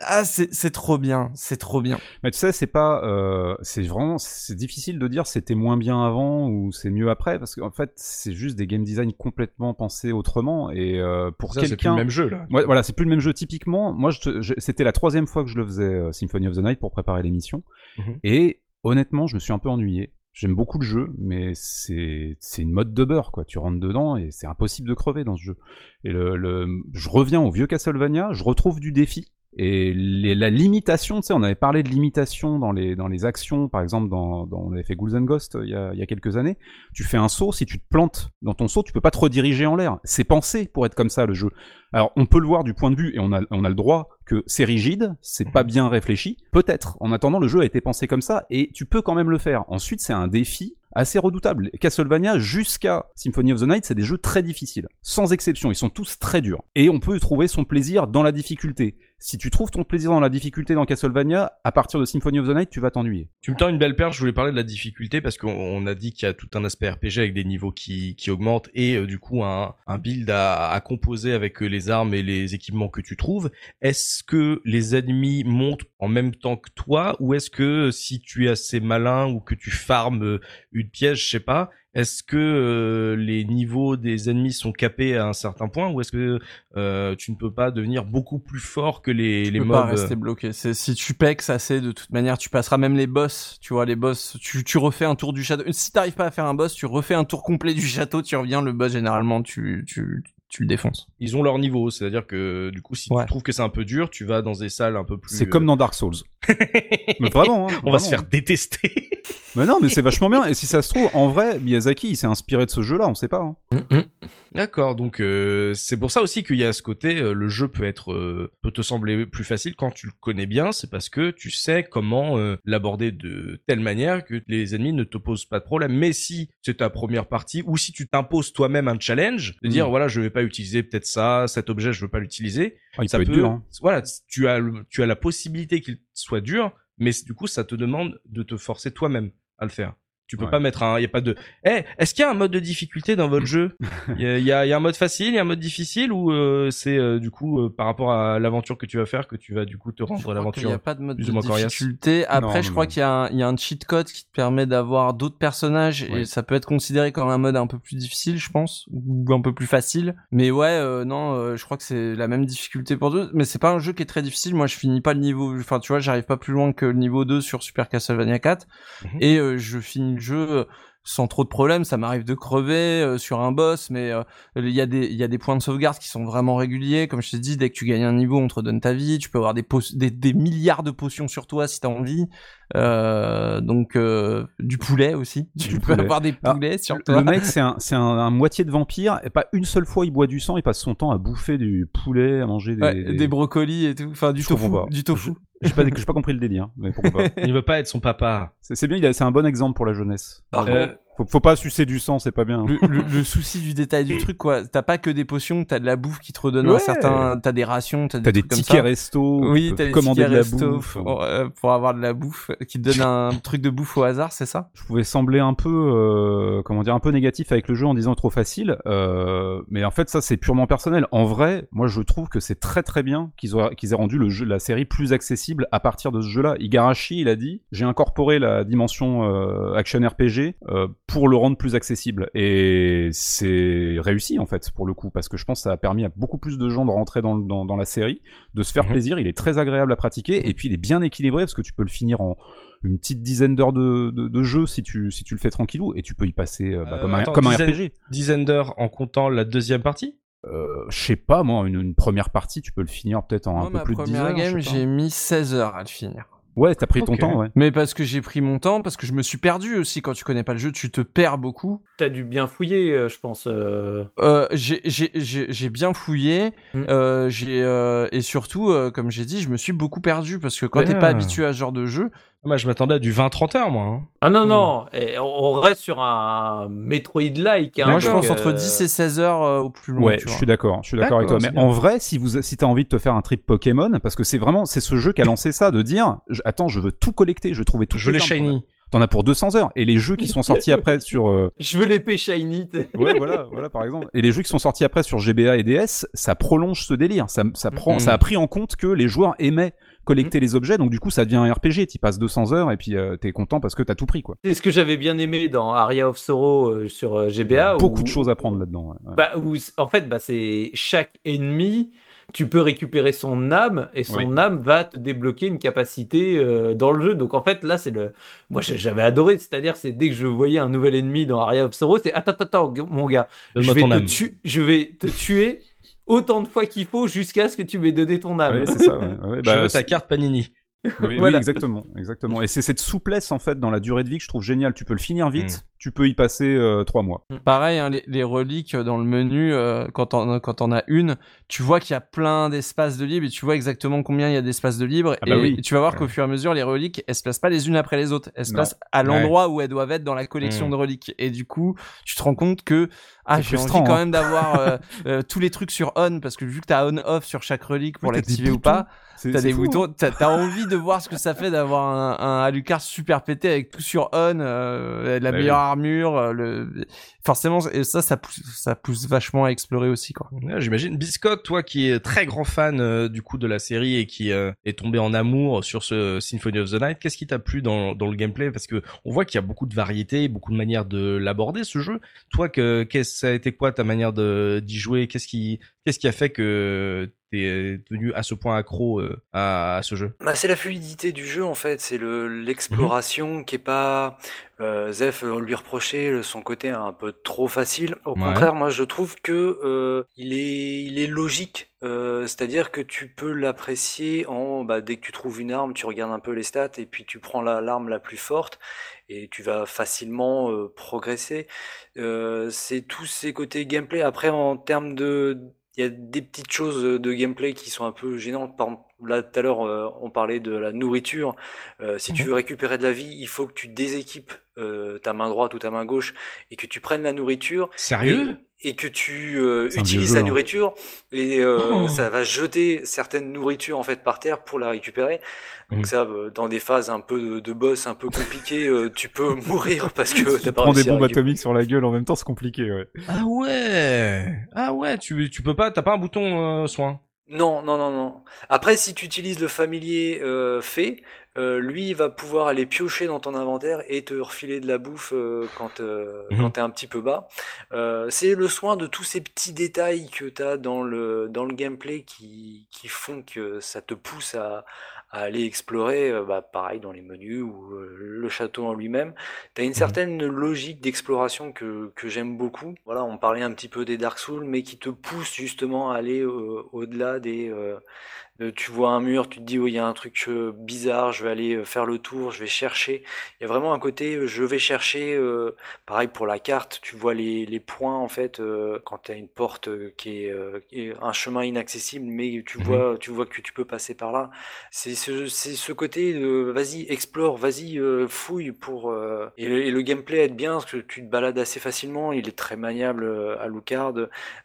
ah, c'est c'est trop bien, c'est trop bien. Mais tu sais, c'est pas, euh, c'est vraiment, c'est difficile de dire c'était moins bien avant ou c'est mieux après parce qu'en fait, c'est juste des game design complètement pensés autrement et euh, pour Ça, c'est plus quelqu'un. le même jeu là. Ouais, voilà, c'est plus le même jeu. Typiquement, moi, je te- je- c'était la troisième fois que je le faisais euh, Symphony of the Night pour préparer l'émission. Mhm. Et honnêtement, je me suis un peu ennuyé. J'aime beaucoup le jeu, mais c'est une mode de beurre, quoi. Tu rentres dedans et c'est impossible de crever dans ce jeu. Et le, le, je reviens au vieux Castlevania, je retrouve du défi. Et les, la limitation, tu sais, on avait parlé de limitation dans les, dans les actions, par exemple, dans, dans, on avait fait Ghouls and Ghosts euh, il y, a, il y a quelques années. Tu fais un saut, si tu te plantes dans ton saut, tu peux pas te rediriger en l'air. C'est pensé pour être comme ça, le jeu. Alors, on peut le voir du point de vue, et on a, on a le droit, que c'est rigide, c'est pas bien réfléchi. Peut-être. En attendant, le jeu a été pensé comme ça, et tu peux quand même le faire. Ensuite, c'est un défi assez redoutable. Castlevania jusqu'à Symphony of the Night, c'est des jeux très difficiles. Sans exception, ils sont tous très durs. Et on peut trouver son plaisir dans la difficulté. Si tu trouves ton plaisir dans la difficulté dans Castlevania, à partir de Symphony of the Night, tu vas t'ennuyer. Tu me tends une belle perche, je voulais parler de la difficulté parce qu'on on a dit qu'il y a tout un aspect RPG avec des niveaux qui, augmentent et euh, du coup un, build à, composer avec euh, les armes et les équipements que tu trouves. Est-ce que les ennemis montent en même temps que toi ou est-ce que si tu es assez malin ou que tu farmes euh, une pièce, je sais pas, est-ce que euh, les niveaux des ennemis sont capés à un certain point ou est-ce que euh, tu ne peux pas devenir beaucoup plus fort que les, Tu les peux mobs? pas rester bloqué. Si tu pex assez, de toute manière, tu passeras même les boss. Tu vois les boss. Tu, tu refais un tour du château. Si t'arrives pas à faire un boss, tu refais un tour complet du château. Tu reviens. Le boss généralement, tu tu tu le défonces. ils ont leur niveau, c'est-à-dire que du coup, si Ouais. tu trouves que c'est un peu dur, tu vas dans des salles un peu plus. C'est comme dans Dark Souls. mais vraiment, hein, On va se faire détester. Mais non, mais c'est vachement bien. Et si ça se trouve, en vrai, Miyazaki, il s'est inspiré de ce jeu-là, on sait pas. Hein. D'accord, donc euh, c'est pour ça aussi qu'il y a ce côté, euh, le jeu peut être, euh, peut te sembler plus facile quand tu le connais bien, c'est parce que tu sais comment euh, l'aborder de telle manière que les ennemis ne te posent pas de problème. Mais si c'est ta première partie, ou si tu t'imposes toi-même un challenge, de dire Mm. voilà, je vais pas utiliser peut-être ça, cet objet, je veux pas l'utiliser, Ah, ça peut être dur. Hein. voilà, tu as, le- tu as la possibilité qu'il soit dur, mais du coup, ça te demande de te forcer toi-même à le faire. Tu peux Ouais. pas mettre un, il y a pas de, eh, est-ce qu'il y a un mode de difficulté dans votre jeu? Il y a, il y, a, il y a un mode facile, il y a un mode difficile ou euh, c'est euh, du coup euh, par rapport à l'aventure que tu vas faire que tu vas du coup te rendre crois qu'il n'y l'aventure a pas de mode de difficulté. Après, Non, je non, crois qu'il y, a un- il y a un cheat code qui te permet d'avoir d'autres personnages et ça peut être considéré comme un mode un peu plus difficile, je pense, ou un peu plus facile. Mais ouais, euh, non, euh, je crois que c'est la même difficulté pour deux. Mais c'est pas un jeu qui est très difficile. Moi, je finis pas le niveau. Enfin, tu vois, j'arrive pas plus loin que le niveau 2 sur Super Castlevania 4 Mhm. et euh, je finis le jeu. euh, sans trop de problèmes, ça m'arrive de crever euh, sur un boss, mais euh, il y a des il y a des points de sauvegarde qui sont vraiment réguliers. Comme je t'ai dit, dès que tu gagnes un niveau, on te redonne ta vie. Tu peux avoir des des, des milliards de potions sur toi si t'as envie. Euh, donc du poulet aussi. Tu Du peux poulet. avoir des poulets sur toi. Le mec, c'est un, c'est un, un moitié de vampire, et pas une seule fois il boit du sang, il passe son temps à bouffer du poulet, à manger des. Ouais, des... brocolis et tout. Enfin du Je tofu. Du tofu. J'ai pas, j'ai pas compris le délire, mais pourquoi pas. Il veut pas être son papa. C'est bien, il a- c'est un bon exemple pour la jeunesse. Par Euh, Faut, faut pas sucer du sang, c'est pas bien. le, le- le souci du détail du truc quoi. T'as pas que des potions, t'as de la bouffe qui te redonne un certain. T'as des rations, t'as des, T'as des trucs tickets resto, Oui, peux t'as des tickets resto bouffe. pour, euh, pour avoir de la bouffe qui te donne un truc de bouffe au hasard, c'est ça? Je pouvais sembler un peu, euh, comment dire, un peu négatif avec le jeu en disant trop facile, euh, mais en fait ça c'est purement personnel. En vrai, moi je trouve que c'est très très bien qu'ils aient, qu'ils aient rendu le jeu, la série plus accessible à partir de ce jeu-là. Igarashi, il a dit, j'ai incorporé la dimension euh, action RPG euh, pour le rendre plus accessible, et c'est réussi en fait pour le coup, parce que je pense que ça a permis à beaucoup plus de gens de rentrer dans, le- dans, dans la série, de se faire Mhm. plaisir. Il est très agréable à pratiquer, et puis il est bien équilibré parce que tu peux le finir en une petite dizaine d'heures de, de, de jeu si tu, si tu le fais tranquillou et tu peux y passer euh, bah, Euh, comme un, attends, comme un dizaine- RPG. Dizaine d'heures en comptant la deuxième partie? Euh, je sais pas, moi, une, une, première partie, tu peux le finir peut-être en un peu plus de 10 heures. Ma première game, j'ai mis 16 heures à le finir. Ouais, t'as pris ton temps, ouais. Mais parce que j'ai pris mon temps, parce que je me suis perdu aussi. Quand tu connais pas le jeu, tu te perds beaucoup. T'as dû bien fouiller, euh, je pense. Euh... Euh, j'ai bien fouillé. Mm. Euh, j'ai euh, et surtout, euh, comme j'ai dit, je me suis beaucoup perdu parce que quand ouais. t'es pas habitué à ce genre de jeu, moi, je m'attendais à du 20-30 heures, moi. Hein. Ah non, non, et on reste sur un Metroid-like. Hein, moi, je pense entre 10 et 16 heures euh, au plus long. Ouais, je suis d'accord, je suis d'accord avec toi. Mais en vrai, si vous, si t'as envie de te faire un trip Pokémon, parce que c'est vraiment, c'est ce jeu qui a lancé ça, de dire, attends, je veux tout collecter, je veux trouver tout. Je veux les shiny. T'en as pour 200 heures. Et les jeux qui sont sortis après sur... Euh... Je veux l'épée shiny. ouais, voilà, voilà, par exemple. Et les jeux qui sont sortis après sur GBA et DS, ça prolonge ce délire. Ça, ça prend, mm -hmm. ça a pris en compte que les joueurs aimaient collecter mmh. les objets, donc du coup ça devient un RPG, tu passes 200 heures et puis euh, t'es content parce que t'as tout pris quoi. C'est ce que j'avais bien aimé dans Aria of Sorrow euh, sur euh, GBA. Beaucoup où, de choses à prendre là-dedans. Ouais. Bah, où, en fait, bah, c'est chaque ennemi, tu peux récupérer son âme et son oui. âme va te débloquer une capacité euh, dans le jeu. Donc en fait, là, c'est le. Moi, j'avais adoré, c'est-à-dire, c'est dès que je voyais un nouvel ennemi dans Aria of Sorrow, c'est attends, attends, mon gars, je vais, te je vais te tuer autant de fois qu'il faut jusqu'à ce que tu m'aies donné ton âme. Ouais, c'est ça. Ouais. Ouais, bah, je veux ta carte Panini. Oui, voilà. oui, exactement, exactement. Et c'est cette souplesse en fait dans la durée de vie que je trouve géniale. Tu peux le finir vite, mm. tu peux y passer euh, trois mois. Pareil, hein, les, les, reliques dans le menu, euh, quand on quand on a une, tu vois qu'il y a plein d'espaces de libre et tu vois exactement combien il y a d'espaces de libre. Ah bah et, oui. et, tu vas voir qu'au fur et à mesure, les reliques, elles se placent pas les unes après les autres. Elles se placent à l'endroit où elles doivent être dans la collection Mm. de reliques. Et du coup, tu te rends compte que ah, j'ai envie quand hein. même d'avoir euh, euh, tous les trucs sur on parce que vu que t'as on off sur chaque relique pour Oui, l'activer ou pas, t'as des fou, boutons, t'as as envie de voir ce que ça fait d'avoir un, un Alucard super pété avec tout sur on, euh, la Bah meilleure oui. armure, euh, le forcément et ça ça pousse ça pousse vachement à explorer aussi quoi. Ouais, J'imagine. Biscotte, toi qui es très grand fan euh, du coup de la série et qui euh, est tombé en amour sur ce Symphony of the Night, qu'est-ce qui t'a plu dans, dans le gameplay? Parce que on voit qu'il y a beaucoup de variétés, beaucoup de manières de l'aborder ce jeu. Toi, que, qu'est-ce ça a été quoi ta manière de d'y jouer? Qu'est-ce qui qu'est-ce qui a fait que t'es devenu à ce point accro euh, à, à ce jeu Bah, c'est la fluidité du jeu en fait, c'est le l'exploration qui est pas euh, Zef on lui reprochait son côté un peu trop facile. Au Ouais. contraire, moi je trouve que euh, il est il est logique, euh, c'est-à-dire que tu peux l'apprécier en bah, dès que tu trouves une arme, tu regardes un peu les stats et puis tu prends la l'arme la plus forte et tu vas facilement euh, progresser. Euh, c'est tous ces côtés gameplay. Après en termes de il y a des petites choses de gameplay qui sont un peu gênantes. Là tout à l'heure, euh, on parlait de la nourriture. Euh, si tu veux récupérer de la vie, il faut que tu déséquipes euh, ta main droite ou ta main gauche et que tu prennes la nourriture Sérieux? et, et que tu euh, utilises la nourriture et euh, Oh. ça va jeter certaines nourritures en fait par terre pour la récupérer. Donc Mhm. ça, euh, dans des phases un peu de, de boss un peu compliquées, euh, tu peux mourir parce que Tu t'as pas prends des bombes atomiques sur la gueule en même temps, c'est compliqué. Ouais. Ah ouais Ah ouais, tu tu peux pas, t'as pas un bouton euh, soin Non, non, non, non. Après, si tu utilises le familier euh, fait, euh, lui, il va pouvoir aller piocher dans ton inventaire et te refiler de la bouffe euh, quand, euh, Mhm. quand t'es un petit peu bas. C'est le soin de tous ces petits détails que t'as dans le, dans le gameplay qui, qui font que ça te pousse à, à aller explorer, euh, bah, pareil dans les menus ou euh, le château en lui-même. T'as une certaine logique d'exploration que, que j'aime beaucoup. Voilà, on parlait un petit peu des Dark Souls, mais qui te pousse justement à aller euh, au-delà des. Euh, tu vois un mur, tu te dis, oh, il y a un truc euh, bizarre, je vais aller euh, faire le tour, je vais chercher. Il y a vraiment un côté, je vais chercher, euh, pareil pour la carte, tu vois les, les points en fait, euh, quand tu as une porte qui est, euh, qui est un chemin inaccessible, mais tu Mhm. vois, tu vois que tu peux passer par là. C'est ce, c'est ce côté vas-y, explore, vas-y, fouille pour. et, le, et le gameplay aide bien parce que tu te balades assez facilement, il est très maniable à Alucard.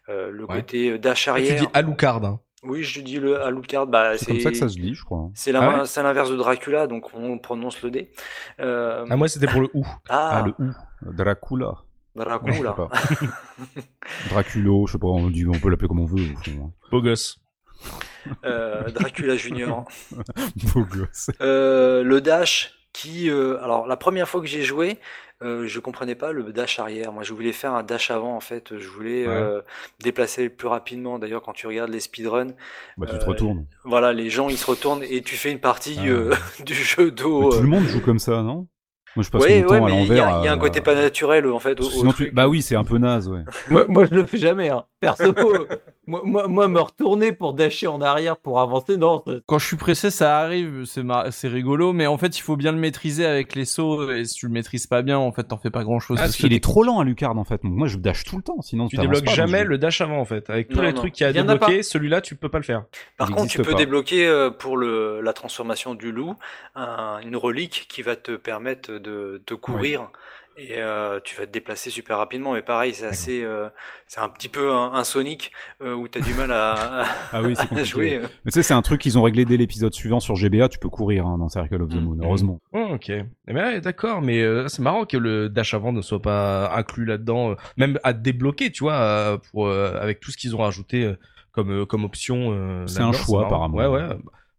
Euh, le Ouais. côté dash Tu arrière. dis Alucard. Hein. Oui, je dis le Alucard, bah C'est comme ça que ça se dit, je crois. c'est Ah ouais c'est l'inverse de Dracula, donc on prononce le D. Euh, Ah moi c'était pour le ou. ah, Ah, le ou. Dracula. Dracula. Draculo, je sais pas, on, dit, on peut l'appeler comme on veut. au fond, hein. Beau gosse. Euh, Dracula Junior. Beau gosse. Euh, le dash qui, euh, alors la première fois que j'ai joué, euh, je comprenais pas le dash arrière. Moi, je voulais faire un dash avant en fait. Je voulais Ouais. euh, déplacer plus rapidement. D'ailleurs, quand tu regardes les speedruns, Bah, tu Euh, te retournes. voilà, les gens ils se retournent et tu fais une partie Ah. euh, du jeu d'eau. tout euh, le monde joue comme ça, non? Moi, je passe mon temps à l'envers. Il y, a un côté pas naturel en fait. Au, Bah oui, c'est un peu naze, ouais. moi, moi, je le fais jamais. Hein. Perso, moi, moi, moi, me retourner pour dasher en arrière pour avancer, non. Quand je suis pressé, ça arrive, c'est c'est rigolo, mais en fait, il faut bien le maîtriser avec les sauts. Et si tu le maîtrises pas bien, en fait, t'en fais pas grand chose. Ah, parce qu'il est trop lent à Lucard, en fait. Moi, je dash tout le temps, sinon tu débloques jamais le dash avant, en fait. Avec tous les trucs qu'il y a débloqué, celui-là, tu peux pas le faire. Par contre, tu peux débloquer euh, pour le, la transformation du loup une relique qui va te permettre de, de courir. Et euh, tu vas te déplacer super rapidement. Mais pareil, c'est assez, euh, c'est un petit peu un, Sonic euh, où tu as du mal à, ah oui, à jouer. Mais tu sais, c'est un truc qu'ils ont réglé dès l'épisode suivant sur GBA. Tu peux courir hein, dans Circle of the mm. Moon, heureusement. Oh, ok. Mais eh ben, d'accord, mais c'est marrant que le dash avant ne soit pas inclus là-dedans, même à débloquer, tu vois, pour avec tout ce qu'ils ont rajouté comme comme option. c'est un choix apparemment. Ouais, ouais.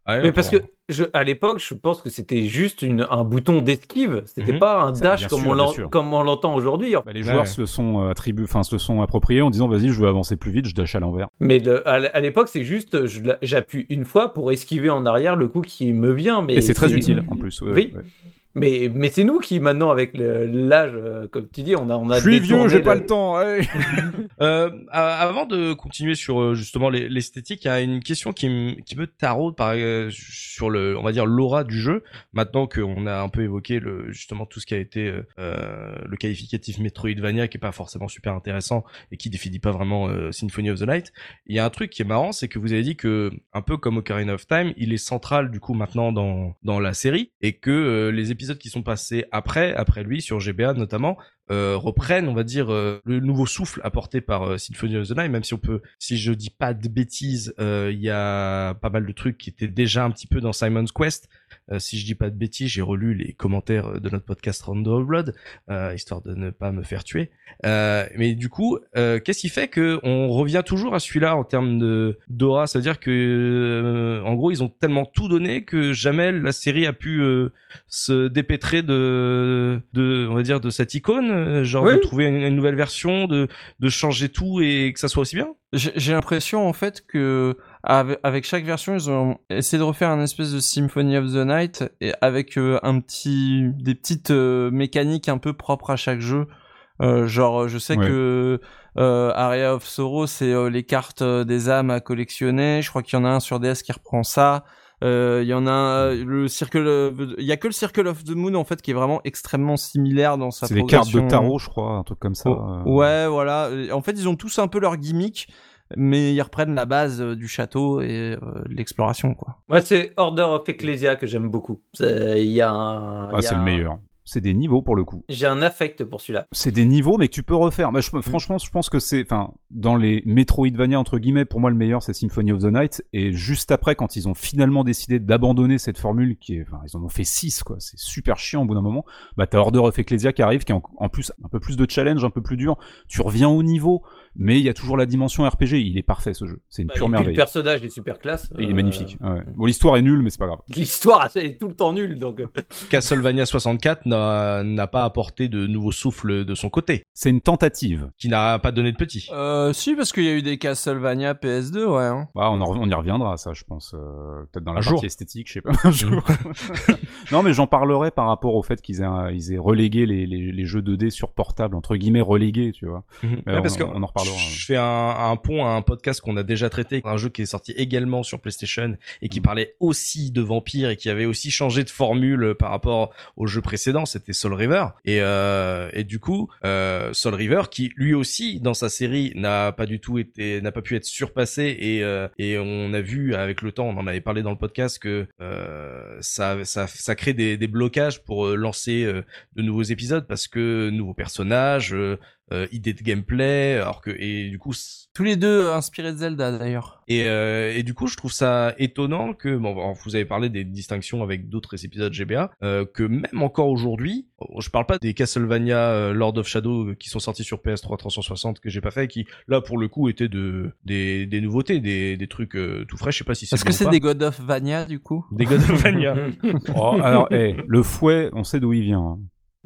Ah mais parce que je, à l'époque, je pense que c'était juste une, un bouton d'esquive. C'était mhm. pas un dash comme, on l'entend aujourd'hui. Bah, les joueurs se sont euh, attribués, enfin se sont appropriés en disant vas-y, je veux avancer plus vite, je dash à l'envers. Mais à l'époque, c'est juste j'appuie une fois pour esquiver en arrière le coup qui me vient. Mais Et c'est très utile en plus. oui. Mais, mais c'est nous qui, maintenant, avec l'âge, euh, comme tu dis, on a, on a Je suis vieux, j'ai pas le temps. euh, avant de continuer sur euh, justement l'esthétique, il y a une question qui, me qui me taraude par, sur le, on va dire, l'aura du jeu. Maintenant qu'on a un peu évoqué le, justement tout ce qui a été le qualificatif Metroidvania, qui est pas forcément super intéressant et qui définit pas vraiment Symphony of the Night. Il y a un truc qui est marrant, c'est que vous avez dit que, un peu comme Ocarina of Time, il est central du coup maintenant dans, dans la série et que les épisodes qui sont passés après, après lui, sur GBA notamment, reprennent, on va dire, euh, le nouveau souffle apporté par euh, Symphony of the Night, même si on peut, si je dis pas de bêtises, il y a pas mal de trucs qui étaient déjà un petit peu dans Simon's Quest, euh, si je dis pas de bêtises, j'ai relu les commentaires de notre podcast Rondo Blood, euh, histoire de ne pas me faire tuer. Euh, mais du coup, qu'est-ce qui fait que on revient toujours à celui-là en termes de d'aura? C'est-à-dire que, en gros, ils ont tellement tout donné que jamais la série a pu se dépêtrer de, de, on va dire, de cette icône, genre de trouver une, nouvelle version, de de changer tout et que ça soit aussi bien. J'ai l'impression en fait que avec, chaque version, ils ont essayé de refaire un espèce de Symphony of the Night et avec euh, un petit, des petites euh, mécaniques un peu propres à chaque jeu. Euh, genre, je sais que euh, Area of Sorrow, c'est les cartes des âmes à collectionner. Je crois qu'il y en a un sur DS qui reprend ça. Il y en a le Circle, il y a que le Circle of the Moon en fait qui est vraiment extrêmement similaire dans sa. C'est des cartes de tarot, je crois, un truc comme ça. Ouais, voilà. En fait, ils ont tous un peu leur gimmick mais ils reprennent la base euh, du château et euh, l'exploration quoi. Ouais, c'est Order of Ecclesia que j'aime beaucoup. Il y a un. Ah, c'est le meilleur c'est des niveaux pour le coup. J'ai un affect pour celui-là. C'est des niveaux, mais que tu peux refaire. Bah, mm. Franchement, je pense que c'est, enfin, dans les Metroidvania entre guillemets, pour moi le meilleur c'est Symphony of the Night. Et juste après, quand ils ont finalement décidé d'abandonner cette formule, qui est, enfin, ils en ont fait 6 quoi. C'est super chiant au bout d'un moment. Bah, t'as Order of Ecclesia qui arrive, qui est en, plus un peu plus de challenge, un peu plus dur. Tu reviens au niveau, mais il y a toujours la dimension RPG. Il est parfait ce jeu. C'est une bah, pure merveille. Le personnage est super classe. il est magnifique. Ouais. Bon, l'histoire est nulle, mais c'est pas grave. L'histoire est tout le temps nulle, donc. Castlevania 64 n'a pas apporté de nouveau souffle de son côté. C'est une tentative. Qui n'a pas donné de petit. Euh, si, parce qu'il y a eu des Castlevania PS2, ouais. Hein. Bah, on, on, y reviendra, ça, je pense. Euh, peut-être dans la partie esthétique, je sais pas. Un jour. non, mais j'en parlerai par rapport au fait qu'ils aient, ils aient relégué les, les, les, jeux 2D sur portable, entre guillemets relégués, tu vois. Mhm. parce on, on, en reparlera. Je fais un, un pont à un podcast qu'on a déjà traité, un jeu qui est sorti également sur PlayStation et qui mhm. parlait aussi de vampires et qui avait aussi changé de formule par rapport au jeu précédent, c'était Soul River. Et, euh, et du coup, euh, Soul River, qui lui aussi dans sa série n'a pas du tout été, n'a pas pu être surpassé et euh, et on a vu avec le temps, on en avait parlé dans le podcast que euh, ça ça ça crée des, des blocages pour euh, lancer euh, de nouveaux épisodes parce que nouveaux personnages, euh, idée de gameplay, alors que et du coup tous les deux inspirés de Zelda d'ailleurs. Et, euh, et du coup je trouve ça étonnant que bon vous avez parlé des distinctions avec d'autres épisodes GBA, euh, que même encore aujourd'hui, je parle pas des Castlevania euh, Lord of Shadow qui sont sortis sur PS3 360 que j'ai pas fait, qui là pour le coup étaient de des, des nouveautés, des, des trucs euh, tout frais. Je sais pas si c'est. Est-ce que c'est des God of Vania du coup Des God of Vania. oh, alors hey, le fouet, on sait d'où il vient. Hein.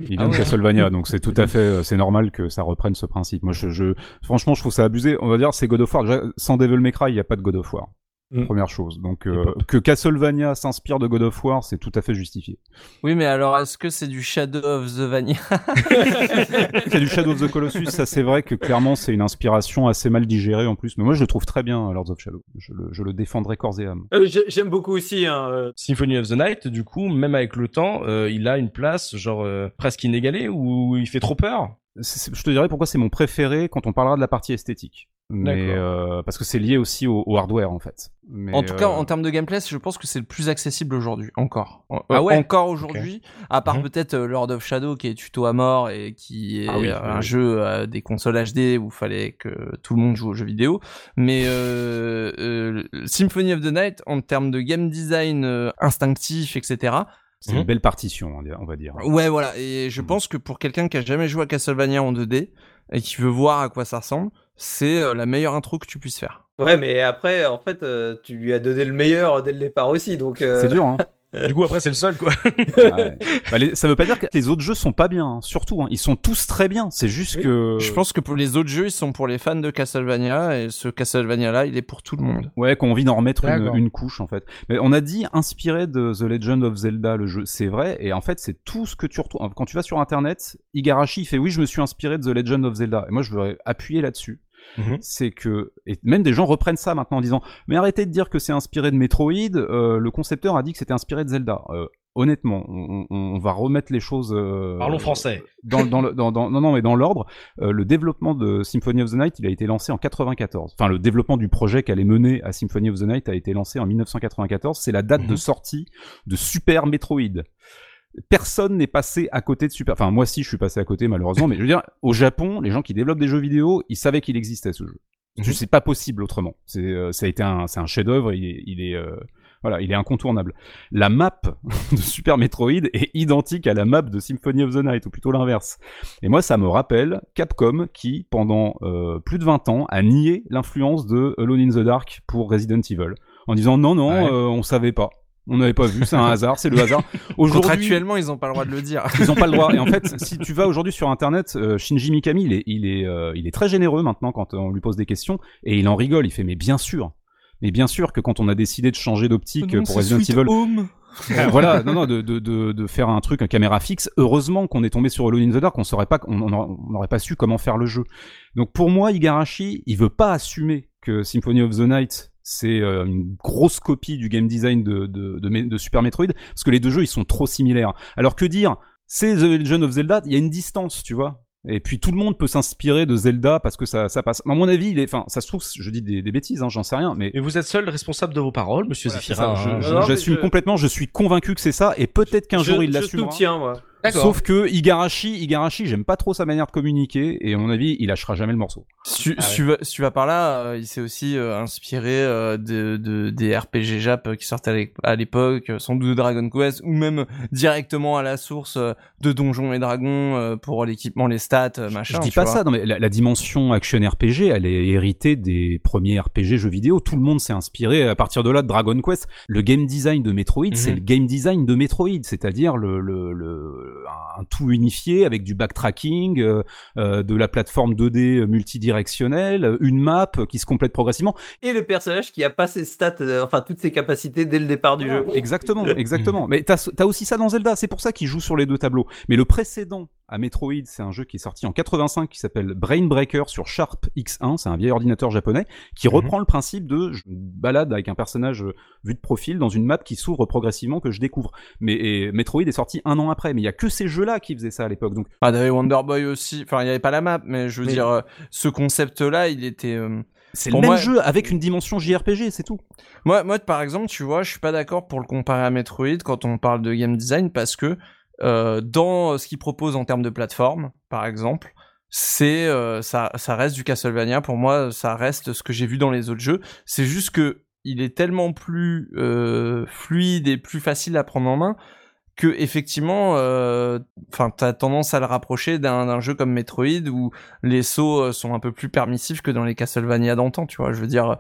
Il vient de Castlevania, donc c'est tout à fait, euh, c'est normal que ça reprenne ce principe. Moi, je, je, franchement, je trouve ça abusé. On va dire, c'est God of War. sans Devil May Cry, il n'y a pas de God of War. Mm. Première chose. Donc euh, que Castlevania s'inspire de God of War, c'est tout à fait justifié. Oui, mais alors est-ce que c'est du Shadow of the Vania? C'est du Shadow of the Colossus. Ça, c'est vrai que clairement, c'est une inspiration assez mal digérée en plus. Mais moi, je le trouve très bien, Lords of Shadow. Je le, je le défendrai corps et âme. Euh, J'aime beaucoup aussi. Hein, euh. Symphony of the Night, du coup, même avec le temps, euh, il a une place genre presque inégalée où il fait trop peur? Je te dirais pourquoi c'est mon préféré quand on parlera de la partie esthétique. Mais euh, parce que c'est lié aussi au, hardware en fait. Mais en tout cas, euh, en termes de gameplay, je pense que c'est le plus accessible aujourd'hui, encore. Ah ouais. Encore aujourd'hui, à part mhm. peut-être euh, Lord of Shadow qui est tuto à mort et qui est ah un jeu des consoles HD où il fallait que tout le monde joue aux jeux vidéo. Mais Symphony of the Night, en termes de game design instinctif, etc c'est une mhm. belle partition, on va dire. Ouais, voilà. Et je mhm. pense que pour quelqu'un qui a jamais joué à Castlevania en 2D et qui veut voir à quoi ça ressemble, c'est euh, la meilleure intro que tu puisses faire. Ouais, mais après, en fait, euh, tu lui as donné le meilleur dès le départ aussi, donc. Euh, c'est dur, hein. Du coup, après, c'est le seul, quoi. bah, ça veut pas dire que les autres jeux sont pas bien, hein. surtout. Hein. Ils sont tous très bien. C'est juste que. Je pense que pour les autres jeux, ils sont pour les fans de Castlevania, et ce Castlevania-là, il est pour tout le monde. Ouais, qu'on envie d'en remettre une, couche, en fait. Mais on a dit inspiré de The Legend of Zelda, le jeu. C'est vrai, et en fait, c'est tout ce que tu retrouves. Quand tu vas sur Internet, Igarashi, il fait oui, je me suis inspiré de The Legend of Zelda. Et moi, je voudrais appuyer là-dessus. Mhm. C'est que et même des gens reprennent ça maintenant en disant mais arrêtez de dire que c'est inspiré de Metroid. Euh, le concepteur a dit que c'était inspiré de Zelda. Euh, honnêtement, on, va remettre les choses. Euh, Parlons français. Dans, dans, dans, non, non, mais dans l'ordre. le développement de Symphony of the Night, il a été lancé en 94. Enfin, le développement du projet qu'elle allait mener à Symphony of the Night a été lancé en 1994. C'est la date de mhm. sortie de Super Metroid personne n'est passé à côté de Super. Enfin, moi si, je suis passé à côté malheureusement, mais je veux dire, au Japon, les gens qui développent des jeux vidéo, ils savaient qu'il existait ce jeu. Mm C'est pas possible autrement. C'est, euh, ça a été un, c'est un chef-d'œuvre. Il est, euh, voilà, il est incontournable. La map de Super Metroid est identique à la map de Symphony of the Night, ou plutôt l'inverse. Et moi, ça me rappelle Capcom qui, pendant euh, plus de 20 ans, a nié l'influence de Alone in the Dark pour Resident Evil, en disant non, non, on savait pas. On n'avait pas vu, c'est un hasard, c'est le hasard. Contractuellement, ils n'ont pas le droit de le dire. Ils n'ont pas le droit. Et en fait, si tu vas aujourd'hui sur Internet, euh, Shinji Mikami, il est, il est, euh, il est très généreux maintenant quand on lui pose des questions et il en rigole. Il fait mais bien sûr, mais bien sûr que quand on a décidé de changer d'optique pour Resident Evil, euh, voilà, non, non, de, de, de, de, faire un truc, un caméra fixe. Heureusement qu'on est tombé sur Alone in the Dark, on saurait pas, on n'aurait pas su comment faire le jeu. Donc pour moi, Igarashi, il veut pas assumer que Symphony of the Night c'est euh, une grosse copie du game design de, de, de, Super Metroid, parce que les deux jeux, ils sont trop similaires. Alors que dire, c'est The Legend of Zelda, il y a une distance, tu vois. Et puis tout le monde peut s'inspirer de Zelda parce que ça, ça passe. À mon avis, il est, enfin, ça se trouve, je dis des, des bêtises, hein, j'en sais rien, mais. Et vous êtes seul responsable de vos paroles, Monsieur voilà, hein. J'assume complètement. Je suis convaincu que c'est ça, et peut-être qu'un jour il l'assumera. Je soutiens, moi. Sauf que Igarashi, Igarashi, j'aime pas trop sa manière de communiquer et à mon avis, il lâchera jamais le morceau. Si, ah tu, vas, si tu vas par là, euh, il s'est aussi euh, inspiré euh, de, de, des RPG Jap qui sortaient à l'époque, sans doute de Dragon Quest ou même directement à la source de Donjons et Dragons pour l'équipement, les stats, machin. Je dis pas ça, non mais la, la, dimension action RPG, elle est héritée des premiers RPG jeux vidéo. Tout le monde s'est inspiré à partir de là de Dragon Quest. Le game design de Metroid, c'est mhm. le game design de Metroid, c'est-à-dire le, le, le un tout unifié avec du backtracking, euh, euh, de la plateforme 2D multidirectionnelle, une map qui se complète progressivement. Et le personnage qui a pas ses stats, euh, enfin toutes ses capacités dès le départ du jeu. Exactement, exactement. Mais t'as as aussi ça dans Zelda, c'est pour ça qu'il joue sur les deux tableaux. Mais le précédent à Metroid, c'est un jeu qui est sorti en 85 qui s'appelle Brain Breaker sur Sharp X1, c'est un vieil ordinateur japonais qui mhm. reprend le principe de je balade avec un personnage vu de profil dans une map qui s'ouvre progressivement que je découvre. Mais Metroid est sorti un an après, mais il y a que ces jeux-là qui faisaient ça à l'époque. Donc ah, avait Wonder Boy aussi. Enfin, il y avait pas la map, mais je veux dire, euh, ce concept-là, il était. Euh, c'est le même jeu avec une dimension JRPG, c'est tout. Moi, moi, par exemple, tu vois, je suis pas d'accord pour le comparer à Metroid quand on parle de game design parce que euh, dans ce qu'il propose en termes de plateforme, par exemple, c'est ça, ça reste du Castlevania. Pour moi, ça reste ce que j'ai vu dans les autres jeux. C'est juste que il est tellement plus fluide et plus facile à prendre en main que effectivement, euh, enfin, euh, t'as tendance à le rapprocher d'un jeu comme Metroid où les sauts euh, sont un peu plus permissifs que dans les Castlevania d'antan, tu vois. Je veux dire,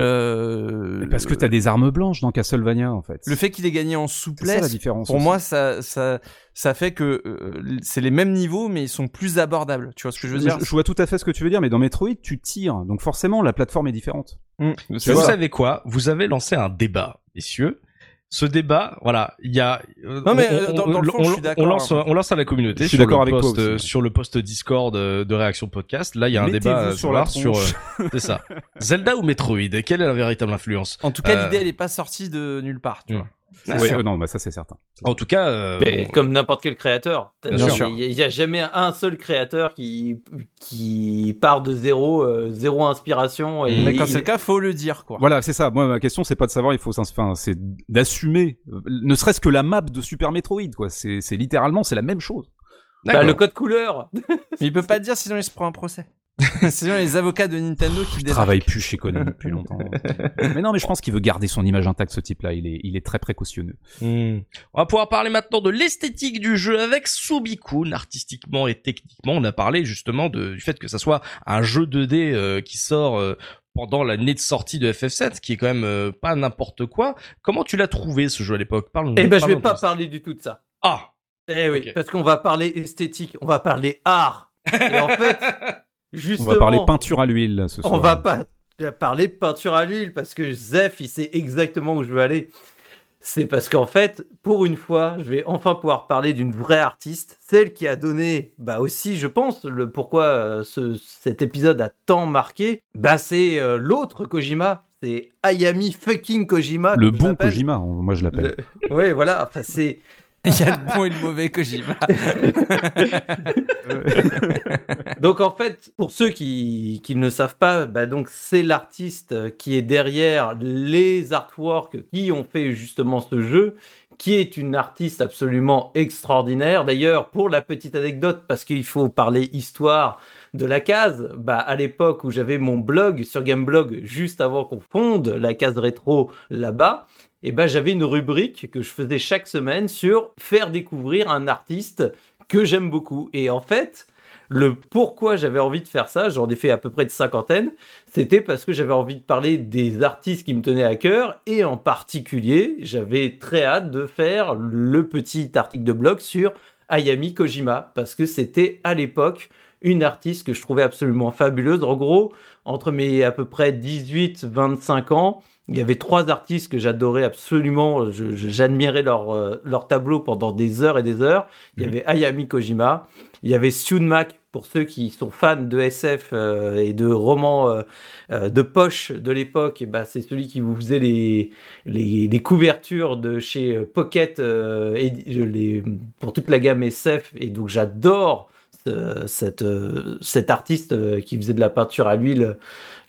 euh, parce que t'as des armes blanches dans Castlevania en fait. Le fait qu'il ait gagné en souplesse, la différence pour moi, ça, ça, ça fait que euh, c'est les mêmes niveaux, mais ils sont plus abordables. Tu vois ce que je veux dire? je, vois tout à fait ce que tu veux dire, mais dans Metroid, tu tires, donc forcément la plateforme est différente. Mmh. Vous savez quoi? Vous avez lancé un débat, messieurs ce débat, voilà, il y a. Euh, non mais on, dans, le fond, on, je suis d'accord. On lance, on lance à la communauté. Je suis d'accord avec post, toi Sur le post Discord de Réaction Podcast, là, il y a un débat sur la sur. Euh, c'est ça. Zelda ou Metroid Quelle est la véritable influence? En tout cas, euh, l'idée elle est pas sortie de nulle part. Tu vois. Oui, non, bah ça c'est certain. En tout cas, euh, mais comme n'importe quel créateur, il n'y a, jamais un seul créateur qui qui part de zéro, euh, zéro inspiration. Et mais quand c'est le cas, faut le dire quoi. Voilà, c'est ça. Moi, ma question, c'est pas de savoir, il faut, enfin, c'est d'assumer, ne serait-ce que la map de Super Metroid, quoi. C'est, c'est littéralement, c'est la même chose. Bah, le code couleur. il peut pas dire sinon il se prend un procès. C'est les avocats de Nintendo qui Je travaille plus chez Konami depuis longtemps. mais non, mais je pense qu'il veut garder son image intacte, ce type-là. Il est, il est très précautionneux. Hmm. On va pouvoir parler maintenant de l'esthétique du jeu avec Subikun, artistiquement et techniquement. On a parlé justement de, du fait que ça soit un jeu 2D euh, qui sort euh, pendant l'année de sortie de FF7, qui est quand même euh, pas n'importe quoi. Comment tu l'as trouvé ce jeu à l'époque? Parle. Eh ben, je vais pas parler du tout de ça. Ah. Eh oui, parce qu'on va parler esthétique, on va parler art. Et en fait. Justement, on va parler peinture à l'huile ce soir. On va pas parler peinture à l'huile parce que Zef, il sait exactement où je veux aller. C'est parce qu'en fait, pour une fois, je vais enfin pouvoir parler d'une vraie artiste, celle qui a donné, bah aussi, je pense, le pourquoi euh, ce, cet épisode a tant marqué. Bah c'est euh, l'autre Kojima, c'est Ayami fucking Kojima. Le bon Kojima, moi je l'appelle. Oui, voilà. Enfin, c'est Il y a le bon et le mauvais Kojima. donc en fait, pour ceux qui, qui ne savent pas, bah donc c'est l'artiste qui est derrière les artworks qui ont fait justement ce jeu, qui est une artiste absolument extraordinaire. D'ailleurs, pour la petite anecdote, parce qu'il faut parler histoire de la case, bah à l'époque où j'avais mon blog sur Gameblog juste avant qu'on fonde la case rétro là-bas, eh ben j'avais une rubrique que je faisais chaque semaine sur faire découvrir un artiste que j'aime beaucoup. Et en fait, le pourquoi j'avais envie de faire ça, j'en ai fait à peu près de cinquantaine, c'était parce que j'avais envie de parler des artistes qui me tenaient à cœur et en particulier, j'avais très hâte de faire le petit article de blog sur Ayami Kojima parce que c'était à l'époque une artiste que je trouvais absolument fabuleuse. En gros, entre mes à peu près 18-25 ans, il y avait trois artistes que j'adorais absolument, j'admirais leur, euh, leur tableau pendant des heures et des heures. Il y mhm. avait Ayami Kojima, il y avait Mac pour ceux qui sont fans de SF euh, et de romans euh, de poche de l'époque, bah, c'est celui qui vous faisait les, les, les couvertures de chez Pocket et, les, pour toute la gamme SF. Et donc j'adore cette, cet artiste qui faisait de la peinture à l'huile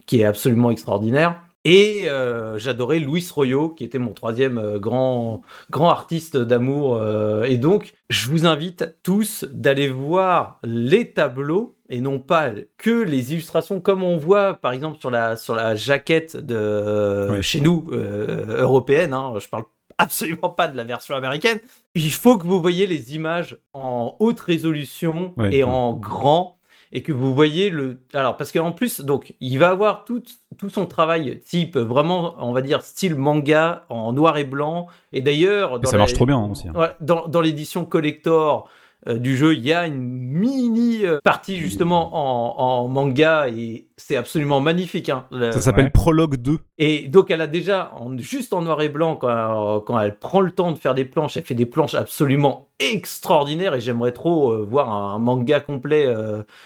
qui est absolument extraordinaire. Et euh, j'adorais Luis Royo, qui était mon troisième euh, grand, grand artiste d'amour. Euh, et donc, je vous invite tous d'aller voir les tableaux et non pas que les illustrations, comme on voit par exemple sur la, sur la jaquette de chez nous, européenne. Hein, je parle absolument pas de la version américaine. Il faut que vous voyez les images en haute résolution et en grand et que vous voyez le. Alors, parce qu'en plus, donc, il va avoir tout, tout son travail type vraiment, on va dire, style manga en noir et blanc. Et d'ailleurs. Ça marche trop bien aussi. Hein. Dans, dans l'édition collector, du jeu, il y a une mini euh, partie justement en, manga et c'est absolument magnifique. Hein, ça s'appelle Prologue 2. Et donc elle a déjà, juste en noir et blanc, quand, quand, elle prend le temps de faire des planches, elle fait des planches absolument extraordinaires et j'aimerais trop euh, voir un, manga complet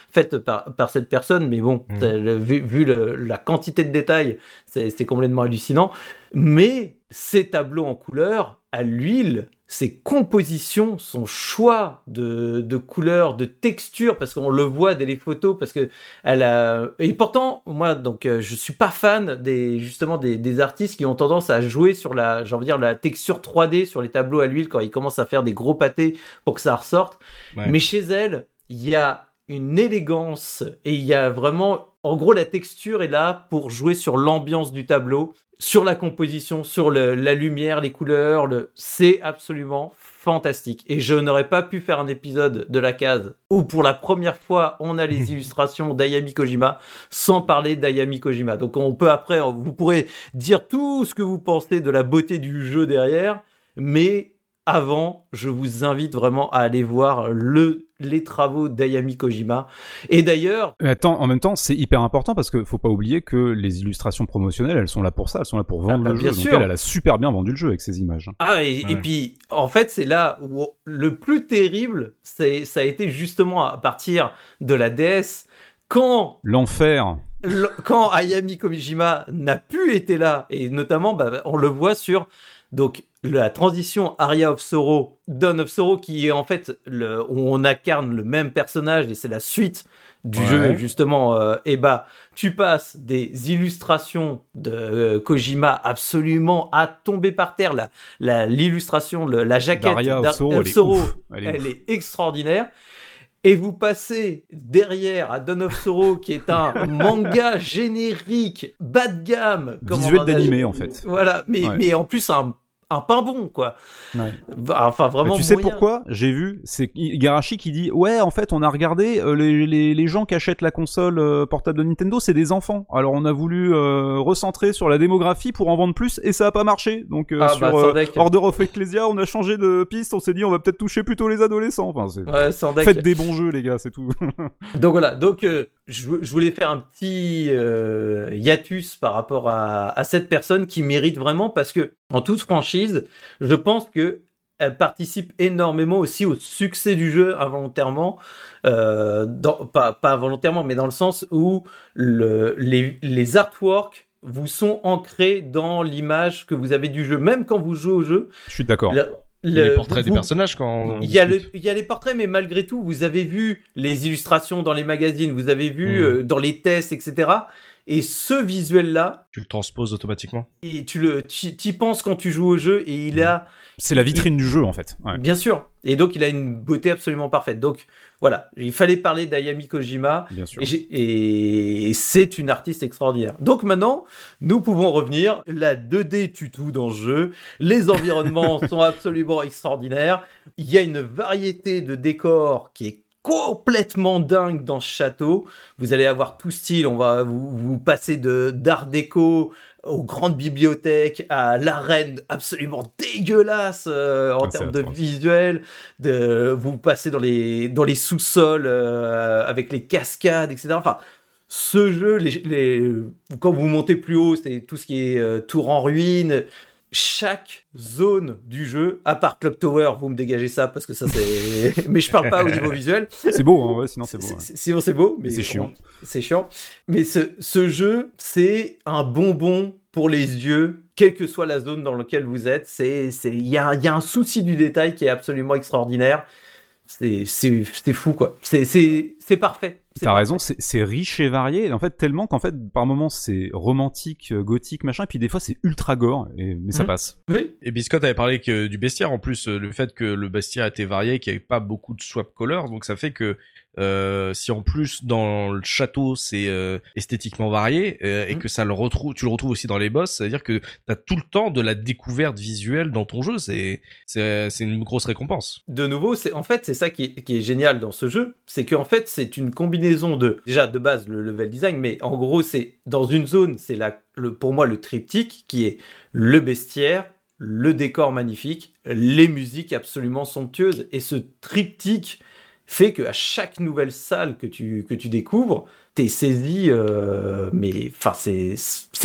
fait par, par, cette personne. Mais bon, mmh. vu, vu la quantité de détails, c'est complètement hallucinant. Mais ces tableaux en couleur, à l'huile, ses compositions, son choix de, de couleurs, de textures, parce qu'on le voit dès les photos, parce que elle a... Et pourtant, moi, donc, euh, je suis pas fan des, justement, des, des artistes qui ont tendance à jouer sur la, j'ai envie dire, la texture 3D sur les tableaux à l'huile quand ils commencent à faire des gros pâtés pour que ça ressorte. Mais chez elle, il y a une élégance et il y a vraiment, en gros, la texture est là pour jouer sur l'ambiance du tableau sur la composition, sur la lumière, les couleurs, le... c'est absolument fantastique. Et je n'aurais pas pu faire un épisode de la case où pour la première fois on a les illustrations d'Ayami Kojima sans parler d'Ayami Kojima. Donc on peut après, vous pourrez dire tout ce que vous pensez de la beauté du jeu derrière, mais avant, je vous invite vraiment à aller voir le, les travaux d'Ayami Kojima. Et d'ailleurs. Attends, en même temps, c'est hyper important parce que faut pas oublier que les illustrations promotionnelles, elles sont là pour ça, elles sont là pour vendre Ah bah, le bien jeu. Donc sûr. elle, elle a super bien vendu le jeu avec ses images. Ah, et, puis, en fait, c'est là où le plus terrible, c'est, ça a été justement à partir de la DS, quand L'enfer. le- quand Ayami Kojima n'a plus été là, et notamment, bah, on le voit sur donc la transition Aria of Sorrow, Dawn of Sorrow, qui est en fait le, où on incarne le même personnage et c'est la suite du Ouais. jeu justement. euh, et bah, tu passes des illustrations de euh, Kojima absolument à tomber par terre. La, la, l'illustration, le- la jaquette Daria of Sorrow, elle est Sorrow, ouf. Elle est elle ouf. est extraordinaire. Et vous passez derrière à Dawn of Sorrow, qui est un manga générique, bas de gamme. Visuel d'animé, en fait. Voilà, mais, Ouais. mais en plus un, un pain bon, quoi. Ouais. Enfin, vraiment. Mais tu sais moyen. pourquoi? J'ai vu, c'est Igarashi qui dit ouais, en fait, on a regardé euh, les, les, les gens qui achètent la console euh, portable de Nintendo, c'est des enfants. Alors on a voulu euh, recentrer sur la démographie pour en vendre plus et ça a pas marché. Donc euh, Ah, sur bah, euh. Order of Ecclesia, on a changé de piste. On s'est dit on va peut-être toucher plutôt les adolescents. Enfin, Ouais, sans deck. Faites des bons jeux, les gars, c'est tout. Donc voilà, donc euh, je, je voulais faire un petit euh, hiatus par rapport à, à cette personne qui mérite vraiment parce que en toute franchise, je pense que elle participe énormément aussi au succès du jeu involontairement, euh, dans, pas, pas involontairement, mais dans le sens où le, les, les artworks vous sont ancrés dans l'image que vous avez du jeu, même quand vous jouez au jeu. Je suis d'accord. Le- les le- portraits des personnages quand il y, a le, il y a les portraits, mais malgré tout, vous avez vu les illustrations dans les magazines, vous avez vu Mm. euh, dans les tests, etc. Et ce visuel-là, tu le transposes automatiquement. et tu le, tu y penses quand tu joues au jeu, et il a, C'est la vitrine du jeu en fait. Ouais. bien sûr, et donc il a une beauté absolument parfaite. Donc voilà, il fallait parler d'Ayami Kojima, Bien sûr. et, c'est une artiste extraordinaire. Donc maintenant, nous pouvons revenir. La 2D tue tout dans ce jeu. Les environnements sont absolument extraordinaires. Il y a une variété de décors qui est complètement dingue dans ce château. Vous allez avoir tout style. On va vous, vous passer de d'art déco aux grandes bibliothèques, à l'arène absolument dégueulasse euh, en Ah, termes de visuel. De, vous passez dans les, dans les sous-sols euh, avec les cascades, etc. Enfin, ce jeu, les, les- quand vous montez plus haut, c'est tout ce qui est euh, tour en ruine. Chaque zone du jeu, à part Club Tower, vous me dégagez ça parce que ça c'est. mais je parle pas au niveau visuel. C'est beau, hein, ouais, sinon c'est beau. Ouais. Sinon c'est beau, mais C'est chiant. C'est chiant. Mais ce, ce jeu, c'est un bonbon pour les yeux, quelle que soit la zone dans laquelle vous êtes. C'est, c'est, il y y a un souci du détail qui est absolument extraordinaire. C'est, c'est fou quoi. C'est, c'est, parfait. C'est T'as raison, c'est riche et varié. Et en fait, tellement qu'en fait, par moments, c'est romantique, euh, gothique, machin, et puis des fois, c'est ultra gore, et, mais ça Mhm. passe. Oui. Et Biscotte avait parlé que du bestiaire en plus, euh, le fait que le bestiaire était varié, qu'il n'y avait pas beaucoup de swap colors, donc ça fait que euh, si en plus dans le château c'est euh, esthétiquement varié euh, et Mhm. que ça le retrouve, tu le retrouves aussi dans les boss, c'est à dire que t'as tout le temps de la découverte visuelle dans ton jeu, c'est c'est c'est une grosse récompense. de nouveau, c'est en fait c'est ça qui est, qui est génial dans ce jeu, c'est qu'en fait c'est une combinaison de déjà de base le level design, mais en gros c'est dans une zone c'est le pour moi le triptyque qui est le bestiaire, le décor magnifique, les musiques absolument somptueuses. Et ce triptyque fait que à chaque nouvelle salle que tu que tu découvres, t'es saisi euh, mais enfin c'est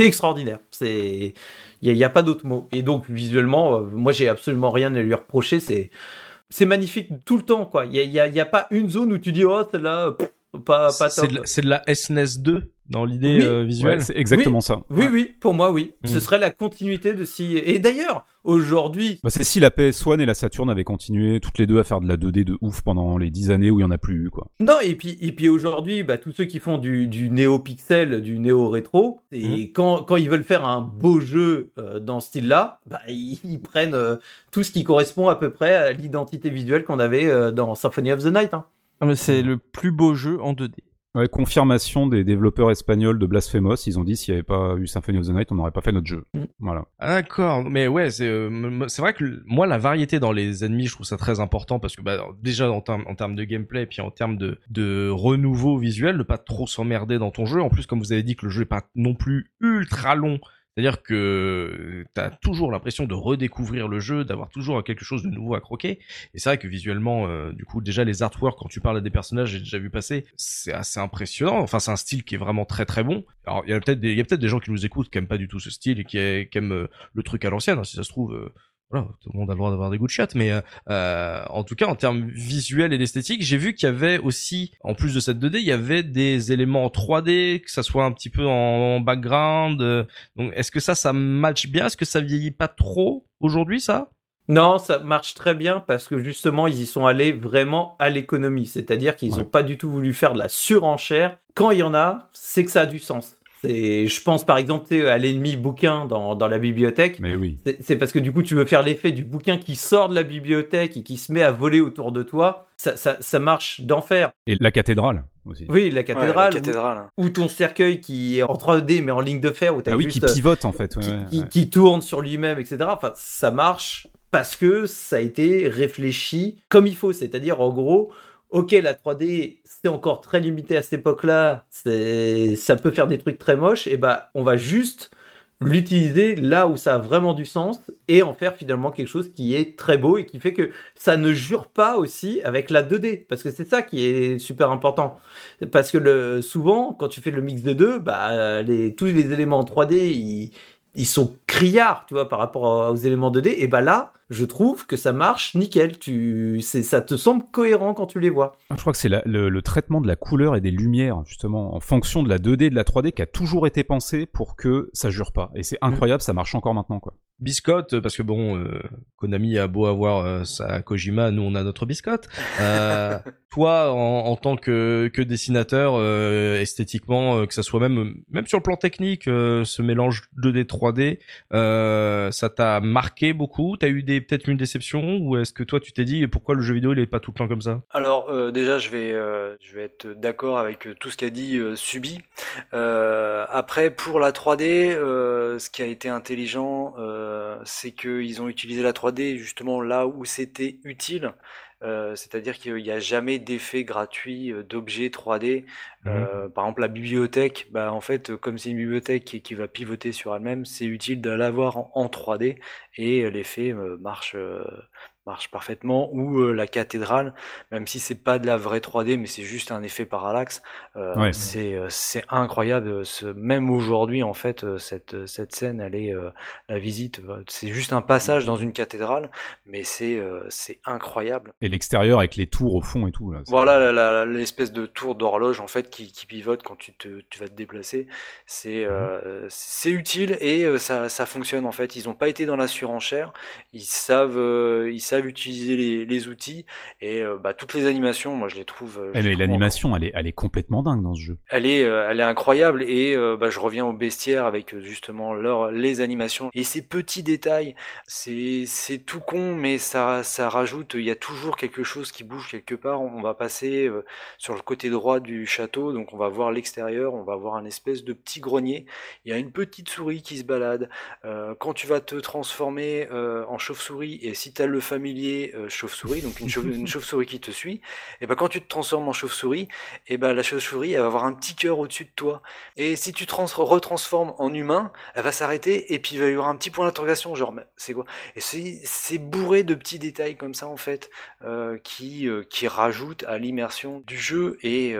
extraordinaire, c'est il y, a- il y a pas d'autre mot. Et donc visuellement euh, moi j'ai absolument rien à lui reprocher, c'est c'est magnifique tout le temps, quoi. Il n'y a, y a- il y a pas une zone où tu dis, oh, celle-là, pas, pas C'est de, la- de la SNES 2 dans l'idée Oui. euh, visuelle. Ouais, c'est exactement ça. Oui, Ouais. oui, pour moi, oui. Ce Mm. serait la continuité de si. Et d'ailleurs, aujourd'hui, Bah, c'est si la PS1 et la Saturn avaient continué toutes les deux à faire de la 2D de ouf pendant les 10 années où il y en a plus eu, quoi. non, et puis, et puis aujourd'hui, bah, tous ceux qui font du, du néo-pixel, du néo-rétro, et quand, quand ils veulent faire un beau jeu euh, dans ce style-là, bah, ils, ils prennent euh, tout ce qui correspond à peu près à l'identité visuelle qu'on avait euh, dans Symphony of the Night. hein. Mais c'est le plus beau jeu en 2D. Ouais, confirmation des développeurs espagnols de Blasphemous, ils ont dit s'il n'y avait pas eu Symphony of the Night, on n'aurait pas fait notre jeu. Mm. Voilà. D'accord, mais ouais, c'est euh, c'est vrai que moi la variété dans les ennemis, je trouve ça très important parce que bah, déjà en termes en termes de gameplay, puis en termes de de renouveau visuel, de pas trop s'emmerder dans ton jeu. En plus, comme vous avez dit que le jeu est pas non plus ultra long, C'est-à-dire que t'as toujours l'impression de redécouvrir le jeu, d'avoir toujours quelque chose de nouveau à croquer. Et c'est vrai que visuellement, euh, du coup, déjà les artworks, quand tu parles à des personnages, j'ai déjà vu passer, c'est assez impressionnant. Enfin, c'est un style qui est vraiment très très bon. Alors, il y a peut-être des, gens qui nous écoutent qui aiment pas du tout ce style et qui, aiment euh, le truc à l'ancienne. Hein, si ça se trouve, euh, voilà, tout le monde a le droit d'avoir des goûts de chat, mais euh, euh, en tout cas en termes visuels et d'esthétique, j'ai vu qu'il y avait aussi, en plus de cette 2D, il y avait des éléments en 3D, que ça soit un petit peu en, background. Euh, donc est-ce que ça, ça match bien? Est-ce que ça vieillit pas trop aujourd'hui, ça? Non, ça marche très bien parce que justement, ils y sont allés vraiment à l'économie. C'est-à-dire qu'ils n'ont pas du tout voulu faire de la surenchère. Quand il y en a, c'est que ça a du sens je pense par exemple à l'ennemi bouquin dans, dans, la bibliothèque. Mais oui. C'est parce que du coup, tu veux faire l'effet du bouquin qui sort de la bibliothèque et qui se met à voler autour de toi. Ça, ça, ça marche d'enfer. Et la cathédrale aussi. Oui, la cathédrale. la cathédrale. Ou, ton cercueil qui est en 3D mais en ligne de fer. Où as ah oui, qui pivote en fait. qui, qui, tourne sur lui-même, etc. Enfin, ça marche parce que ça a été réfléchi comme il faut. C'est-à-dire, en gros, ok, la 3D, c'est encore très limité à cette époque-là, ça peut faire des trucs très moches, et bah, on va juste l'utiliser là où ça a vraiment du sens et en faire finalement quelque chose qui est très beau et qui fait que ça ne jure pas aussi avec la 2D parce que c'est ça qui est super important. Parce que le, souvent quand tu fais le mix de deux bah les, tous les éléments en 3D ils, sont criards tu vois par rapport aux éléments 2D et bah là je trouve que ça marche nickel. Tu, ça te semble cohérent quand tu les vois. Je crois que c'est le, le, traitement de la couleur et des lumières, justement, en fonction de la 2D et de la 3D, qui a toujours été pensé pour que ça jure pas. Et c'est incroyable, ça marche encore maintenant, quoi. Biscotte, parce que bon, euh, Konami a beau avoir euh, sa Kojima, nous on a notre biscotte. Euh, toi, en, en, tant que, que dessinateur, euh, esthétiquement, que ça soit même même sur le plan technique, ce mélange 2D 3D, ça t'a marqué beaucoup? T'as eu des peut-être une déception ou est-ce que toi tu t'es dit pourquoi le jeu vidéo il est pas tout le temps comme ça? Alors déjà, je vais je vais être d'accord avec tout ce qu'a dit Subi. après, pour la 3D, ce qui a été intelligent. Euh, c'est qu'ils ont utilisé la 3D justement là où c'était utile. Euh, c'est-à-dire qu'il n'y a jamais d'effet gratuit euh, d'objets 3D. Mmh. par exemple, la bibliothèque, bah, en fait, comme c'est une bibliothèque qui, va pivoter sur elle-même, c'est utile de l'avoir en, 3D et l'effet marche, marche parfaitement, ou euh, la cathédrale, même si c'est pas de la vraie 3D, mais c'est juste un effet parallaxe. Euh, c'est euh, c'est incroyable. Ce, même aujourd'hui, en fait, cette cette scène, elle est la visite. C'est juste un passage dans une cathédrale, mais c'est c'est incroyable. Et l'extérieur avec les tours au fond et tout. Là, voilà l'espèce de tour d'horloge en fait qui, qui pivote quand tu te tu vas te déplacer. C'est mmh c'est utile et ça ça fonctionne en fait. Ils ont pas été dans la surenchère. Ils savent ils savent utiliser les, outils et euh, bah, toutes les animations, moi je les trouve. Euh, l'animation, elle est, elle est complètement dingue dans ce jeu. Elle est, euh, elle est incroyable et bah, je reviens au bestiaire avec justement leur, les animations et ces petits détails. C'est, c'est tout con, mais ça, ça rajoute. Il y a toujours quelque chose qui bouge quelque part. On va passer sur le côté droit du château, donc on va voir l'extérieur, on va voir un espèce de petit grenier. Il y a une petite souris qui se balade. quand tu vas te transformer en chauve-souris et si tu as le famille familier euh, chauve-souris, donc une, chauve, souris qui te suit, et ben quand tu te transformes en chauve-souris, et ben la chauve-souris elle va avoir un petit cœur au-dessus de toi. Et si tu te retransformes en humain, elle va s'arrêter et puis il va y avoir un petit point d'interrogation, genre c'est quoi? Et c'est bourré de petits détails comme ça en fait euh, qui euh, qui rajoutent à l'immersion du jeu et,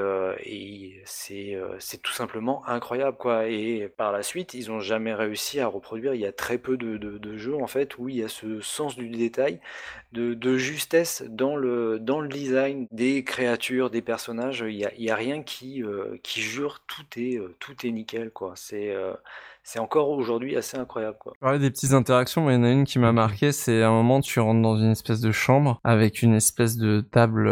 et c'est c'est tout simplement incroyable quoi. Et par la suite, ils ont jamais réussi à reproduire. Il y a très peu de, de jeux en fait où il y a ce sens du détail de, justesse dans le, dans le design des créatures, des personnages. Il n'y a, y a, rien qui, euh, qui jure tout est, euh, tout est nickel. quoi. C'est euh, c'est encore aujourd'hui assez incroyable. Quoi. Ouais, des petites interactions, mais il y en a une qui m'a marqué, c'est à un moment tu rentres dans une espèce de chambre avec une espèce de table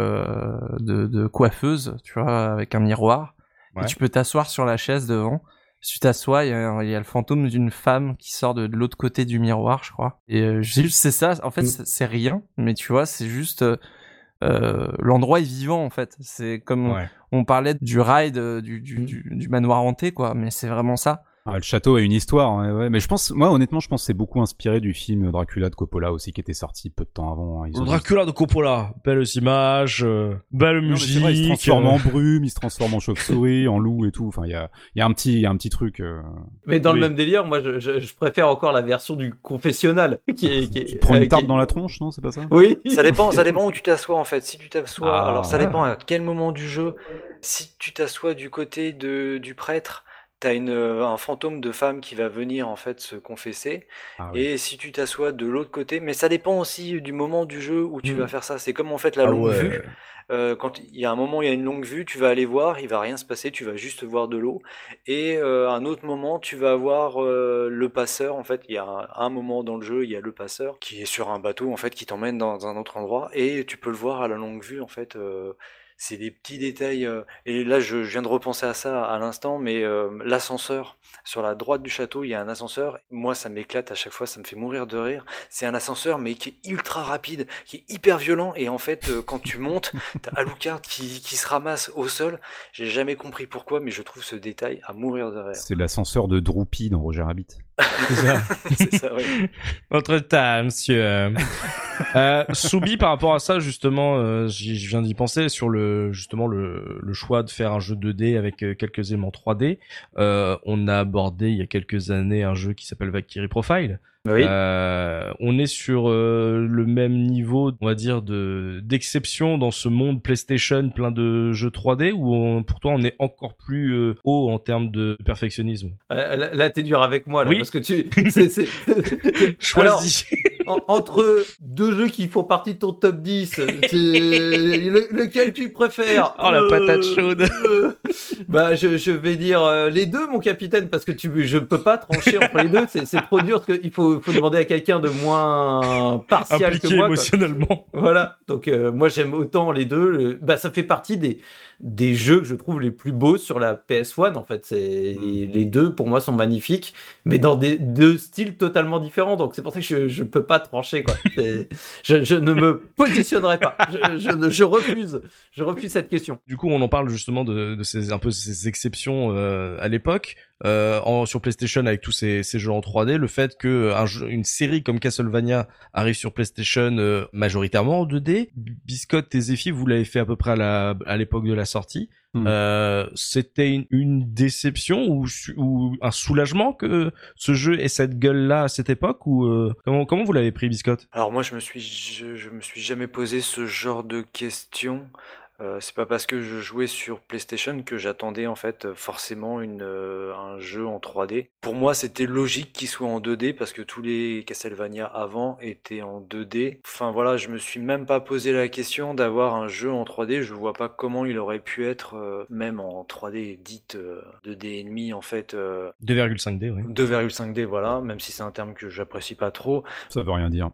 de, de coiffeuse, tu vois, avec un miroir. Et tu peux t'asseoir sur la chaise devant tu t'assois, il y, a le fantôme d'une femme qui sort de, l'autre côté du miroir, je crois. Et euh, juste, c'est ça. En fait, mm. c'est rien, mais tu vois, c'est juste euh, euh, l'endroit est vivant en fait. C'est comme on, parlait du ride du, du, du, manoir hanté, quoi. Mais c'est vraiment ça. Ah, le château a une histoire, ouais, ouais. mais je pense, moi honnêtement, je pense que c'est beaucoup inspiré du film Dracula de Coppola aussi, qui était sorti peu de temps avant. hein. Dracula de Coppola, belles images, euh, belle musique. vrai, il se transforme en euh, brume, il se transforme en chauve-souris, en loup et tout. Enfin, il y a, il y a un petit, il y a un petit truc. euh, Mais dans Oui. le même délire, moi, je, je- je préfère encore la version du confessionnal. Qui est, qui est- Tu prends euh, une qui tarte dans la tronche, non C'est pas ça? Oui. Ça dépend, ça dépend où tu t'assois en fait. Si tu t'assois, Ah, alors ça ouais. dépend à quel moment du jeu. Si tu t'assois du côté de, du prêtre, t'as une, euh, un fantôme de femme qui va venir en fait se confesser. Ah, oui. Et si tu t'assois de l'autre côté, mais ça dépend aussi du moment du jeu où tu vas faire ça. C'est comme en fait la ah longue ouais. vue. Euh, quand il y a un moment, où il y a une longue vue, tu vas aller voir, il va rien se passer, tu vas juste voir de l'eau. Et euh, à un autre moment, tu vas avoir euh, le passeur. En fait, il y a un, un moment dans le jeu, il y a le passeur qui est sur un bateau en fait, qui t'emmène dans un autre endroit, et tu peux le voir à la longue vue en fait. C'est des petits détails. euh, et là, je, je viens de repenser à ça à l'instant, mais euh, l'ascenseur sur la droite du château, il y a un ascenseur. Moi, ça m'éclate à chaque fois, ça me fait mourir de rire. C'est un ascenseur, mais qui est ultra rapide, qui est hyper violent. Et en fait, euh, quand tu montes, t'as Alucard qui, qui se ramasse au sol. J'ai jamais compris pourquoi, mais je trouve ce détail à mourir de rire. C'est l'ascenseur de Droopy dans Roger Rabbit. C'est ça. Oui. Votre temps, monsieur. euh, Soubi, par rapport à ça, justement, euh, j'y- je viens d'y penser sur le justement le, le choix de faire un jeu 2D avec euh, quelques éléments 3D. Euh, on a abordé il y a quelques années un jeu qui s'appelle Valkyrie Profile. Oui. Euh, on est sur euh, le même niveau, on va dire, de d'exception dans ce monde PlayStation plein de jeux 3D où on, pour toi on est encore plus euh, haut en termes de perfectionnisme. Là, là, t'es dur avec moi, là, Oui. parce que tu. c'est- c'est- Alors, Choisis. en- entre deux jeux qui font partie de ton top 10, c'est le- lequel tu préfères? Oh, la patate chaude. Bah, je, je vais dire euh, les deux, mon capitaine, parce que tu, je peux pas trancher entre les deux. C'est, c'est trop dur, parce qu'il faut, faut demander à quelqu'un de moins partial Impliqué que moi. quoi. émotionnellement. Voilà. Donc euh, moi j'aime autant les deux. Le- Bah ça fait partie des des jeux que je trouve les plus beaux sur la PS1 en fait. C'est les deux pour moi sont magnifiques, mais dans des deux styles totalement différents. Donc c'est pour ça que je je peux pas trancher quoi. Je, je ne me positionnerai pas. Je, je, ne- je refuse. Je refuse cette question. Du coup, on en parle justement de, de ces un peu ces exceptions euh, à l'époque euh, en, sur PlayStation avec tous ces, ces jeux en 3D. Le fait que un jeu, une série comme Castlevania arrive sur PlayStation euh, majoritairement en 2D. Biscotte et Zephy, vous l'avez fait à peu près à la à l'époque de la sortie. Hmm. Euh, C'était une, une déception ou, un soulagement que ce jeu ait cette gueule-là à cette époque ou euh, comment comment vous l'avez pris, Biscotte? Alors moi, je me suis, je, je me suis jamais posé ce genre de questions. Euh, c'est pas parce que je jouais sur PlayStation que j'attendais en fait forcément une, euh, un jeu en 3D. Pour moi, c'était logique qu'il soit en 2D parce que tous les Castlevania avant étaient en 2D. Enfin voilà, je me suis même pas posé la question d'avoir un jeu en 3D. Je vois pas comment il aurait pu être euh, même en 3D dite euh, 2D et demi en fait. euh, 2,5D, oui. 2,5D voilà, même si c'est un terme que j'apprécie pas trop. Ça veut rien dire.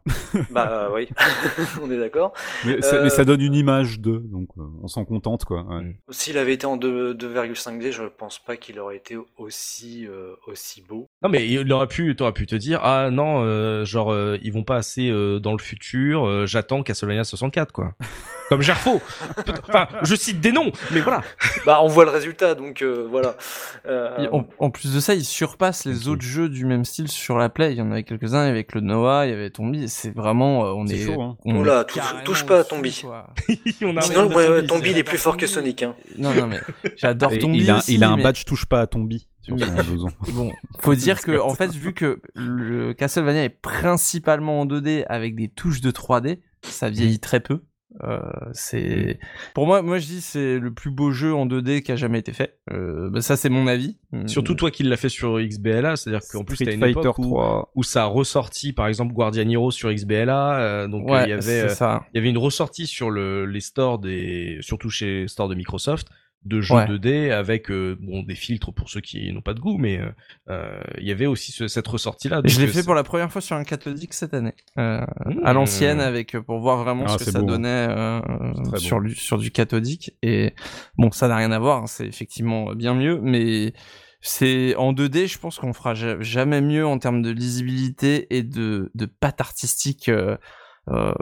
Bah oui, on est d'accord. Mais, ça, mais ça donne une image de, donc on s'en contente quoi. ouais. S'il avait été en 2 2,5D, je pense pas qu'il aurait été aussi, euh, aussi beau. Non mais il aurait pu, t'aurais pu te dire ah non euh, genre euh, ils vont pas assez euh, dans le futur, euh, j'attends Castlevania 64 quoi. Comme Gerfo. enfin je cite des noms, mais voilà. Bah, on voit le résultat, donc euh, voilà. Euh, En, en plus de ça, il surpasse les autres jeux du même style sur la Play. Il y en avait quelques-uns avec le Noah, il y avait Tombi. C'est vraiment, on C'est est. chaud, hein. on Oula, est touche- pas à Tombi. quoi. On a Sinon, ouais, Tombi, il est plus fort que Sonic. Hein. Non, non, mais j'adore Tombi il a, aussi, il a un mais- badge touche pas à Tombi. Bon, faut dire que en fait, vu que le Castlevania est principalement en 2D avec des touches de 3D, ça vieillit très peu. Euh, c'est pour moi, moi je dis c'est le plus beau jeu en 2D qui a jamais été fait. Euh, bah, ça c'est mon avis. Surtout toi qui l'as fait sur XBLA, c'est-à-dire qu'en plus t'as une Fighter époque où, 3. où ça a ressorti par exemple Guardian Hero sur XBLA, euh, donc euh, ouais, il y avait euh, il y avait une ressortie sur le, les stores des, surtout chez stores de Microsoft, de jeux Ouais. 2D avec euh, bon des filtres pour ceux qui n'ont pas de goût, mais euh, euh, il y avait aussi ce- cette ressortie là. Je l'ai fait pour la première fois sur un cathodique cette année, euh, à l'ancienne, avec euh, pour voir vraiment Ah, ce que ça beau, hein. donnait euh, sur du sur du cathodique. Et bon, ça n'a rien à voir, hein, c'est effectivement bien mieux, mais c'est en 2D, je pense qu'on fera ja- jamais mieux en termes de lisibilité et de de patte artistique. on,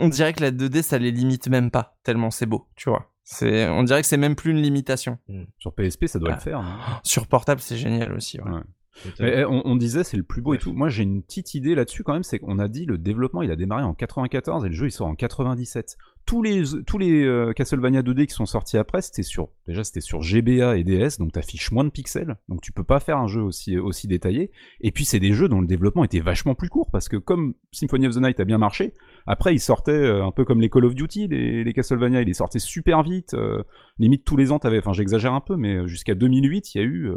on dirait que la 2D, ça les limite même pas, tellement c'est beau, tu vois. C'est, on dirait que c'est même plus une limitation. Sur PSP, ça doit Ah. le faire. Sur portable, c'est génial aussi. ouais. Ouais. Mais, on, on, disait c'est le plus beau et tout. Moi j'ai une petite idée là-dessus quand même, c'est qu'on a dit le développement il a démarré en 94 et le jeu il sort en 97 tous les tous les euh, Castlevania 2D qui sont sortis après, c'était sur déjà c'était sur GBA et DS, donc t'affiches moins de pixels, donc tu peux pas faire un jeu aussi aussi détaillé. Et puis c'est des jeux dont le développement était vachement plus court parce que comme Symphony of the Night a bien marché, après ils sortaient euh, un peu comme les Call of Duty, les, les Castlevania, ils les sortaient super vite, euh, limite tous les ans t'avais, enfin j'exagère un peu, mais jusqu'à 2008 il y a eu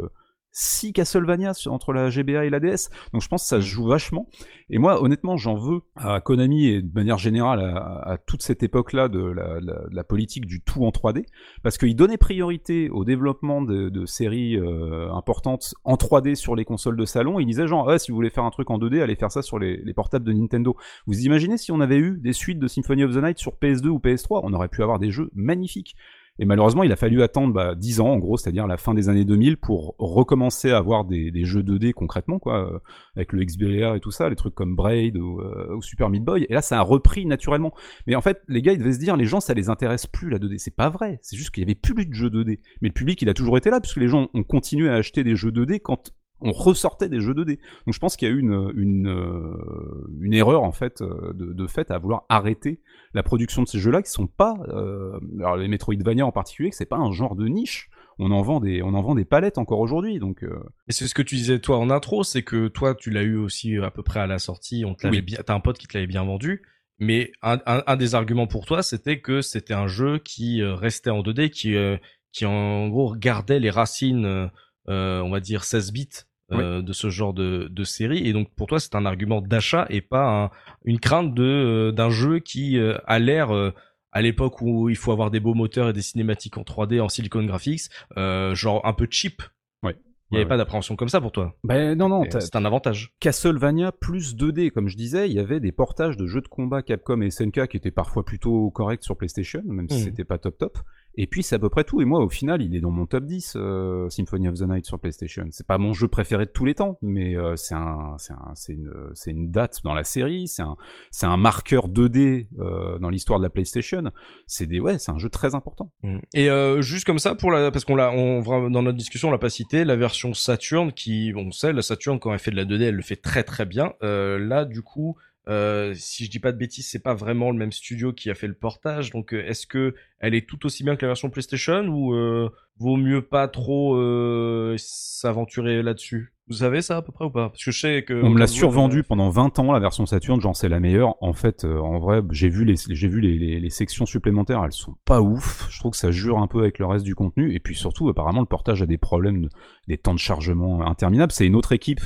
6 Castlevania entre la GBA et la DS. Donc je pense que ça se joue vachement. Et moi, honnêtement, j'en veux à Konami et de manière générale à, toute cette époque-là de la, politique du tout en 3D, parce qu'ils donnaient priorité au développement de, séries euh, importantes en 3D sur les consoles de salon. Ils disaient genre, ah, si vous voulez faire un truc en 2D, allez faire ça sur les, les portables de Nintendo. Vous imaginez si on avait eu des suites de Symphony of the Night sur PS2 ou PS3, on aurait pu avoir des jeux magnifiques. Et malheureusement, il a fallu attendre bah, 10 ans, en gros, c'est-à-dire la fin des années 2000, pour recommencer à avoir des, des jeux 2D concrètement, quoi, euh, avec le XBLA et tout ça, les trucs comme Braid ou, euh, ou, Super Meat Boy. Et là, ça a repris naturellement. Mais en fait, les gars, ils devaient se dire, les gens, ça les intéresse plus la 2D. C'est pas vrai. C'est juste qu'il y avait plus de jeux 2D. Mais le public, il a toujours été là, puisque les gens ont continué à acheter des jeux 2D quand on ressortait des jeux 2D. Donc je pense qu'il y a eu une, une, euh, une erreur en fait euh, de, de, fait à vouloir arrêter la production de ces jeux-là qui sont pas, euh, alors les Metroidvania en particulier, que c'est pas un genre de niche. On en vend des, on en vend des palettes encore aujourd'hui. Donc. Euh... Et c'est ce que tu disais toi en intro, c'est que toi tu l'as eu aussi à peu près à la sortie. On te l'avait bien, t'as un pote qui te l'avait bien vendu. Mais un, un, un, des arguments pour toi, c'était que c'était un jeu qui restait en 2D, qui, qui en gros gardait les racines, on va dire 16 bits euh, de ce genre de, de, série. Et donc pour toi, c'est un argument d'achat et pas une crainte de euh, d'un jeu qui euh, a l'air à l'époque où il faut avoir des beaux moteurs et des cinématiques en 3D en Silicon Graphics, genre un peu cheap. Ouais. Il n'y avait pas d'appréhension comme ça pour toi. Ben non, non, c'est un avantage. Castlevania plus 2D, comme je disais, il y avait des portages de jeux de combat Capcom et SNK qui étaient parfois plutôt corrects sur PlayStation, même si mmh. c'était pas top top. Et puis c'est à peu près tout. Et moi, au final, il est dans mon top 10, euh, Symphony of the Night sur PlayStation. C'est pas mon jeu préféré de tous les temps, mais euh, c'est un, un, une, une date dans la série. C'est un, un marqueur 2D euh, dans l'histoire de la PlayStation. C'est des, ouais, c'est un jeu très important. Mm. Et euh, juste comme ça, pour la, parce qu'on l'a, on dans notre discussion, on l'a pas cité, la version Saturn, qui, on sait, la Saturn quand elle fait de la 2D, elle le fait très très bien. Euh, là, du coup. Euh, si je dis pas de bêtises, c'est pas vraiment le même studio qui a fait le portage. Donc, euh, est-ce que elle est tout aussi bien que la version PlayStation ou euh, vaut mieux pas trop euh, s'aventurer là-dessus? Vous savez ça à peu près ou pas? Parce que je sais que on me l'a survendu pendant 20 ans la version Saturn, genre c'est la meilleure. En fait, en vrai, j'ai vu les j'ai vu les, les, les, sections supplémentaires, elles sont pas ouf. Je trouve que ça jure un peu avec le reste du contenu. Et puis surtout, apparemment, le portage a des problèmes, des temps de chargement interminables. C'est une autre équipe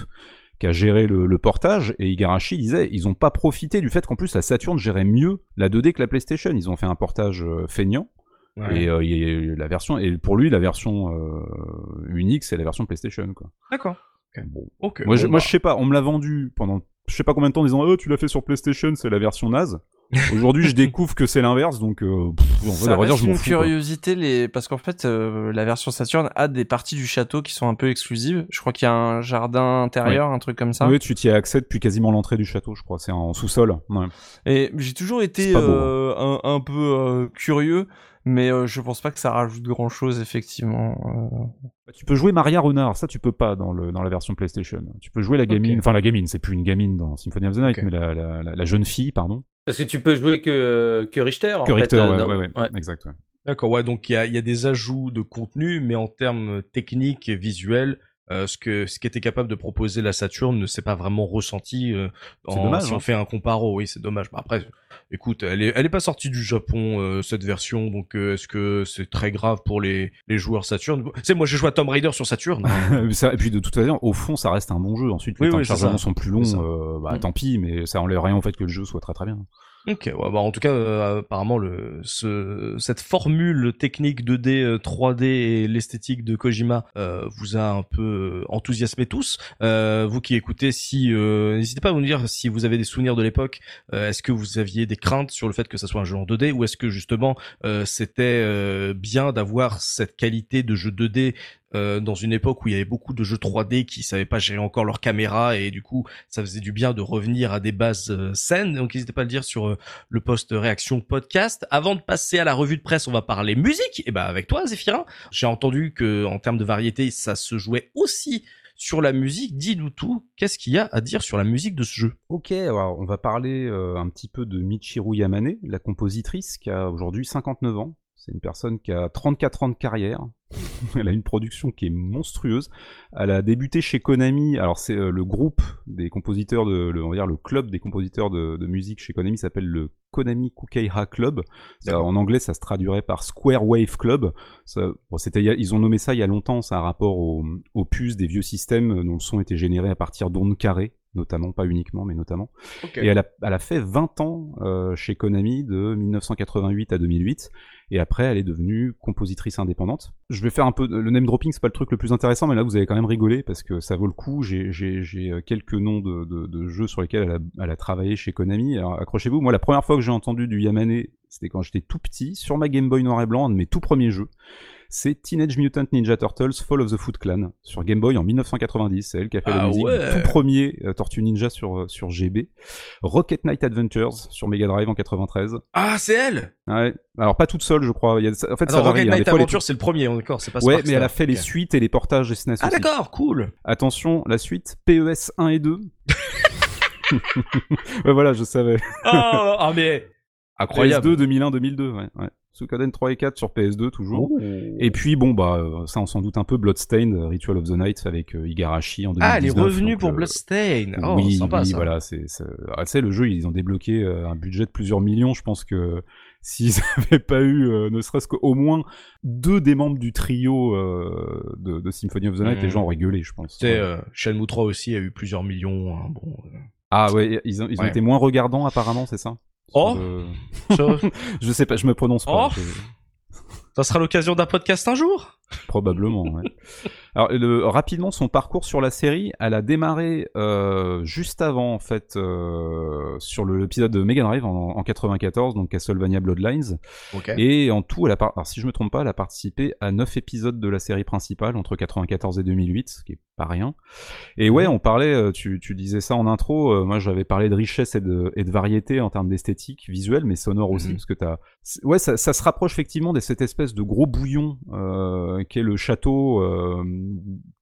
qui a géré le, portage, et Igarashi disait ils ont pas profité du fait qu'en plus la Saturn gérait mieux la 2D que la PlayStation. Ils ont fait un portage euh, feignant. Et euh, la version et pour lui la version euh, unique c'est la version PlayStation quoi. D'accord. Bon. Moi, je, moi je sais pas, on me l'a vendu pendant je sais pas combien de temps en disant oh tu l'as fait sur PlayStation c'est la version naze. Aujourd'hui, je découvre que c'est l'inverse, donc euh, ça dire, je une curiosité, les... parce qu'en fait, euh, la version Saturn a des parties du château qui sont un peu exclusives. Je crois qu'il y a un jardin intérieur, un truc comme ça. Oui, tu t'y as accès depuis quasiment l'entrée du château, je crois. C'est en sous-sol. Ouais. Et j'ai toujours été euh, un, un, peu euh, curieux mais euh, je pense pas que ça rajoute grand chose effectivement. Euh. Bah, tu peux jouer Maria Renard, ça tu peux pas dans le dans la version PlayStation. Tu peux jouer la gamine, enfin la gamine, c'est plus une gamine dans Symphony of the Night, mais la, la, la, jeune fille, pardon. Parce que tu peux jouer que que Richter. Que Richter, euh, ouais, ouais, ouais, exact. D'accord, ouais, donc il y a, y a des ajouts de contenu, mais en termes techniques et visuels, euh, ce que ce qu'était capable de proposer la Saturn ne s'est pas vraiment ressenti euh, en, si on hein. fait un comparo oui c'est dommage bah, après écoute elle est elle est pas sortie du Japon euh, cette version donc euh, est-ce que c'est très grave pour les les joueurs Saturn? C'est moi j'ai joué à Tomb Raider sur Saturn. Ça, et puis de toute façon au fond ça reste un bon jeu. Ensuite les temps de chargement sont plus longs bah mm. tant pis mais ça enlève rien en fait que le jeu soit très très bien Ok, ouais, bah en tout cas, euh, apparemment, cette formule technique 2D, 3D euh, et l'esthétique de Kojima euh, vous a un peu euh, enthousiasmé tous. vous qui écoutez, si n'hésitez pas à nous dire si vous avez des souvenirs de l'époque. est-ce que vous aviez des craintes sur le fait que ça soit un jeu en 2D ou est-ce que justement c'était bien d'avoir cette qualité de jeu 2D euh, dans une époque où il y avait beaucoup de jeux 3D qui savaient pas gérer encore leur caméra et du coup ça faisait du bien de revenir à des bases euh, saines. Donc n'hésitez pas à le dire sur euh, le post réaction podcast. Avant de passer à la revue de presse, on va parler musique. Et ben avec toi Zéphirin, j'ai entendu que en termes de variété, ça se jouait aussi sur la musique. Dis-nous tout. Qu'est-ce qu'il y a à dire sur la musique de ce jeu? Ok, alors on va parler euh, un petit peu de Michiru Yamane, la compositrice qui a aujourd'hui 59 ans. C'est une personne qui a 34 ans de carrière. Elle a une production qui est monstrueuse. Elle a débuté chez Konami. Alors c'est euh, le groupe des compositeurs de, le, on va dire le club des compositeurs de, de musique chez Konami s'appelle le Konami Kukeiha Club. Ça, en anglais, ça se traduirait par Square Wave Club. Ça, bon, c'était, ils ont nommé ça il y a longtemps. C'est un rapport aux, aux puces des vieux systèmes dont le son était généré à partir d'ondes carrées notamment, pas uniquement, mais notamment. Okay. Et elle a, elle a fait 20 ans euh, chez Konami de 1988 à 2008. Et après, elle est devenue compositrice indépendante. Je vais faire un peu le name dropping, c'est pas le truc le plus intéressant, mais là vous allez quand même rigoler parce que ça vaut le coup. J'ai, j'ai, j'ai quelques noms de, de, de, jeux sur lesquels elle a, elle a travaillé chez Konami. Alors accrochez-vous, moi la première fois que j'ai entendu du Yamane, c'était quand j'étais tout petit sur ma Game Boy noir et blanc, un de mes tout premiers jeux c'est Teenage Mutant Ninja Turtles Fall of the Foot Clan sur Game Boy en 1990. C'est elle qui a fait ah la musique ouais. du tout premier euh, Tortue Ninja sur, euh, sur GB. Rocket Knight Adventures sur Mega Drive en 93. Ah, c'est elle Ouais. Alors pas toute seule, je crois. Il y a, en fait, Attends, ça Rocket. Knight hein. Adventures, c'est le premier, d'accord, c'est pas Ouais, mais elle a fait les suites et les portages des SNES Ah d'accord, cool. Attention, la suite, PES 1 et 2. ouais, voilà, je savais. Ah, ah, mais incroyable. PS2 2001 2002, ouais. ouais. Suikoden 3 et 4 sur PS2 toujours. Oh. Et puis bon bah euh, ça on s'en doute un peu Bloodstained euh, Ritual of the Night avec euh, Igarashi en 2019. Ah, elle est revenue donc, pour euh, Bloodstained. Oh, oui, sympa oui, ça. voilà, c'est c'est- ah, le jeu ils ont débloqué euh, un budget de plusieurs millions, je pense que s'ils avaient pas eu euh, ne serait-ce qu'au moins deux des membres du trio euh, de, de Symphony of the Night, Mhm. les gens auraient gueulé, je pense. Tu sais, Ouais. euh, Shenmue 3 aussi a eu plusieurs millions. hein, bon, euh. Ah ouais, ils ont, ils ont Ouais. été moins regardants apparemment, c'est ça? Oh. Je... Je sais pas, je me prononce pas. Oh. je- ça sera l'occasion d'un podcast un jour? Probablement, ouais. Alors, le, rapidement, son parcours sur la série, elle a démarré euh, juste avant, en fait, euh, sur l'épisode de Mega Drive en, en 94, donc Castlevania Bloodlines. Ok. Et en tout, elle a, par- alors, si je me trompe pas, elle a participé à 9 épisodes de la série principale entre 94 et 2008, ce qui est pas rien. Et ouais, on parlait, euh, tu, tu disais ça en intro, euh, moi j'avais parlé de richesse et de, et de variété en termes d'esthétique visuelle, mais sonore aussi, Mhm. parce que t'as, ouais, ça, ça se rapproche effectivement de cette espèce de gros bouillon euh, qu'est le château. euh,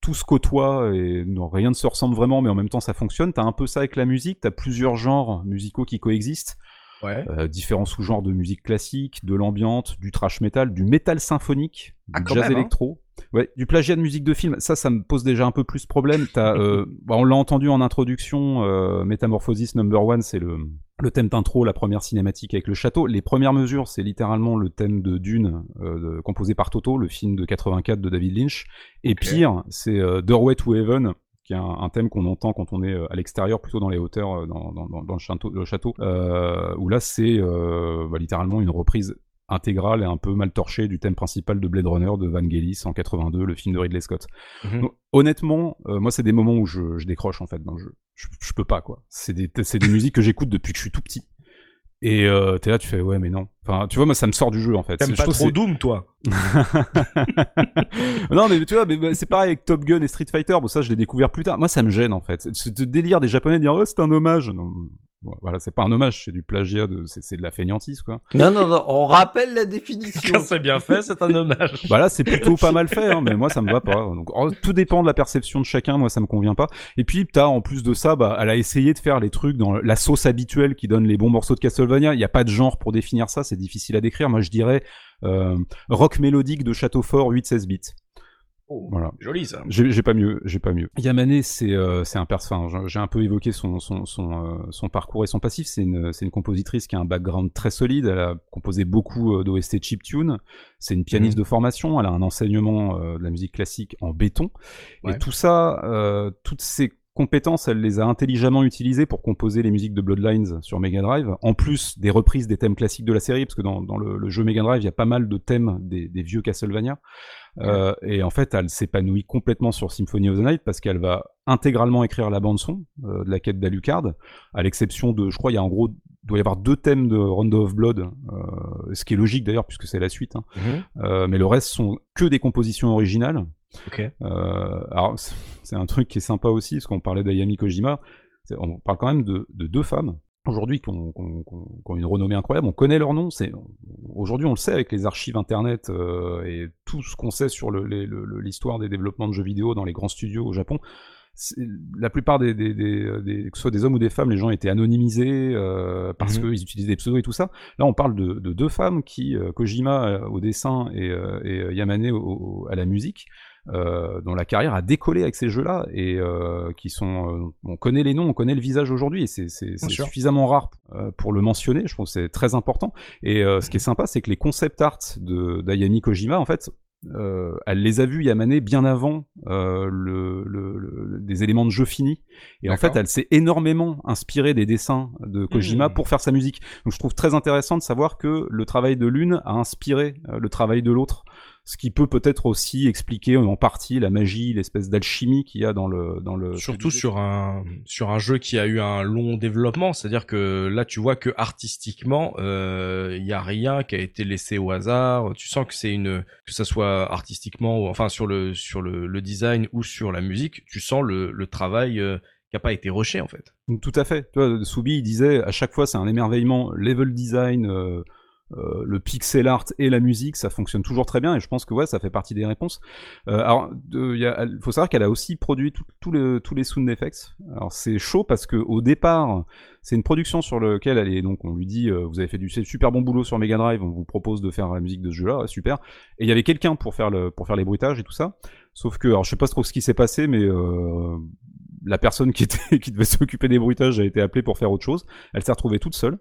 tout se côtoie et non, rien ne se ressemble vraiment, mais en même temps ça fonctionne. T'as un peu ça avec la musique, t'as plusieurs genres musicaux qui coexistent. Ouais. Euh, différents sous-genres de musique classique, de l'ambiante, du thrash metal, du métal symphonique, Ah, du jazz même, hein. électro. Ouais, du plagiat de musique de film. Ça, ça me pose déjà un peu plus problème. T'as, euh, bah, on l'a entendu en introduction, euh, Metamorphosis Number One, c'est le, le thème d'intro, la première cinématique avec le château. Les premières mesures, c'est littéralement le thème de Dune, euh, composé par Toto, le film de 84 de David Lynch. Et pire, c'est euh, Doorway to Heaven, qui est un, un thème qu'on entend quand on est euh, à l'extérieur, plutôt dans les hauteurs, euh, dans, dans, dans, dans le château, le château euh, où là c'est bah, littéralement une reprise intégrale et un peu mal torchée du thème principal de Blade Runner de Vangelis en 82, le film de Ridley Scott. Mhm. Donc, honnêtement, moi c'est des moments où je, je décroche en fait dans le jeu. Je, je peux pas quoi. C'est des, c'est des musiques que j'écoute depuis que je suis tout petit. Et euh, t'es là, tu fais ouais mais non. Enfin, tu vois, moi ça me sort du jeu en fait. T'aimes pas trop Doom, toi non mais tu vois, mais, c'est pareil avec Top Gun et Street Fighter. Bon ça je l'ai découvert plus tard. Moi ça me gêne en fait. Ce délire des Japonais de dire oh c'est un hommage. Non, voilà c'est pas un hommage, c'est du plagiat de, c'est c'est de la feignantise quoi. Non, non, non, on rappelle la définition. C'est bien fait, c'est un hommage. Bah là c'est plutôt pas mal fait, hein, mais moi ça me va pas. Donc oh, tout dépend de la perception de chacun. Moi ça me convient pas. Et puis t'as en plus de ça, bah elle a essayé de faire les trucs dans la sauce habituelle qui donne les bons morceaux de Castlevania. Il y a pas de genre pour définir ça, c'est difficile à décrire. Moi je dirais euh, rock mélodique de château fort 8-16 bits. Oh, Voilà. Joli ça. J'ai j'ai pas mieux, j'ai pas mieux. Yamane, c'est euh, c'est un perso. enfin, j'ai un peu évoqué son son son, euh, son parcours et son passif. C'est une c'est une compositrice qui a un background très solide. Elle a composé beaucoup euh, d'OST chiptune. C'est une pianiste de formation. Elle a un enseignement euh, de la musique classique en béton. Ouais. Et tout ça, euh, toutes ces compétences, elle les a intelligemment utilisées pour composer les musiques de Bloodlines sur Mega Drive, en plus des reprises des thèmes classiques de la série, parce que dans, dans le, le jeu Mega Drive, il y a pas mal de thèmes des, des vieux Castlevania. Euh, et en fait, elle s'épanouit complètement sur Symphony of the Night parce qu'elle va intégralement écrire la bande son euh, de la quête d'Alucard, à l'exception de, je crois, il y a en gros, doit y avoir deux thèmes de Rondo of Blood, euh, ce qui est logique d'ailleurs puisque c'est la suite. Hein. Mhm. Euh, mais le reste sont que des compositions originales. Euh, alors c'est un truc qui est sympa aussi parce qu'on parlait d'Ayami Kojima. On parle quand même de, de deux femmes aujourd'hui qui ont, une renommée incroyable. On connaît leur nom. C'est aujourd'hui on le sait avec les archives internet euh, et tout ce qu'on sait sur l'histoire des développements de jeux vidéo dans les grands studios au Japon. La plupart des, que ce soit des hommes ou des femmes, les gens étaient anonymisés euh, parce mhm. qu'ils utilisaient des pseudos et tout ça. Là, on parle de, deux femmes qui, euh, Kojima au dessin et, Yamane à la musique, dont la carrière a décollé avec ces jeux-là et euh, qui sont, euh, on connaît les noms, on connaît le visage aujourd'hui et c'est suffisamment rare pour le mentionner. Je trouve que c'est très important. Et ce qui est sympa, c'est que les concept art de d'Ayami Kojima, en fait, elle les a vus Yamane bien avant le, le, des éléments de jeu finis. Et en fait, elle s'est énormément inspirée des dessins de Kojima hmm. pour faire sa musique. Donc je trouve très intéressant de savoir que le travail de l'une a inspiré le travail de l'autre ce qui peut peut-être aussi expliquer en partie la magie, l'espèce d'alchimie qu'il y a dans le dans le surtout sur un sur un jeu qui a eu un long développement, c'est-à-dire que là tu vois que artistiquement euh, il y a rien qui a été laissé au hasard, tu sens que c'est une que ça soit artistiquement ou enfin sur le sur le, le design ou sur la musique, tu sens le le travail euh, qui a pas été rushé en fait. Tout à fait. Tu vois, Soubi il disait à chaque fois c'est un émerveillement level design euh, euh, le pixel art et la musique, ça fonctionne toujours très bien et je pense que ouais, ça fait partie des réponses. Euh, alors, il faut savoir qu'elle a aussi produit tous les sound effects. Alors c'est chaud parce que au départ, c'est une production sur laquelle elle est donc on lui dit euh, vous avez fait du super bon boulot sur Mega Drive, on vous propose de faire la musique de ce jeu-là, super. Et il y avait quelqu'un pour faire le pour faire les bruitages et tout ça. Sauf que alors je sais pas trop ce qui s'est passé, mais la personne qui était qui devait s'occuper des bruitages a été appelée pour faire autre chose. Elle s'est retrouvée toute seule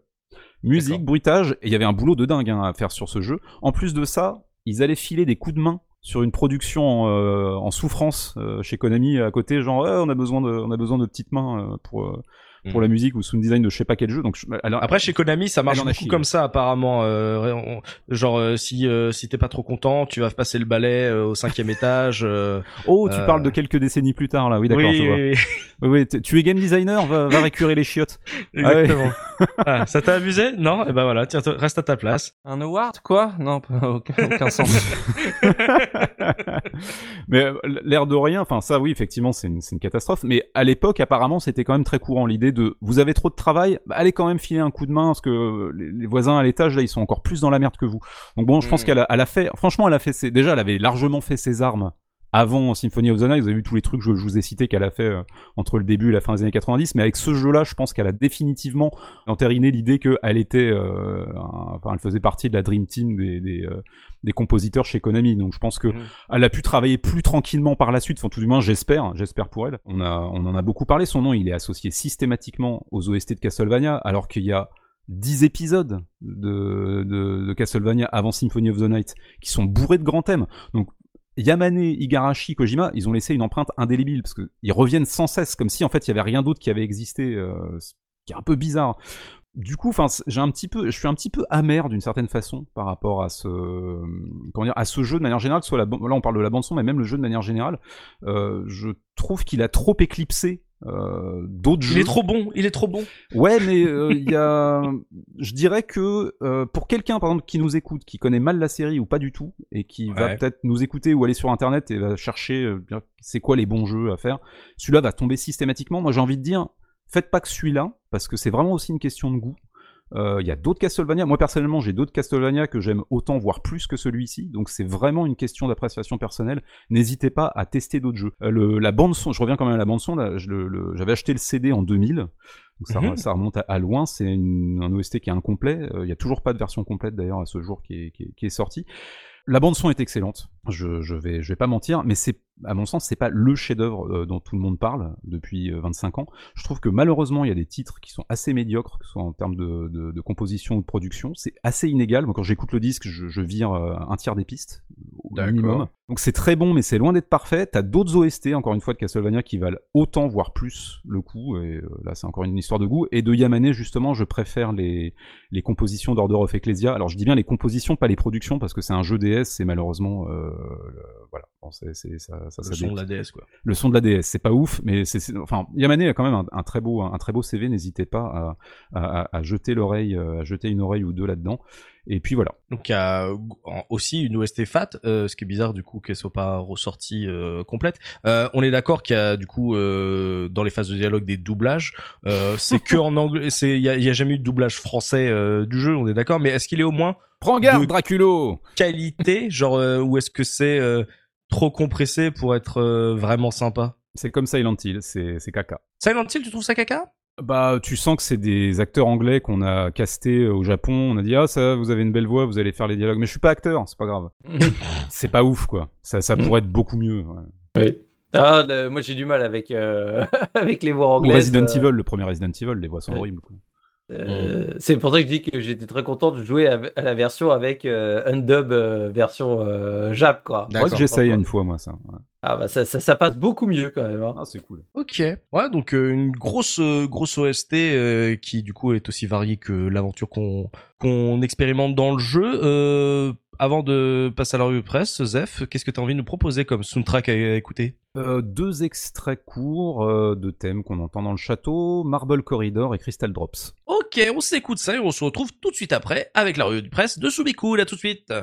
musique, bruitage, et il y avait un boulot de dingue hein, à faire sur ce jeu. En plus de ça, ils allaient filer des coups de main sur une production en, euh, souffrance euh, chez Konami à côté, genre on a besoin de, on a besoin de petites mains euh, pour pour mm. la musique ou sound design de je sais pas quel jeu. Donc alors, après chez Konami ça marche beaucoup comme ça apparemment. Euh, genre euh, si euh, si t'es pas trop content, tu vas passer le balai euh, au cinquième étage. oh, tu parles de quelques décennies plus tard là. Oui d'accord. Oui, oui, oui. oui, tu es game designer, va, va récurer les chiottes. Exactement. Ah, ça t'a amusé? Non? Et eh ben voilà, tiens, reste à ta place. Un award quoi? Non, aucun, aucun sens. mais l'air de rien, enfin ça oui effectivement c'est une, une catastrophe. Mais à l'époque apparemment c'était quand même très courant l'idée de vous avez trop de travail, bah, allez quand même filer un coup de main parce que les, voisins à l'étage là ils sont encore plus dans la merde que vous. Donc bon, je pense mm. qu'elle a, elle a fait, franchement elle a fait ses, déjà elle avait largement fait ses armes avant Symphony of the Night, vous avez vu tous les trucs que je, vous ai cités qu'elle a fait euh, entre le début et la fin des années 90, mais avec ce jeu-là, je pense qu'elle a définitivement entériné l'idée qu'elle était, euh, enfin, elle faisait partie de la Dream Team des, des, euh, des compositeurs chez Konami. Donc je pense que mm. elle a pu travailler plus tranquillement par la suite. Enfin, tout du moins, j'espère, j'espère pour elle. On a, on en a beaucoup parlé. Son nom, il est associé systématiquement aux OST de Castlevania, alors qu'il y a 10 épisodes de, de, de, Castlevania avant Symphony of the Night qui sont bourrés de grands thèmes. Donc Yamane, Igarashi, Kojima, ils ont laissé une empreinte indélébile parce qu'ils reviennent sans cesse, comme si en fait il y avait rien d'autre qui avait existé, euh, ce qui est un peu bizarre. Du coup, enfin, j'ai un petit peu, je suis un petit peu amer d'une certaine façon par rapport à ce, comment dire, à ce jeu de manière générale. Soit la, là, on parle de la bande son, mais même le jeu de manière générale, euh, je trouve qu'il a trop éclipsé euh, d'autres jeux. Il est trop bon, il est trop bon. Ouais, mais euh, il y a, je dirais que euh, pour quelqu'un par exemple qui nous écoute, qui connaît mal la série ou pas du tout, et qui va peut-être nous écouter ou aller sur internet et va chercher c'est quoi les bons jeux à faire, celui-là va tomber systématiquement. Moi j'ai envie de dire, faites pas que celui-là, parce que c'est vraiment aussi une question de goût. Euh, il y a d'autres Castlevania. Moi personnellement, j'ai d'autres Castlevania que j'aime autant, voire plus que celui-ci. Donc c'est vraiment une question d'appréciation personnelle. N'hésitez pas à tester d'autres jeux. Euh, le, la bande son, je reviens quand même à la bande son. J'avais acheté le CD en 2000. Donc ça, mhm. ça remonte à, loin. C'est un OST qui est incomplet. Euh, il n'y a toujours pas de version complète d'ailleurs à ce jour qui est, qui est, qui est sortie. La bande son est excellente. Je, je vais, je vais pas mentir, mais c'est à mon sens, c'est pas le chef-d'œuvre euh, dont tout le monde parle depuis 25 euh, ans. Je trouve que malheureusement, il y a des titres qui sont assez médiocres, que ce soit en termes de, de, de composition ou de production. C'est assez inégal. Quand j'écoute le disque, je, je vire euh, un tiers des pistes au minimum. Donc c'est très bon, mais c'est loin d'être parfait. T'as d'autres OST, encore une fois, de Castlevania qui valent autant, voire plus, le coup. Et là, c'est encore une histoire de goût. Et de Yamane, justement, je préfère les, les compositions d'Order of Ecclesia. Alors, je dis bien les compositions, pas les productions, parce que c'est un jeu DS, et malheureusement, euh, voilà, bon, c'est, ça, ça, le son de la DS quoi. Le son de la DS, c'est pas ouf, mais c'est, enfin, Yamane a quand même un, très beau, un, très beau CV. N'hésitez pas à, à, à jeter l'oreille, à jeter une oreille ou deux là-dedans. Et puis voilà. Donc il y a aussi une OST fat, euh, ce qui est bizarre du coup qu'elle soit pas ressortie euh, complète. Euh, on est d'accord qu'il y a du coup euh, dans les phases de dialogue des doublages. Euh, c'est que en anglais. C'est il y a, jamais eu de doublage français euh, du jeu. On est d'accord. Mais est-ce qu'il est au moins Prends garde, Draculo. Qualité, genre ou est-ce que c'est trop compressé pour être vraiment sympa? C'est comme Silent Hill, c'est caca. Silent Hill, tu trouves ça caca? Bah, tu sens que c'est des acteurs anglais qu'on a castés au Japon. On a dit ah ça, vous avez une belle voix, vous allez faire les dialogues. Mais je suis pas acteur, c'est pas grave. c'est pas ouf quoi. Ça, ça pourrait être beaucoup mieux. Oui. Ah, moi j'ai du mal avec euh, avec les voix anglaises. Resident euh. Evil, le premier Resident Evil, les voix sont horribles. Euh, c'est pour ça que je dis que j'étais très content de jouer à, la version avec euh, Undub version Jap quoi. Que j'essaye une fois moi ça. Ah bah ça, ça, ça, passe beaucoup mieux quand même. Hein. Ah c'est cool. Ok. Ouais donc euh, une grosse euh, grosse OST euh, qui du coup est aussi variée que l'aventure qu'on qu'on expérimente dans le jeu. Avant de passer à la revue presse, Zef, qu'est-ce que tu as envie de nous proposer comme soundtrack à, écouter? Deux extraits courts de thèmes qu'on entend dans le château, Marble Corridor et Crystal Drops. Ok, on s'écoute ça et on se retrouve tout de suite après avec la revue de presse de Subicool. À tout de suite.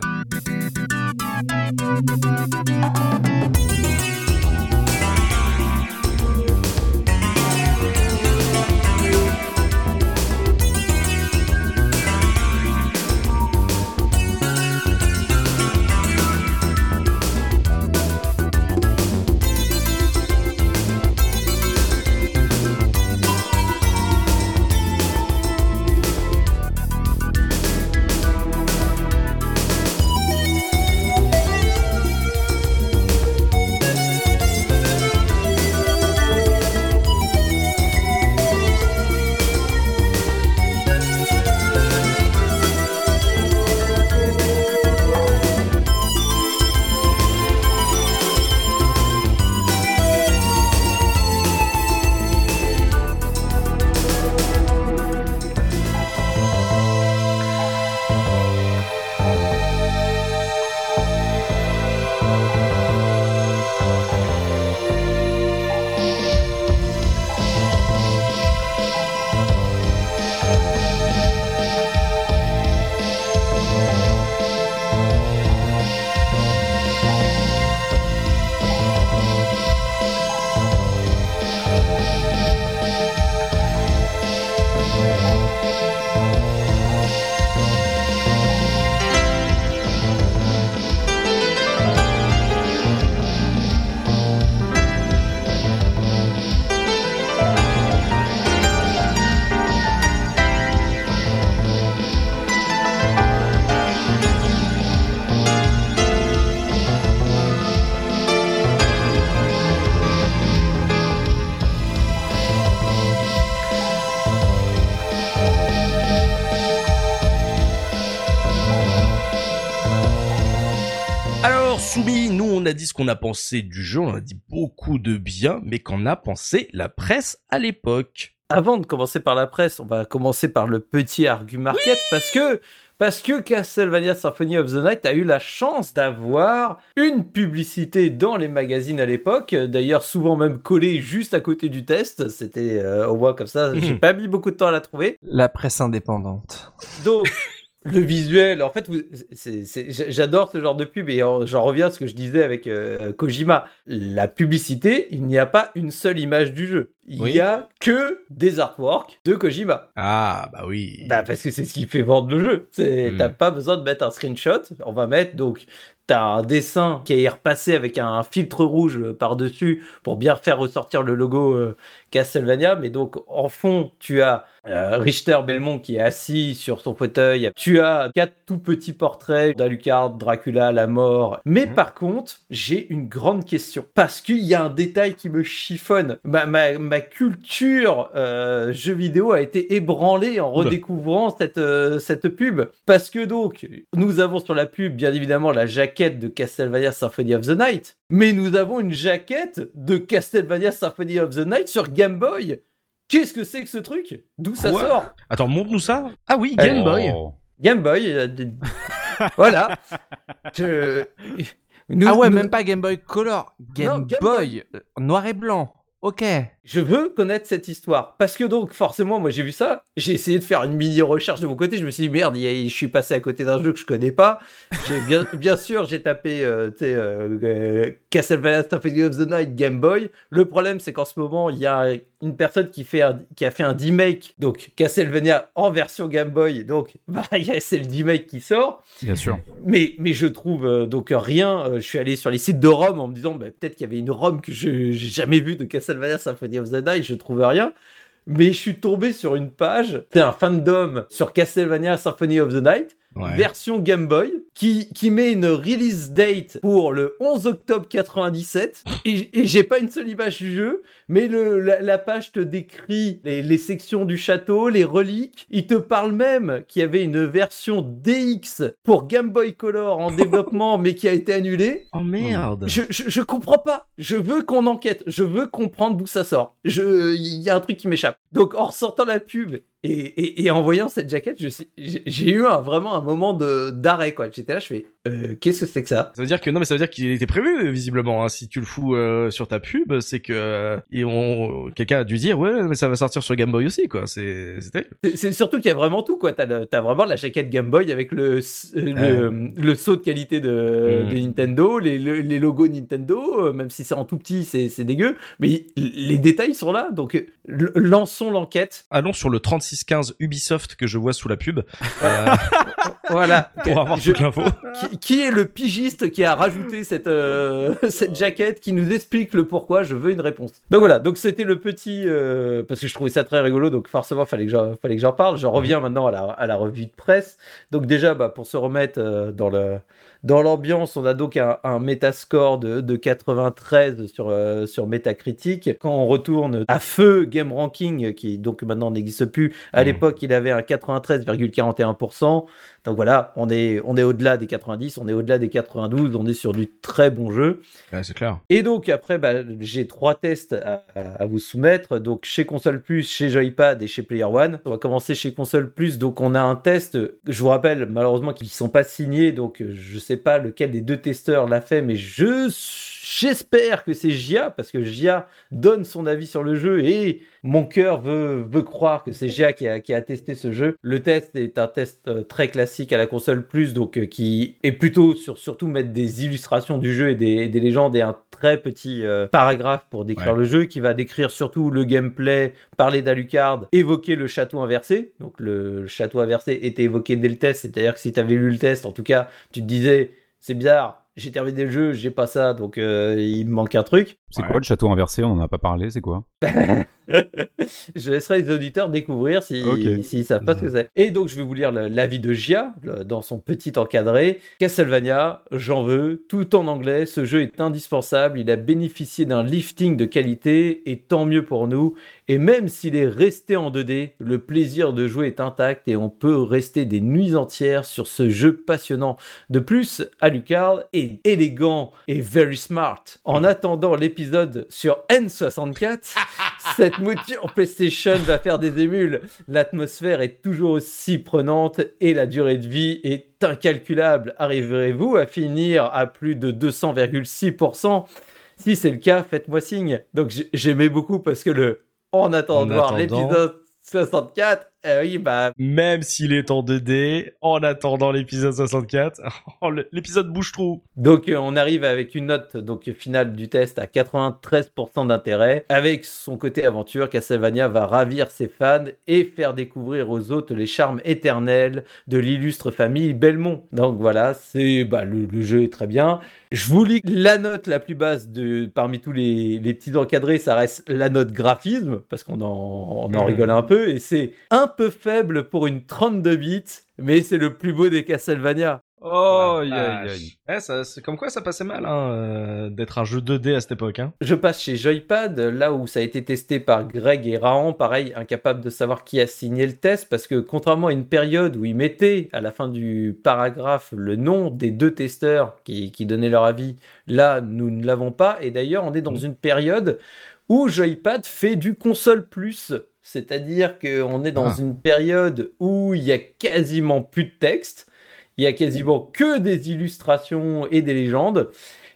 Dit ce qu'on a pensé du jeu, on a dit beaucoup de bien, mais qu'en a pensé la presse à l'époque. Avant de commencer par la presse, on va commencer par le petit argument market parce que parce que Castlevania Symphony of the Night a eu la chance d'avoir une publicité dans les magazines à l'époque, d'ailleurs souvent même collée juste à côté du test, c'était euh, au moins comme ça, j'ai pas mis beaucoup de temps à la trouver. La presse indépendante. Donc le visuel, en fait, j'adore ce genre de pub et j'en reviens à ce que je disais avec euh, Kojima. La publicité, il n'y a pas une seule image du jeu. Il n'y a que des artworks de Kojima. Ah, bah oui. Bah, parce que c'est ce qui fait vendre le jeu. Hmm. T'as pas besoin de mettre un screenshot. On va mettre donc t'as un dessin qui est repassé avec un filtre rouge par-dessus pour bien faire ressortir le logo euh, Castlevania. Mais donc, en fond, tu as euh, Richter Belmont qui est assis sur son fauteuil. Tu as quatre tout petits portraits d'Alucard, Dracula, la mort. Mais mhm. par contre, j'ai une grande question. Parce qu'il y a un détail qui me chiffonne. Ma, ma, culture euh, jeu vidéo a été ébranlée en redécouvrant cette, euh, cette pub. Parce que donc, nous avons sur la pub, bien évidemment, la jaquette de Castlevania Symphony of the Night. Mais nous avons une jaquette de Castlevania Symphony of the Night sur Game Boy. Qu'est-ce que c'est que ce truc? D'où ça sort? Attends, montre-nous ça. Ah oui, Game Boy. Game Boy. Euh, voilà. ah ouais, même pas Game Boy Color, Game, Boy, euh, noir et blanc. Ok. Je veux connaître cette histoire. Parce que donc, forcément, moi j'ai vu ça. J'ai essayé de faire une mini recherche de mon côté. Je me suis dit, merde, je suis passé à côté d'un jeu que je connais pas. Bien, bien sûr, j'ai tapé euh, euh, euh, Castlevania Symphony of the Night Game Boy. Le problème, c'est qu'en ce moment, il y a une personne qui, fait qui a fait un remake, donc Castlevania en version Game Boy. Donc, bah, c'est le remake qui sort. Bien sûr. Mais, mais je trouve donc rien. je suis allé sur les sites de ROM en me disant, bah, peut-être qu'il y avait une ROM que je n'ai jamais vue de Castlevania Symphony the Night. Je trouve rien mais je suis tombé sur une page, c'est un fandom sur Castlevania Symphony of the Night, version Game Boy, qui, qui met une release date pour le 11 octobre 97. Et, et j'ai pas une seule image du jeu, mais le, la, page te décrit les, les, sections du château, les reliques. Il te parle même qu'il y avait une version DX pour Game Boy Color en développement, mais qui a été annulée. Oh merde Je, je, je comprends pas. Je veux qu'on enquête. Je veux comprendre d'où ça sort. Il y a un truc qui m'échappe. Donc en ressortant la pub et, en voyant cette jaquette, j'ai eu vraiment un moment d'arrêt. J'étais là, je fais euh, qu'est-ce que c'est que ça? Ça veut dire que non, mais ça veut dire qu'il était prévu visiblement. Hein. Si tu le fous euh, sur ta pub, c'est que euh, on... quelqu'un a dû dire ouais, mais ça va sortir sur Game Boy aussi quoi. C'est c'est surtout qu'il y a vraiment tout quoi. T'as as vraiment la jaquette Game Boy avec le le, le, saut de qualité de, mmh. de Nintendo, les, les, logos Nintendo, même si c'est en tout petit, c'est dégueu, mais les détails sont là. Donc lançons l'enquête. Allons sur le 36 615 Ubisoft que je vois sous la pub. Euh, voilà. Pour avoir toute l'info. Qui, est le pigiste qui a rajouté cette, euh, cette jaquette qui nous explique le pourquoi Je veux une réponse? Donc voilà. Donc c'était le petit, euh, parce que je trouvais ça très rigolo. Donc forcément, fallait que j'en, fallait que j'en parle. Je reviens maintenant à la, à la revue de presse. Donc déjà, bah, pour se remettre dans le, dans l'ambiance, on a donc un, un Metascore de, de 93 sur, euh, sur Metacritic. Quand on retourne à feu Game Ranking, qui donc maintenant n'existe plus, à mmh. l'époque il avait un 93,41%. Donc voilà, on est, on est au-delà des 90, on est au-delà des 92, on est sur du très bon jeu. c'est clair. Et donc après, bah, j'ai trois tests à, vous soumettre. Donc chez Console Plus, chez Joypad et chez Player One. On va commencer chez Console Plus. Donc on a un test, je vous rappelle malheureusement qu'ils ne sont pas signés, donc je ne sais pas lequel des deux testeurs l'a fait, mais je J'espère que c'est Gia, parce que Gia donne son avis sur le jeu et mon cœur veut, veut croire que c'est Gia qui a, qui a testé ce jeu. Le test est un test euh, très classique à la console plus, donc euh, qui est plutôt sur surtout mettre des illustrations du jeu et des, des légendes et un très petit euh, paragraphe pour décrire le jeu, qui va décrire surtout le gameplay, parler d'Alucard, évoquer le château inversé. Donc le château inversé était évoqué dès le test, c'est-à-dire que si tu avais lu le test, en tout cas, tu te disais, c'est bizarre, j'ai terminé le jeu, j'ai pas ça, donc euh, il me manque un truc. C'est quoi le château inversé? On en a pas parlé, c'est quoi? Je laisserai les auditeurs découvrir s'ils si, savent pas ce que c'est. Et donc je vais vous lire l'avis de Gia dans son petit encadré. Castlevania, j'en veux, tout en anglais, ce jeu est indispensable, il a bénéficié d'un lifting de qualité et tant mieux pour nous. Et même s'il est resté en 2D, le plaisir de jouer est intact et on peut rester des nuits entières sur ce jeu passionnant. De plus, Alucard est élégant et very smart. En attendant l'épisode sur N64, cette mouture PlayStation va faire des émules. L'atmosphère est toujours aussi prenante et la durée de vie est incalculable. Arriverez-vous à finir à plus de 200,6% si c'est le cas, faites-moi signe. Donc j'aimais beaucoup parce que le en attendant de voir l'épisode 64, eh oui, bah. Même s'il est en 2D, en attendant l'épisode 64, l'épisode bouge trop. Donc, euh, on arrive avec une note donc finale du test à 93% d'intérêt. Avec son côté aventure, Castlevania va ravir ses fans et faire découvrir aux autres les charmes éternels de l'illustre famille Belmont. Donc voilà, c'est bah, le, jeu est très bien. Je vous lis la note la plus basse de parmi tous les, les petits encadrés, ça reste la note graphisme parce qu'on en, on en rigole un peu et c'est un peu faible pour une 32 bits, mais c'est le plus beau des Castlevania. Oh, eh, c'est comme quoi ça passait mal hein, euh, d'être un jeu 2D à cette époque. Hein. Je passe chez Joypad, là où ça a été testé par Greg et Rahan, pareil, incapable de savoir qui a signé le test, parce que contrairement à une période où ils mettaient à la fin du paragraphe le nom des deux testeurs qui, qui donnaient leur avis, là nous ne l'avons pas, et d'ailleurs on est dans mm. une période où Joypad fait du console plus. C'est-à-dire qu'on est dans ah. une période où il y a quasiment plus de texte. il y a quasiment que des illustrations et des légendes.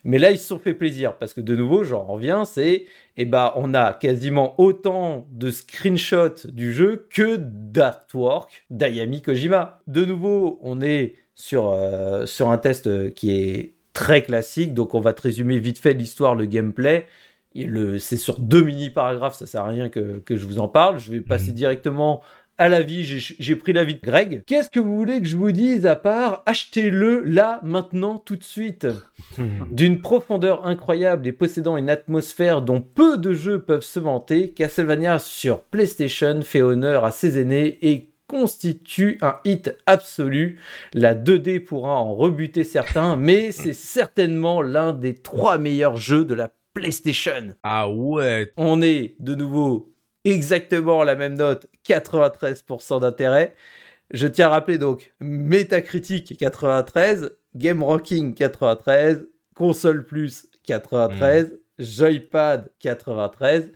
Mais là, ils se sont fait plaisir parce que de nouveau, j'en reviens, c'est eh ben, on a quasiment autant de screenshots du jeu que d'artwork d'Ayami Kojima. De nouveau, on est sur, euh, sur un test qui est très classique, donc on va te résumer vite fait l'histoire, le gameplay. C'est sur deux mini-paragraphes, ça sert à rien que, que, je vous en parle. Je vais passer mhm. directement à l'avis, j'ai pris l'avis de Greg. Qu'est-ce que vous voulez que je vous dise à part achetez-le là, maintenant, tout de suite? D'une profondeur incroyable et possédant une atmosphère dont peu de jeux peuvent se vanter, Castlevania sur PlayStation fait honneur à ses aînés et constitue un hit absolu. La 2D pourra en rebuter certains, mais c'est certainement l'un des trois meilleurs jeux de la PlayStation. Ah ouais. On est de nouveau exactement la même note, 93% d'intérêt. Je tiens à rappeler donc Metacritic 93, Game Ranking 93, Console Plus 93, hmm. Joypad 93.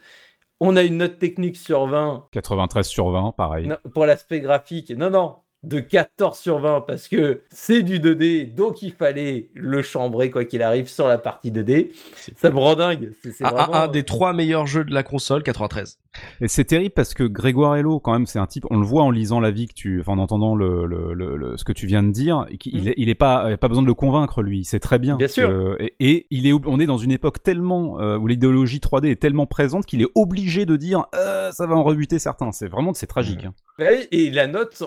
On a une note technique sur 20. 93 sur 20, pareil. pour l'aspect graphique. Non, non, de 14 sur 20 parce que c'est du 2D, donc il fallait le chambrer quoi qu'il arrive sur la partie 2D. Ça me rend dingue. C'est un, des trois meilleurs jeux de la console, 93. Et c'est terrible parce que Grégoire Hello, quand même, c'est un type, on le voit en lisant la vie que tu, enfin, en entendant le, le, le, ce que tu viens de dire, qu'il mm. est, il est pas, il a pas besoin de le convaincre, lui, c'est très bien. Bien sûr. et, il est, on est dans une époque tellement, euh, où l'idéologie 3D est tellement présente qu'il est obligé de dire, euh, ça va en rebuter certains. C'est vraiment, c'est tragique. Mm. Hein. Et la note,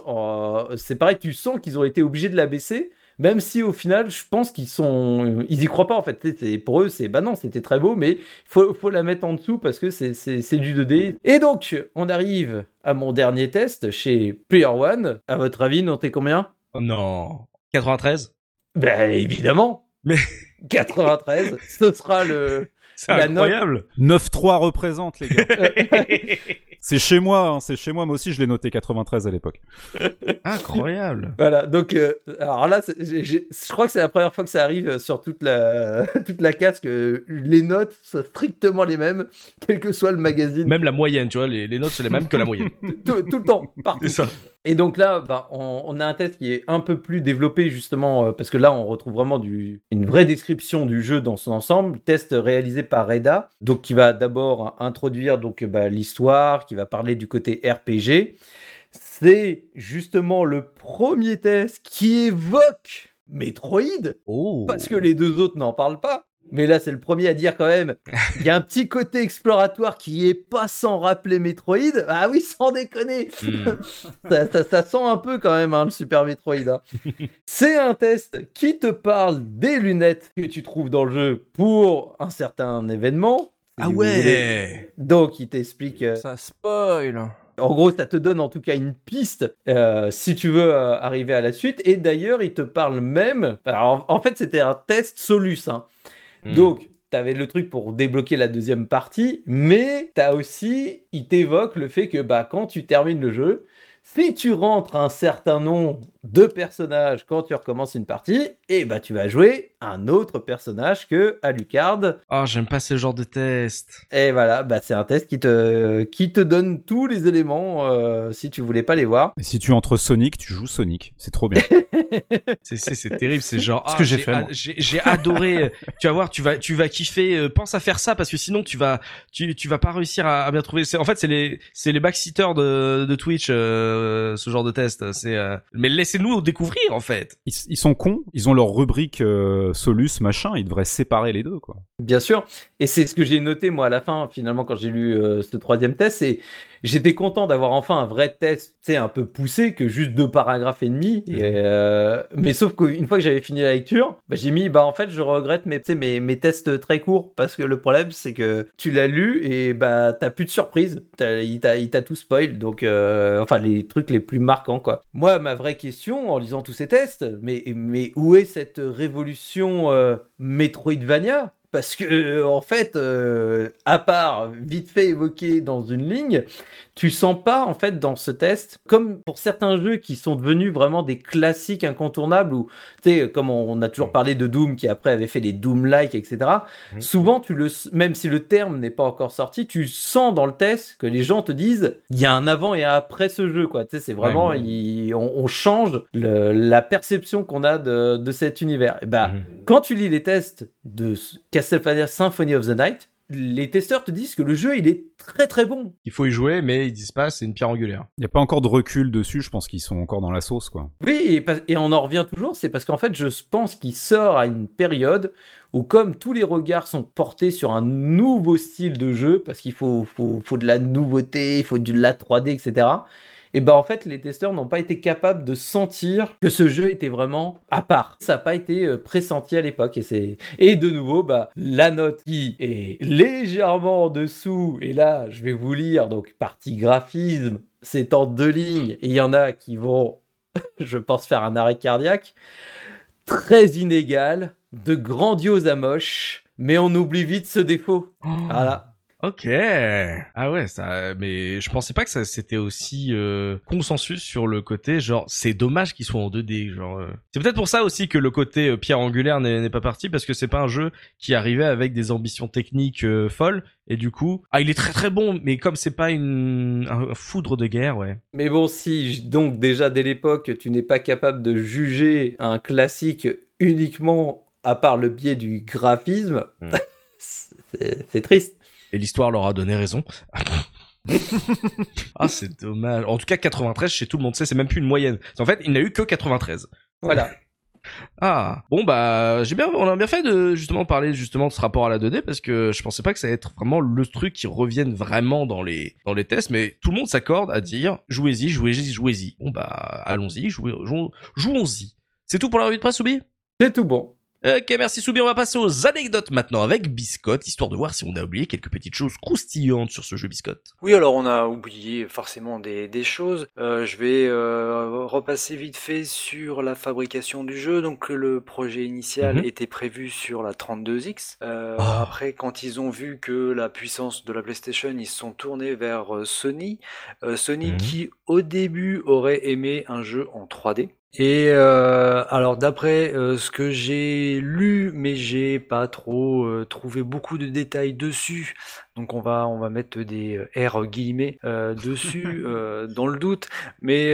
c'est pareil, tu sens qu'ils ont été obligés de la baisser même si au final, je pense qu'ils sont, ils y croient pas en fait. Pour eux, c'est bah non, c'était très beau, mais il faut, faut la mettre en dessous parce que c'est du 2D. Et donc, on arrive à mon dernier test chez Player One. À votre avis, notez combien? Oh Non, 93. Ben évidemment. Mais 93, ce sera le. C'est incroyable. 9-3 représente les gars. C'est chez moi, hein, c'est chez moi. Moi aussi, je l'ai noté 93 à l'époque. Incroyable. voilà, donc, euh, alors là, je crois que c'est la première fois que ça arrive sur toute la, toute la case que les notes sont strictement les mêmes, quel que soit le magazine. Même la moyenne, tu vois, les, les notes sont les mêmes que la moyenne. tout, le temps, partout. Ça. Et donc là, bah, on, a un test qui est un peu plus développé justement euh, parce que là, on retrouve vraiment du, une vraie description du jeu dans son ensemble. Test réalisé par Reda, donc qui va d'abord introduire donc bah, l'histoire, qui va parler du côté RPG. C'est justement le premier test qui évoque Metroid, oh. parce que les deux autres n'en parlent pas. Mais là, c'est le premier à dire quand même. Il y a un petit côté exploratoire qui est pas sans rappeler Metroid. Ah oui, sans déconner. Hmm. ça, sent un peu quand même hein, le Super Metroid. Hein. c'est un test qui te parle des lunettes que tu trouves dans le jeu pour un certain événement. Ah ouais. Donc, il t'explique. Euh, ça spoil. En gros, ça te donne en tout cas une piste euh, si tu veux euh, arriver à la suite. Et d'ailleurs, il te parle même. Alors, en fait, c'était un test Solus. Hein. Hmm. Donc, tu avais le truc pour débloquer la deuxième partie, mais tu as aussi, il t'évoque le fait que bah, quand tu termines le jeu, si tu rentres un certain nombre de personnages quand tu recommences une partie, et eh bah tu vas jouer un autre personnage que Alucard. Oh, j'aime pas ce genre de test. Et voilà, bah c'est un test qui te qui te donne tous les éléments euh, si tu voulais pas les voir. Et si tu entres Sonic, tu joues Sonic, c'est trop bien. c'est terrible, c'est genre ce que ah, j'ai fait. J'ai adoré. tu vas voir, tu vas tu vas kiffer. Euh, pense à faire ça parce que sinon tu vas tu tu vas pas réussir à, bien trouver. En fait, c'est les c'est les backseaters de de Twitch euh, ce genre de test. C'est mais laissez-nous découvrir en fait. Ils, sont cons, ils ont leur rubrique Solus machin, ils devraient séparer les deux quoi. Bien sûr, et c'est ce que j'ai noté moi à la fin finalement quand j'ai lu ce troisième test, c'est j'étais content d'avoir enfin un vrai test, tu sais, un peu poussé que juste deux paragraphes et demi. Et, euh, mais sauf qu'une fois que j'avais fini la lecture, bah, j'ai mis, bah en fait, je regrette mes, mes, mes tests très courts parce que le problème, c'est que tu l'as lu et bah t'as plus de surprise. il t'a tout spoil, donc euh, enfin les trucs les plus marquants quoi. Moi, ma vraie question en lisant tous ces tests, mais où est cette révolution euh, Metroidvania parce que euh, en fait, euh, à part vite fait évoqué dans une ligne, tu sens pas en fait dans ce test, comme pour certains jeux qui sont devenus vraiment des classiques incontournables, ou tu sais, comme on, a toujours parlé de Doom qui après avait fait des Doom-like, etc. Mhm. Souvent, tu le, même si le terme n'est pas encore sorti, tu sens dans le test que les gens te disent, il y a un avant et un après ce jeu, quoi. Tu sais, c'est vraiment, il- on, on change le- la perception qu'on a de, de cet univers. Et bah, Mhm. quand tu lis les tests de Castlevania Symphony of the Night, les testeurs te disent que le jeu il est très très bon. Il faut y jouer, mais ils disent pas c'est une pierre angulaire. Il n'y a pas encore de recul dessus, je pense qu'ils sont encore dans la sauce, quoi. Oui, et, on en revient toujours, c'est parce qu'en fait je pense qu'il sort à une période où comme tous les regards sont portés sur un nouveau style de jeu, parce qu'il faut, faut, faut de la nouveauté, il faut de la 3D, etc. Et ben en fait les testeurs n'ont pas été capables de sentir que ce jeu était vraiment à part. Ça n'a pas été euh, pressenti à l'époque et c'est et de nouveau bah la note qui est légèrement en dessous et là je vais vous lire donc partie graphisme c'est en deux lignes et il y en a qui vont je pense faire un arrêt cardiaque très inégal de grandiose à moche mais on oublie vite ce défaut. Voilà. Ok. Ah ouais, ça. Mais je pensais pas que ça c'était aussi euh, consensus sur le côté genre c'est dommage qu'ils soient en 2D. Genre. euh. C'est peut-être pour ça aussi que le côté euh, pierre angulaire n'est pas parti parce que c'est pas un jeu qui arrivait avec des ambitions techniques euh, folles et du coup ah il est très très bon mais comme c'est pas une un foudre de guerre ouais. Mais bon, si j- donc déjà dès l'époque, tu n'es pas capable de juger un classique uniquement à part le biais du graphisme, Hmm. c'est c'est triste. Et l'histoire leur a donné raison. ah c'est dommage. En tout cas 93 chez tout le monde sait c'est même plus une moyenne. En fait il n'a eu que 93. Voilà. Ah bon bah j'ai bien on a bien fait de justement parler justement de ce rapport à la 2D parce que je pensais pas que ça allait être vraiment le truc qui revienne vraiment dans les dans les tests mais tout le monde s'accorde à dire jouez-y jouez-y jouez-y bon bah allons-y jouons- jouons-y c'est tout pour la revue de presse Soubi? C'est tout bon. Ok merci Soubi on va passer aux anecdotes maintenant avec Biscotte histoire de voir si on a oublié quelques petites choses croustillantes sur ce jeu Biscotte Oui, alors on a oublié forcément des, des choses. Euh, je vais euh, repasser vite fait sur la fabrication du jeu. Donc le projet initial Mhm. était prévu sur la 32X. Euh, Oh. Après, quand ils ont vu que la puissance de la PlayStation, ils se sont tournés vers euh, Sony. Euh, Sony Mhm. qui au début aurait aimé un jeu en 3D. Et euh, alors d'après euh, ce que j'ai lu, mais j'ai pas trop euh, trouvé beaucoup de détails dessus, donc on va on va mettre des R guillemets dessus dans le doute, mais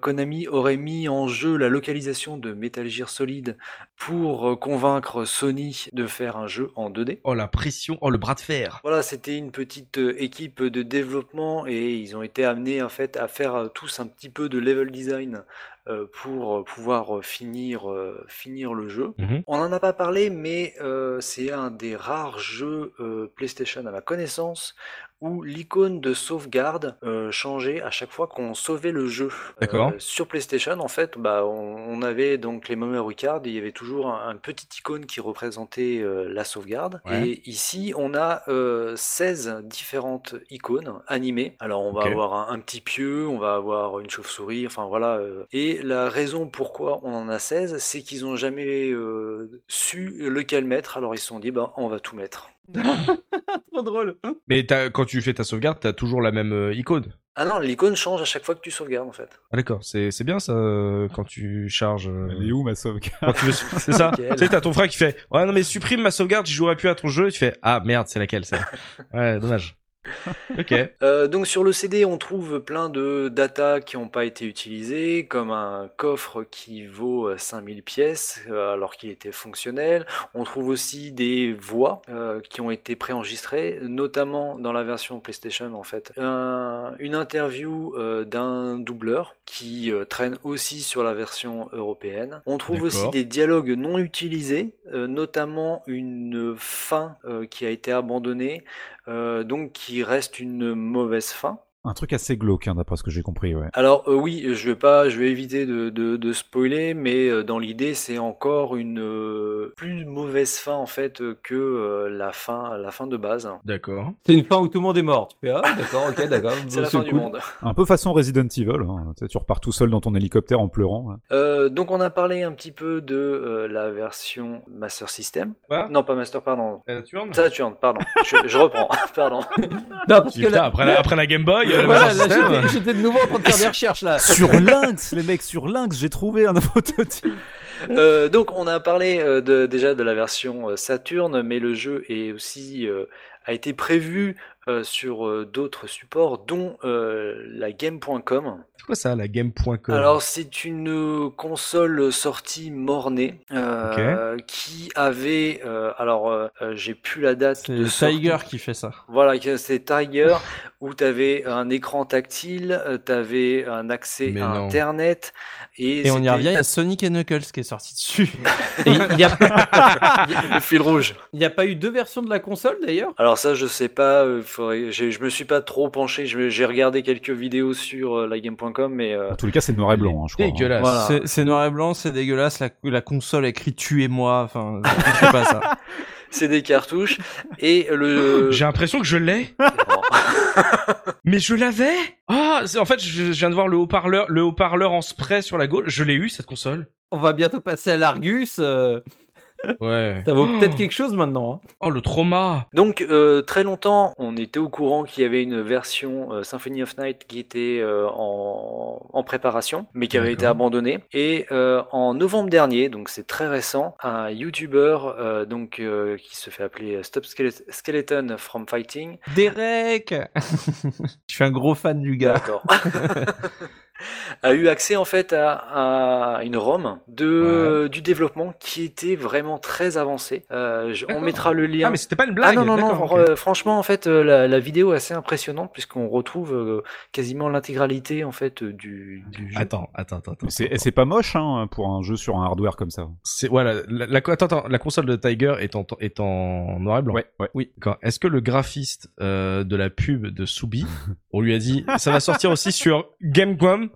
Konami aurait mis en jeu la localisation de Metal Gear Solid pour convaincre Sony de faire un jeu en 2D. oh la pression. Oh le bras de fer. Voilà, c'était une petite équipe de développement et ils ont été amenés en fait à faire tous un petit peu de level design pour euh, pouvoir euh, finir euh, finir le jeu. Mhm. On n'en a pas parlé, mais euh, c'est un des rares jeux euh, PlayStation à ma connaissance où l'icône de sauvegarde euh, changeait à chaque fois qu'on sauvait le jeu. D'accord. Euh, sur PlayStation, en fait, bah, on, on avait donc les memory cards il y avait toujours un, un petit icône qui représentait euh, la sauvegarde. Ouais. Et ici, on a euh, 16 différentes icônes animées. Alors, on va avoir un, un petit pieu, on va avoir une chauve-souris, enfin voilà. euh. Et la raison pourquoi on en a 16, c'est qu'ils n'ont jamais euh, su lequel mettre. Alors, ils se sont dit, bah, on va tout mettre. Trop drôle. mais t'as- quand tu fais ta sauvegarde t'as toujours la même euh, icône Ah non, l'icône change à chaque fois que tu sauvegardes, en fait. Ah d'accord, c'est c'est bien ça euh, quand tu charges. euh, Elle est où ma sauvegarde? Quand tu veux- C'est ça. tu Nickel. sais, t'as ton frère qui fait ouais non mais supprime ma sauvegarde, j'y jouerai plus à ton jeu. Et tu fais ah merde, c'est laquelle ça? Ouais, dommage. Ok. Euh, donc sur le CD, on trouve plein de data qui n'ont pas été utilisées, comme un coffre qui vaut euh, 5000 pièces euh, alors qu'il était fonctionnel. On trouve aussi des voix euh, qui ont été préenregistrées, notamment dans la version PlayStation en fait. Un- une interview euh, d'un doubleur qui euh, traîne aussi sur la version européenne. On trouve aussi des dialogues non utilisés, euh, notamment une fin euh, qui a été abandonnée euh, donc qui reste une mauvaise fin. Un truc assez glauque, hein, d'après ce que j'ai compris, ouais. Alors euh, oui, je vais pas, je vais éviter de, de, de spoiler, mais euh, dans l'idée, c'est encore une euh, plus mauvaise fin en fait que euh, la fin, la fin de base. D'accord. C'est une fin où tout le monde est mort. Tu fais, ah, d'accord, ok, d'accord. C'est la fin du monde. Un peu façon Resident Evil, hein. tu, sais, tu repars tout seul dans ton hélicoptère en pleurant. Euh, donc on a parlé un petit peu de euh, la version Master System. Quoi? Non, pas Master, pardon. Saturn Saturn, pardon. je, je reprends, pardon. Non, parce que Putain, là, après, la, après la Game Boy, voilà, Master là, System. j'étais- de nouveau en train de faire des recherches là. Sur Lynx, les mecs, sur Lynx, j'ai trouvé un prototype. Euh, donc on a parlé euh, de, déjà de la version euh, Saturn, mais le jeu est aussi euh, a été prévu euh, sur euh, d'autres supports, dont euh, la Game.com. C'est quoi ça, la Game.com Alors c'est une euh, console sortie mornée euh, qui avait, euh, alors euh, j'ai plus la date. C'est sortie. Tiger qui fait ça. Voilà, c'est Tiger où tu avais un écran tactile, tu avais un accès Mais à non. Internet et, Et on y revient, il y a Sonic et Knuckles qui est sorti dessus. Et il n'y a, le fil rouge. il y a pas eu deux versions de la console d'ailleurs? Alors ça, je sais pas. faudrait- je me suis pas trop penché. J'ai regardé quelques vidéos sur euh, mais euh, En tous les cas, c'est noir et blanc, hein, je crois. hein. Dégueulasse. Voilà. C'est- C'est noir et blanc, c'est dégueulasse. La, la console écrit tuez-moi. Enfin, je sais pas ça. c'est des cartouches. Et le. J'ai l'impression que je l'ai. Mais je l'avais Ah, en fait, je, je viens de voir le haut-parleur, le haut-parleur en spray sur la gauche. Je l'ai eu cette console. On va bientôt passer à l'Argus. euh, Ouais. ça vaut peut-être quelque chose maintenant. hein. Oh le trauma. Donc euh, très longtemps, on était au courant qu'il y avait une version euh, Symphony of Night qui était euh, en, en préparation, mais qui avait été abandonnée. Et euh, en novembre dernier, donc c'est très récent, un YouTuber euh, donc euh, qui se fait appeler Stop Skele- Skeleton from Fighting. Derek Je suis un gros fan du gars. D'accord. a eu accès en fait à, à une ROM de du développement qui était vraiment très avancée. Euh, je- on mettra le lien. Ah mais c'était pas une Ah blague. non, non, non, D'accord, ok. euh, franchement, en fait, euh, la, la vidéo est assez impressionnante puisqu'on retrouve euh, quasiment l'intégralité en fait euh, du, du jeu. Attends, attends, attends. attends. C'est et c'est pas moche hein, pour un jeu sur un hardware comme ça. C'est voilà, la, la, attends, attends, la console de Tiger est en est en noir et blanc. Ouais, ouais. Oui. Est-ce que le graphiste euh, de la pub de Soubi, on lui a dit ça va sortir aussi sur Gamecom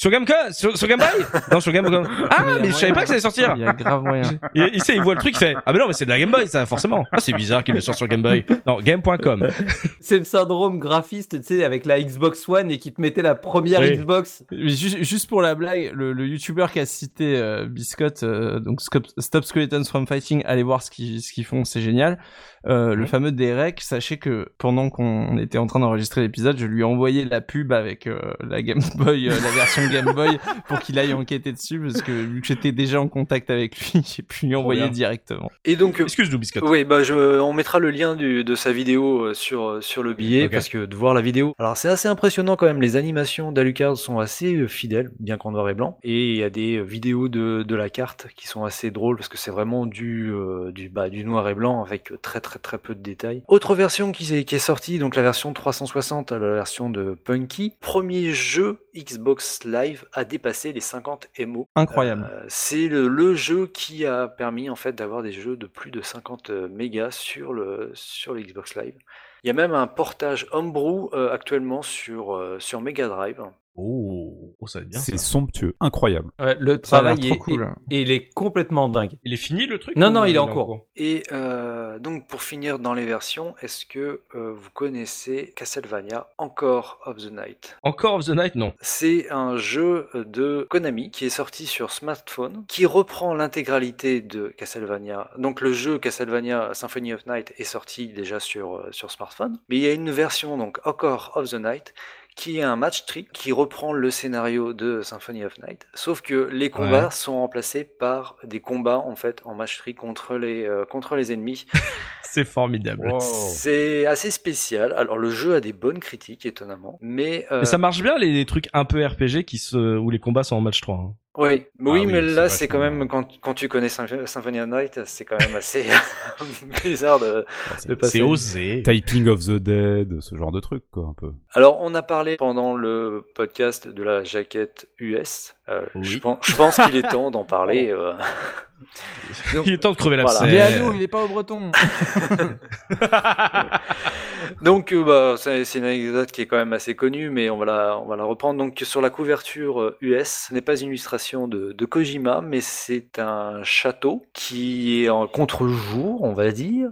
sur Gamecom sur, sur Game Boy Non, sur Gamecom. Ah, Mais mais je savais pas que ça allait sortir. Il y a grave moyen. Et il sait, il voit le truc, il fait ah mais non, mais c'est de la Game Boy ça forcément. Ah, c'est bizarre qu'il le sorte sur Game Boy. Non, game.com. C'est le syndrome graphiste, tu sais, avec la Xbox One et qui te mettait la première Oui. Xbox. Mais Juste, juste pour la blague, le, le youtubeur qui a cité euh, Biscotte, euh, donc Stop, Skeletons from Fighting, allez voir ce qu'ils ce qu'ils font, c'est génial. Euh, Le fameux Derek, sachez que pendant qu'on était en train d'enregistrer l'épisode, je lui ai envoyé la pub avec euh, la Game Boy, euh, la version Game Boy, pour qu'il aille enquêter dessus, parce que vu que j'étais déjà en contact avec lui, j'ai pu lui envoyer bien. directement. Et donc, euh, Excuse-nous, biscotte. oui, bah je, on mettra le lien du, de sa vidéo euh, sur euh, sur le billet parce que de voir la vidéo. Alors c'est assez impressionnant quand même. Les animations d'Alucard sont assez fidèles, bien qu'en noir et blanc. Et il y a des vidéos de, de la carte qui sont assez drôles parce que c'est vraiment du euh, du bah, du noir et blanc avec très très très peu de détails. Autre version qui est, qui est sortie, donc la version 360, la version de Punky. Premier jeu Xbox Live a dépassé les 50 MO. Incroyable. Euh, c'est le, le jeu qui a permis en fait d'avoir des jeux de plus de 50 mégas sur le sur le Xbox Live. Il y a même un portage homebrew euh, actuellement sur euh, sur Mega Drive. Oh, oh, ça va être bien. C'est somptueux, incroyable. Ouais, le Ça a l'air travail trop est, cool. est- il est complètement dingue. Il est fini le truc Non, ou non, il est en en cours. Et euh, donc pour finir dans les versions, est-ce que euh, vous connaissez Castlevania Encore of the Night? Encore of the Night, non. C'est un jeu de Konami qui est sorti sur smartphone, qui reprend l'intégralité de Castlevania. Donc le jeu Castlevania Symphony of Night est sorti déjà sur, euh, sur smartphone, mais il y a une version donc Encore of the Night qui est un match trick qui reprend le scénario de Symphony of Night, sauf que les combats Ouais. sont remplacés par des combats en fait en match trick contre les euh, contre les ennemis. C'est formidable. C'est assez spécial. Alors le jeu a des bonnes critiques étonnamment, mais, euh, Mais ça marche bien les, les trucs un peu RPG qui se où les combats sont en match 3. hein. Oui, oui, oui, mais là, c'est quand même, quand, quand tu connais Symph- Symphony of Night, c'est quand même assez bizarre de, de passer. C'est osé. Typing of the Dead, ce genre de truc, quoi, un peu. Alors, on a parlé pendant le podcast de la jaquette US. Euh, Oui. je, pense, je pense qu'il est temps d'en parler. euh. Il est temps de crever Voilà. Il est à nous, il est pas au breton. Donc, euh, bah, c'est une anecdote qui est quand même assez connue, mais on va la, on va la reprendre. Donc, sur la couverture US, ce n'est pas une illustration de, de Kojima, mais c'est un château qui est en contre-jour, on va dire.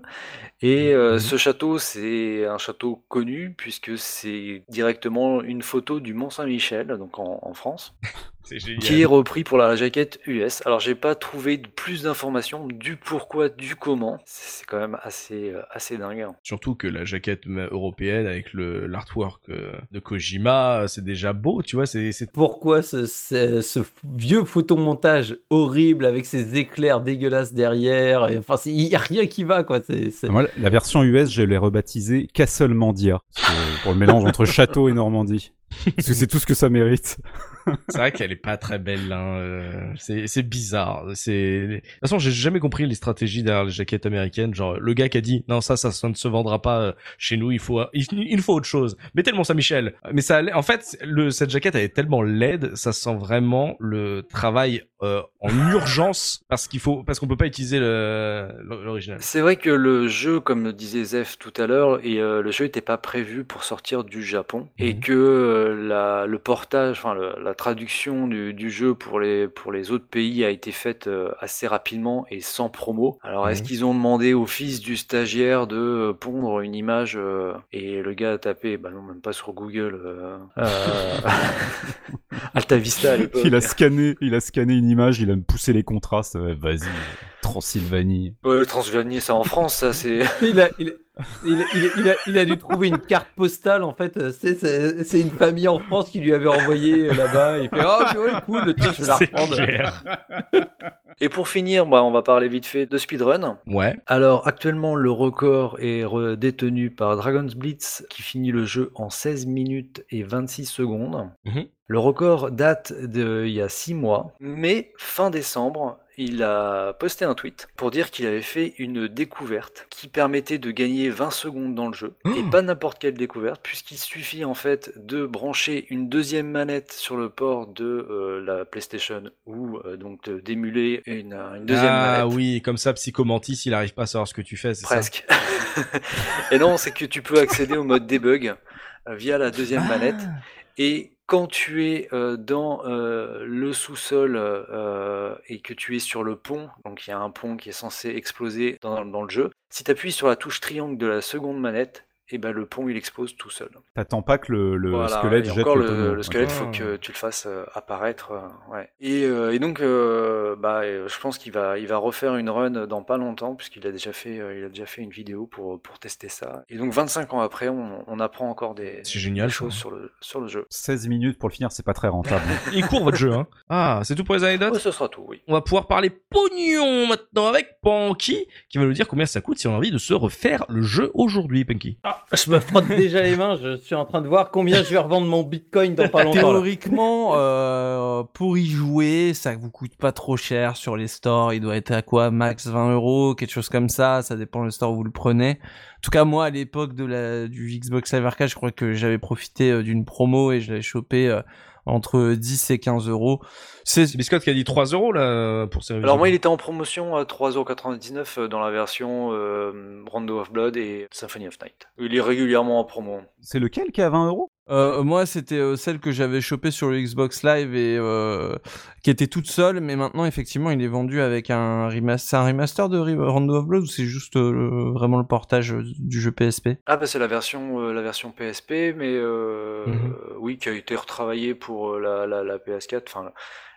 Et euh, Mhm. ce château, c'est un château connu puisque c'est directement une photo du Mont Saint-Michel, donc en, en France, génial. qui est repris pour la jaquette US. Alors, j'ai pas trouvé plus d'informations du pourquoi, du comment. C'est quand même assez, euh, assez dingue. hein. Surtout que la jaquette ma- européenne avec le l'artwork euh, de Kojima, c'est déjà beau, tu vois. C'est Pourquoi ce, ce- ce vieux photomontage horrible avec ces éclairs dégueulasses derrière et, Enfin, il y a rien qui va, quoi. Moi, la version US, je l'ai rebaptisée Castle Mandia. Pour le mélange entre château et Normandie. Parce que c'est tout ce que ça mérite. C'est vrai qu'elle est pas très belle. Hein. euh, C'est bizarre. C'est de toute façon, j'ai jamais compris les stratégies derrière les jaquettes américaines. Genre le gars qui a dit non ça ça, ça ne se vendra pas euh, chez nous. Il faut il, il faut autre chose. Mettez le Mont Saint-Michel. Mais ça en fait le cette jaquette elle est tellement laide, ça sent vraiment le travail euh, en urgence parce qu'il faut parce qu'on peut pas utiliser l'original. C'est vrai que le jeu, comme le disait Zef tout à l'heure, et euh, le jeu n'était pas prévu pour sortir du Japon et Mhm. que euh, la, le portage, enfin la traduction du, du jeu pour les pour les autres pays a été faite euh, assez rapidement et sans promo. Alors est-ce qu'ils ont demandé au fils du stagiaire de pondre une image euh, et le gars a tapé, bah non même pas sur Google, euh, euh, Alta Vista à l'époque. Il a scanné, il a scanné une image, il a poussé les contrastes. Vas-y, Transylvanie. Transylvanie, c'est en France, ça c'est. il, a, il, a- il, a- il a- il a- il a dû trouver une carte postale, en fait. euh, C'est, une famille en France qui lui avait envoyé euh, là-bas. Il fait Oh, ouais, cool, le truc, je vais la reprendre. clair. Et pour finir, bah, on va parler vite fait de speedrun. Ouais. Alors actuellement le record est détenu par Dragon's Blitz qui finit le jeu en 16 minutes et 26 secondes. Mhm. Le record date d'il y a 6 mois, mais fin décembre, il a posté un tweet pour dire qu'il avait fait une découverte qui permettait de gagner 20 secondes dans le jeu. Et pas n'importe quelle découverte, puisqu'il suffit en fait de brancher une deuxième manette sur le port de euh, la PlayStation ou euh, donc d'émuler une, une deuxième ah manette. oui, comme ça, Psychomantis, il arrive pas à savoir ce que tu fais, c'est ça? Presque. et non, c'est que tu peux accéder au mode debug euh, via la deuxième Ah. manette. Et quand tu es euh, dans euh, le sous-sol euh, et que tu es sur le pont, donc il y a un pont qui est censé exploser dans, dans le jeu, si tu appuies sur la touche triangle de la seconde manette, et ben le pont il explose tout seul. T'attends pas que le, le Voilà, squelette et jette encore le, le, tonneau. le squelette, faut Ah. que tu le fasses euh, apparaître. euh, ouais. Et, euh, et donc, euh, bah, je pense qu'il va, il va refaire une run dans pas longtemps, puisqu'il a déjà fait, il a déjà fait une vidéo pour pour tester ça. Et donc, 25 ans après, on, on apprend encore des, C'est génial, des choses sur le sur le jeu. 16 minutes pour le finir, c'est pas très rentable. Il court votre jeu, hein. Ah, c'est tout pour les anecdotes Ouais, ce sera tout, oui. On va pouvoir parler pognon maintenant avec Punky, qui va nous dire combien ça coûte si on a envie de se refaire le jeu aujourd'hui, Punky. Ah, je me frotte déjà les mains. Je suis en train de voir combien je vais revendre mon bitcoin dans pas longtemps. Théoriquement, euh, pour y jouer, ça vous coûte pas trop cher sur les stores. Il doit être à quoi Max 20 euros, quelque chose comme ça. Ça dépend le store où vous le prenez. En tout cas, moi, à l'époque de la du Xbox Live je crois que j'avais profité euh, d'une promo et je l'avais chopé euh, entre 10 et 15 euros. C'est Biscotte qui a dit 3 euros là pour ces Alors moi, il était en promotion à 3,99€ dans la version euh, Rondo of Blood et Symphony of Night. Il est régulièrement en promo. c'est lequel qui est à 20 euros? Euh, moi, c'était euh, celle que j'avais chopée sur le Xbox Live et euh, qui était toute seule, mais maintenant, effectivement, il est vendu avec un remaster. C'est un remaster de Rondo of Blood ou c'est juste euh, le- vraiment le portage euh, du jeu PSP Ah bah c'est la version euh, la version PSP, mais euh, oui qui a été retravaillée pour la, la, la PS4. Enfin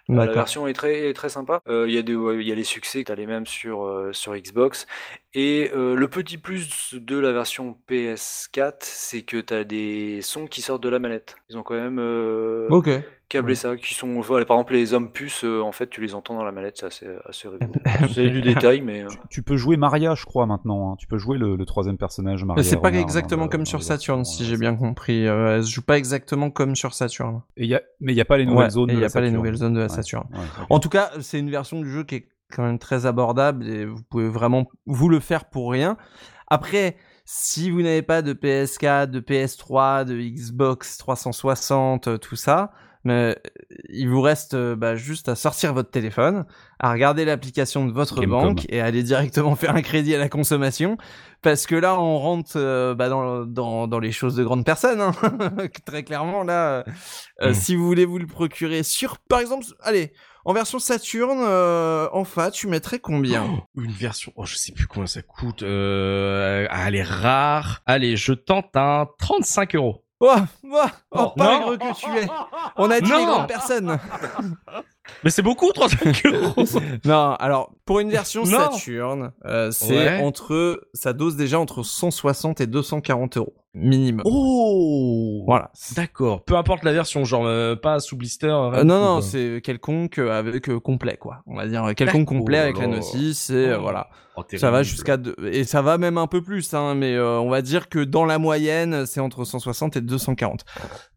la, la version est très est très sympa. Euh, Il y y a les succès, t'as les mêmes sur euh, sur Xbox. Et euh, le petit plus de la version PS4, c'est que t'as des sons qui sortent de la manette. Ils ont quand même euh, Ok. Câblé ça, qui sont voilà, par exemple les hommes puces, euh, en fait tu les entends dans la manette, c'est assez assez rigolo. c'est du détail, mais euh, tu, tu peux jouer Maria, je crois, maintenant. hein. Tu peux jouer le, le troisième personnage, Maria. Mais c'est pas exactement comme sur Saturn, si euh, j'ai bien compris. Euh, elle se joue pas exactement comme sur Saturn. Et y a, mais il n'y a pas les nouvelles Ouais, zones il y la a pas les Saturn. nouvelles zones de la Ouais, Saturn. ouais. En tout cas, c'est une version du jeu qui est quand même très abordable et vous pouvez vraiment vous le faire pour rien. Après, si vous n'avez pas de PS4, de PS3, de Xbox 360, euh, tout ça, Mais il vous reste bah, juste à sortir votre téléphone, à regarder l'application de votre banque et à aller directement faire un crédit à la consommation. Parce que là, on rentre euh, bah, dans, dans, dans les choses de grandes personnes. Hein. Très clairement, là, euh, Mm. si vous voulez vous le procurer sur, par exemple, allez, en version Saturn, euh, en FAT, tu mettrais combien Une version, oh, je sais plus combien ça coûte. Euh, elle est rare. Allez, je tente un 35 euros. Oh, oh, oh, pingre que tu es On a dit Non. les grandes personnes Mais c'est beaucoup, 35 euros. Non, alors, pour une version Non. Saturn, euh, c'est Ouais. entre, ça dose déjà entre 160 et 240 euros, minimum. Oh Voilà. D'accord. Peu importe la version, genre euh, pas sous blister. Euh, non, non, c'est quelconque euh, avec euh, complet, quoi. On va dire euh, quelconque complet avec la notice et Oh. voilà. Oh, Ça va jusqu'à deux- et ça va même un peu plus, hein, mais euh, on va dire que dans la moyenne, c'est entre 160 et 240.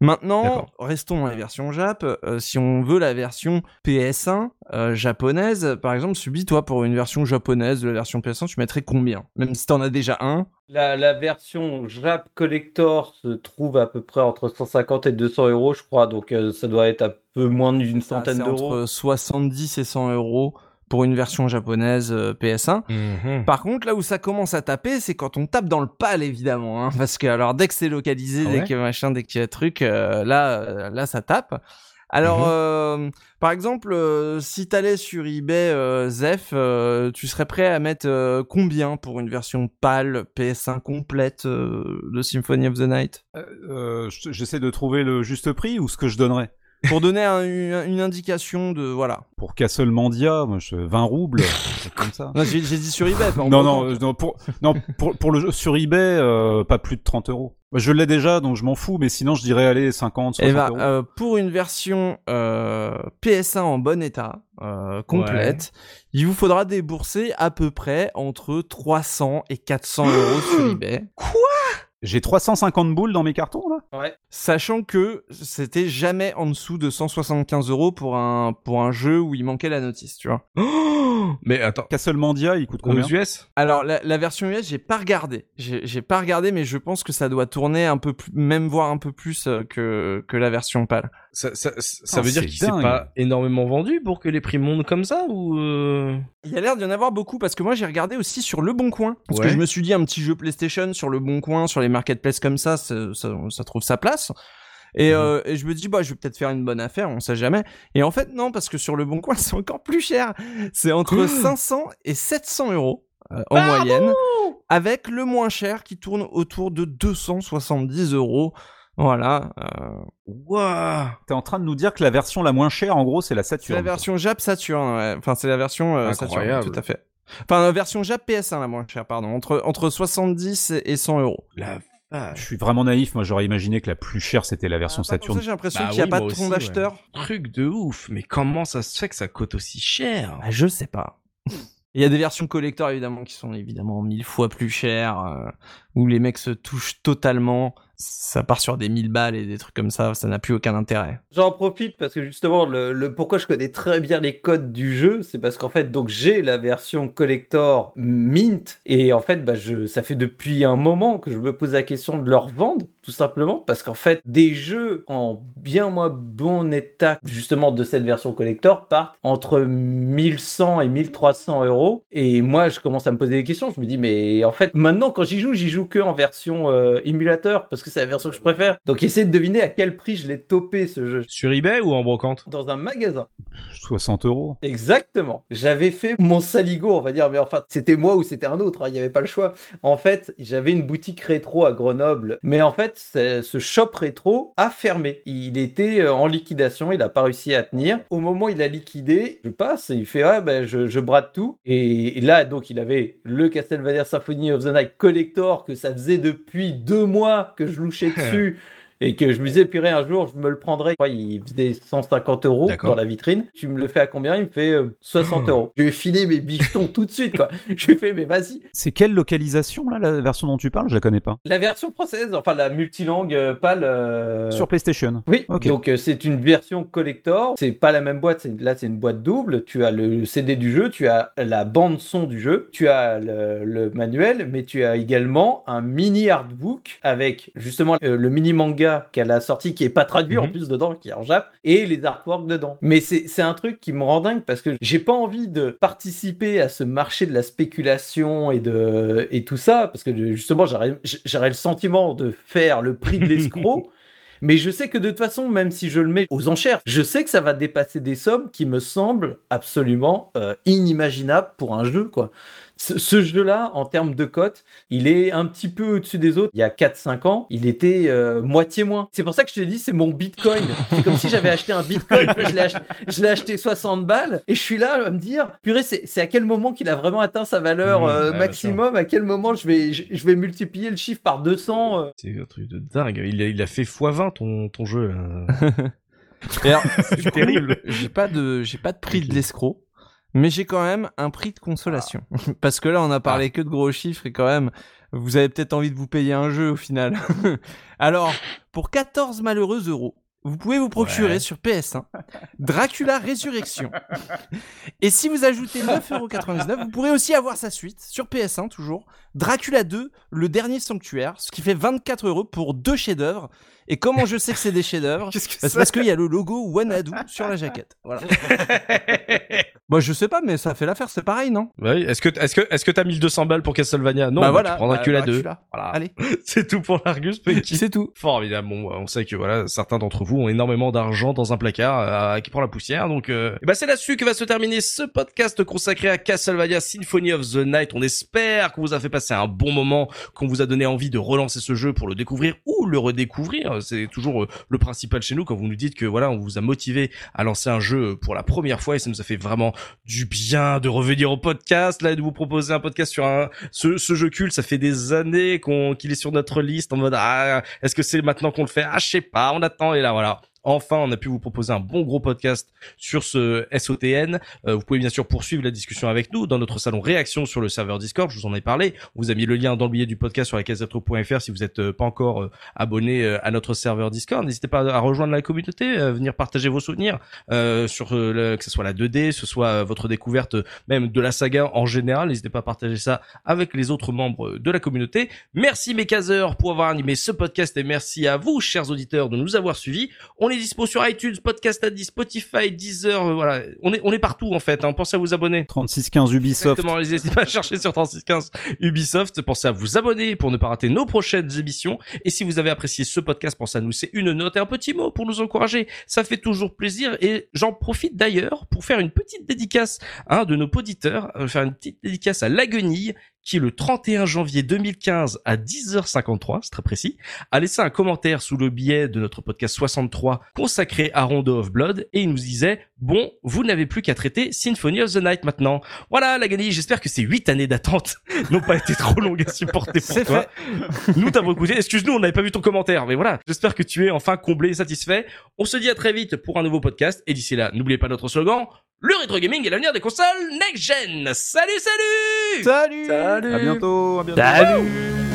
Maintenant, restons dans la version Jap. Euh, si on veut la version PS1 euh, japonaise, par exemple, subis toi pour une version japonaise de la version PS1, tu mettrais combien? Même si t'en as déjà un. La, la version Jap Collector se trouve à peu près entre 150 et 200 euros, je crois. Donc euh, ça doit être un peu moins d'une ça, centaine d'euros. entre 70 et 100 euros pour une version japonaise euh, PS1. Mhm. Par contre, là où ça commence à taper, c'est quand on tape dans le pal, évidemment. Hein, parce que alors dès que c'est localisé, Ah dès ouais? que machin, dès qu'il y a truc, euh, là, euh, là, ça tape. Alors, Mhm. euh, par exemple, euh, si t'allais sur eBay, euh, Zef, euh, tu serais prêt à mettre euh, combien pour une version PAL PS1 complète euh, de Symphony of the Night? Euh, je- J'essaie de trouver le juste prix ou ce que je donnerais? Pour donner un- une, une indication de voilà. Pour Castle Mandia, moi, je, 20 roubles, comme ça. J'ai dit sur eBay. Non, non, euh, non, pour, non pour, pour le jeu sur eBay, euh, pas plus de 30 euros. Bah, Je l'ai déjà, donc je m'en fous, mais sinon je dirais aller 50, 60 Eh ben, euros. euh, pour une version euh, PS1 en bon état, euh, complète, il vous faudra débourser à peu près entre 300 et 400 euros sur eBay. J'ai 350 boules dans mes cartons, là Ouais. Sachant que c'était jamais en dessous de 175 euros pour un, pour un jeu où il manquait la notice, tu vois. Oh mais attends, Castle Mandia, il coûte aux combien US Alors, la, la version US, j'ai pas regardé. J'ai j'ai pas regardé, mais je pense que ça doit tourner un peu plus, même voire un peu plus euh, que, que la version PAL. Ça, ça, ça Oh, veut dire qu'il s'est pas énormément vendu pour que les prix montent comme ça ou euh... Il y a l'air d'y en avoir beaucoup parce que moi j'ai regardé aussi sur Le Bon Coin. Parce Ouais. que je me suis dit un petit jeu PlayStation sur Le Bon Coin, sur les marketplaces comme ça, ça, ça, ça trouve sa place. Et, Mhm. euh, et je me dis bah je vais peut-être faire une bonne affaire, on sait jamais. Et en fait non parce que sur Le Bon Coin c'est encore plus cher. C'est entre 500 et 700 euros euh, en moyenne, avec le moins cher qui tourne autour de 270 euros. Voilà. euh, Waouh T'es en train de nous dire que la version la moins chère, en gros, c'est la c'est Saturn. la version Jap Saturn. ouais. Enfin c'est la version euh, Saturn, Incroyable. tout à fait. Enfin la version Jap PS1 la moins chère pardon entre entre 70 et 100 euros. La Je vache. suis vraiment naïf, moi j'aurais imaginé que la plus chère c'était la version Ah, Saturn. ça, J'ai l'impression Bah qu'il n'y a oui, pas de tronc d'acheteur. Truc de ouf, mais comment ça se fait que ça coûte aussi cher? Ah, je sais pas. Il y a des versions collector évidemment qui sont évidemment mille fois plus chères, euh, où les mecs se touchent totalement. Ça part sur des 1000 balles et des trucs comme ça, ça n'a plus aucun intérêt. J'en profite parce que justement, le, le- pourquoi je connais très bien les codes du jeu, c'est parce qu'en fait, donc j'ai la version collector mint et en fait, bah, je, ça fait depuis un moment que je me pose la question de leur vendre, tout simplement, parce qu'en fait, des jeux en bien moins bon état, justement, de cette version collector partent entre 1100 et 1300 euros. Et moi, je commence à me poser des questions. Je me dis, mais en fait, maintenant, quand j'y joue, j'y joue que en version euh, émulateur parce que c'est la version que je préfère. Donc, essayez de deviner à quel prix je l'ai topé ce jeu Sur eBay ou en brocante? Dans un magasin. 60 euros. Exactement. J'avais fait mon saligo, on va dire, mais enfin, c'était moi ou c'était un autre, hein, il n'y avait pas le choix. En fait, j'avais une boutique rétro à Grenoble, mais en fait, c'est- ce shop rétro a fermé. Il était euh, en liquidation, il n'a pas réussi à tenir. Au moment où il a liquidé, je passe et il fait, ouais, ben, je, je brade tout. Et là, donc, il avait le Castlevania Symphony of the Night Collector que ça faisait depuis deux mois que je louchais dessus. Et que je me disais, purée, un jour, je me le prendrais. Ouais, Il faisait 150 euros dans la vitrine. Tu me le fais à combien? Il me fait euh, 60 euros. Je lui ai filé mes bichetons tout de suite, quoi. Je lui ai fait, mais vas-y. C'est quelle localisation là, la version dont tu parles? Je la connais pas. La version française, enfin la multilangue euh, PAL. euh, Sur PlayStation. Oui, Ok. donc euh, c'est une version collector. C'est pas la même boîte. Là, c'est une boîte double. Tu as le CD du jeu, tu as la bande son du jeu, tu as le, le manuel, mais tu as également un mini artbook avec justement euh, le mini manga manga qu'elle a sorti, qui est pas traduit en Mhm. plus dedans, qui est en jap, et les artworks dedans. Mais c'est c'est un truc qui me rend dingue parce que j'ai pas envie de participer à ce marché de la spéculation et de et tout ça, parce que justement j'aurais j'aurais le sentiment de faire le prix de l'escroc. Mais je sais que de toute façon, même si je le mets aux enchères, je sais que ça va dépasser des sommes qui me semblent absolument euh, inimaginables pour un jeu, quoi. Ce, ce jeu-là, en termes de cote, il est un petit peu au-dessus des autres. Il y a 4-5 ans, il était euh, moitié moins. C'est pour ça que je te dis, c'est mon bitcoin. C'est comme si j'avais acheté un bitcoin, je l'ai acheté, je l'ai acheté 60 balles, et je suis là à me dire, purée, c'est à quel moment qu'il a vraiment atteint sa valeur Mmh, euh, maximum, à quel moment je vais, je, je vais multiplier le chiffre par 200. euh? C'est un truc de dingue. Il a, il a fait x20 ton, ton jeu. Là. Et alors, C'est terrible. j'ai pas de, j'ai pas de prix de l'escroc, mais j'ai quand même un prix de consolation. Parce que là, on a parlé que de gros chiffres et quand même, vous avez peut-être envie de vous payer un jeu au final. Alors, pour 14 malheureux euros, vous pouvez vous procurer Ouais. sur PS1 Dracula Résurrection. Et si vous ajoutez 9,99€, vous pourrez aussi avoir sa suite sur PS1 toujours. Dracula 2, le dernier sanctuaire, ce qui fait 24 euros pour deux chefs-d'œuvre. Et comment je sais que c'est des chefs-d'œuvre Qu'est-ce que bah, c'est parce qu'il y a le logo Wanadu sur la jaquette. Voilà. Bah, je sais pas, mais ça fait l'affaire, c'est pareil, non? Ouais, est-ce que est-ce que est-ce que t'as 1200 balles pour Castlevania? Non, Bah bah, voilà, tu prends bah, Dracula 2. Dracula. Voilà. Allez, C'est tout pour l'Argus Punky. c'est tout. Formidable. Bon, on sait que voilà, certains d'entre vous ont énormément d'argent dans un placard euh, qui prend la poussière. Donc, euh, bah c'est là-dessus que va se terminer ce podcast consacré à Castlevania Symphony of the Night. On espère qu'on vous a fait passer un bon moment, qu'on vous a donné envie de relancer ce jeu pour le découvrir ou le redécouvrir. C'est toujours euh, le principal chez nous quand vous nous dites que voilà, on vous a motivé à lancer un jeu pour la première fois et ça nous a fait vraiment du bien de revenir au podcast là et de vous proposer un podcast sur un ce, ce jeu culte. Ça fait des années qu'on qu'il est sur notre liste en mode ah est-ce que c'est maintenant qu'on le fait? Ah je sais pas, on attend et là voilà. Enfin, on a pu vous proposer un bon gros podcast sur ce SOTN. Euh, vous pouvez bien sûr poursuivre la discussion avec nous dans notre salon réaction sur le serveur Discord. Je vous en ai parlé. On vous a mis le lien dans le billet du podcast sur la si vous n'êtes euh, pas encore euh, abonné euh, à notre serveur Discord. N'hésitez pas à rejoindre la communauté, euh, venir partager vos souvenirs sur le- que ce soit la 2D, ce soit votre découverte même de la saga en général. N'hésitez pas à partager ça avec les autres membres de la communauté. Merci mes caseurs pour avoir animé ce podcast et merci à vous, chers auditeurs, de nous avoir suivis. Dispo sur iTunes, Podcast Addict, Spotify, Deezer, euh, voilà. On est, on est partout en fait. Hein. Pensez à vous abonner. 3615 Ubisoft. Exactement, n'hésitez pas à chercher sur 3615 Ubisoft. Pensez à vous abonner pour ne pas rater nos prochaines émissions. Et si vous avez apprécié ce podcast, pensez à nous laisser une note et un petit mot pour nous encourager. Ça fait toujours plaisir. Et j'en profite d'ailleurs pour faire une petite dédicace à un de nos auditeurs, euh, faire une petite dédicace à La Guenille, qui le 31 janvier 2015 à 10h53, c'est très précis, a laissé un commentaire sous le billet de notre podcast 63 consacré à Rondo of Blood et il nous disait bon vous n'avez plus qu'à traiter Symphony of the Night maintenant voilà la Guenille j'espère que ces huit années d'attente n'ont pas été trop longues à supporter pour toi. nous t'avons écouté. Excuse-nous on n'avait pas vu ton commentaire mais voilà j'espère que tu es enfin comblé et satisfait. On se dit à très vite pour un nouveau podcast et d'ici là n'oubliez pas notre slogan le rétro gaming est l'avenir des consoles next gen. Salut salut Salut Salut. À bientôt, à bientôt. Salut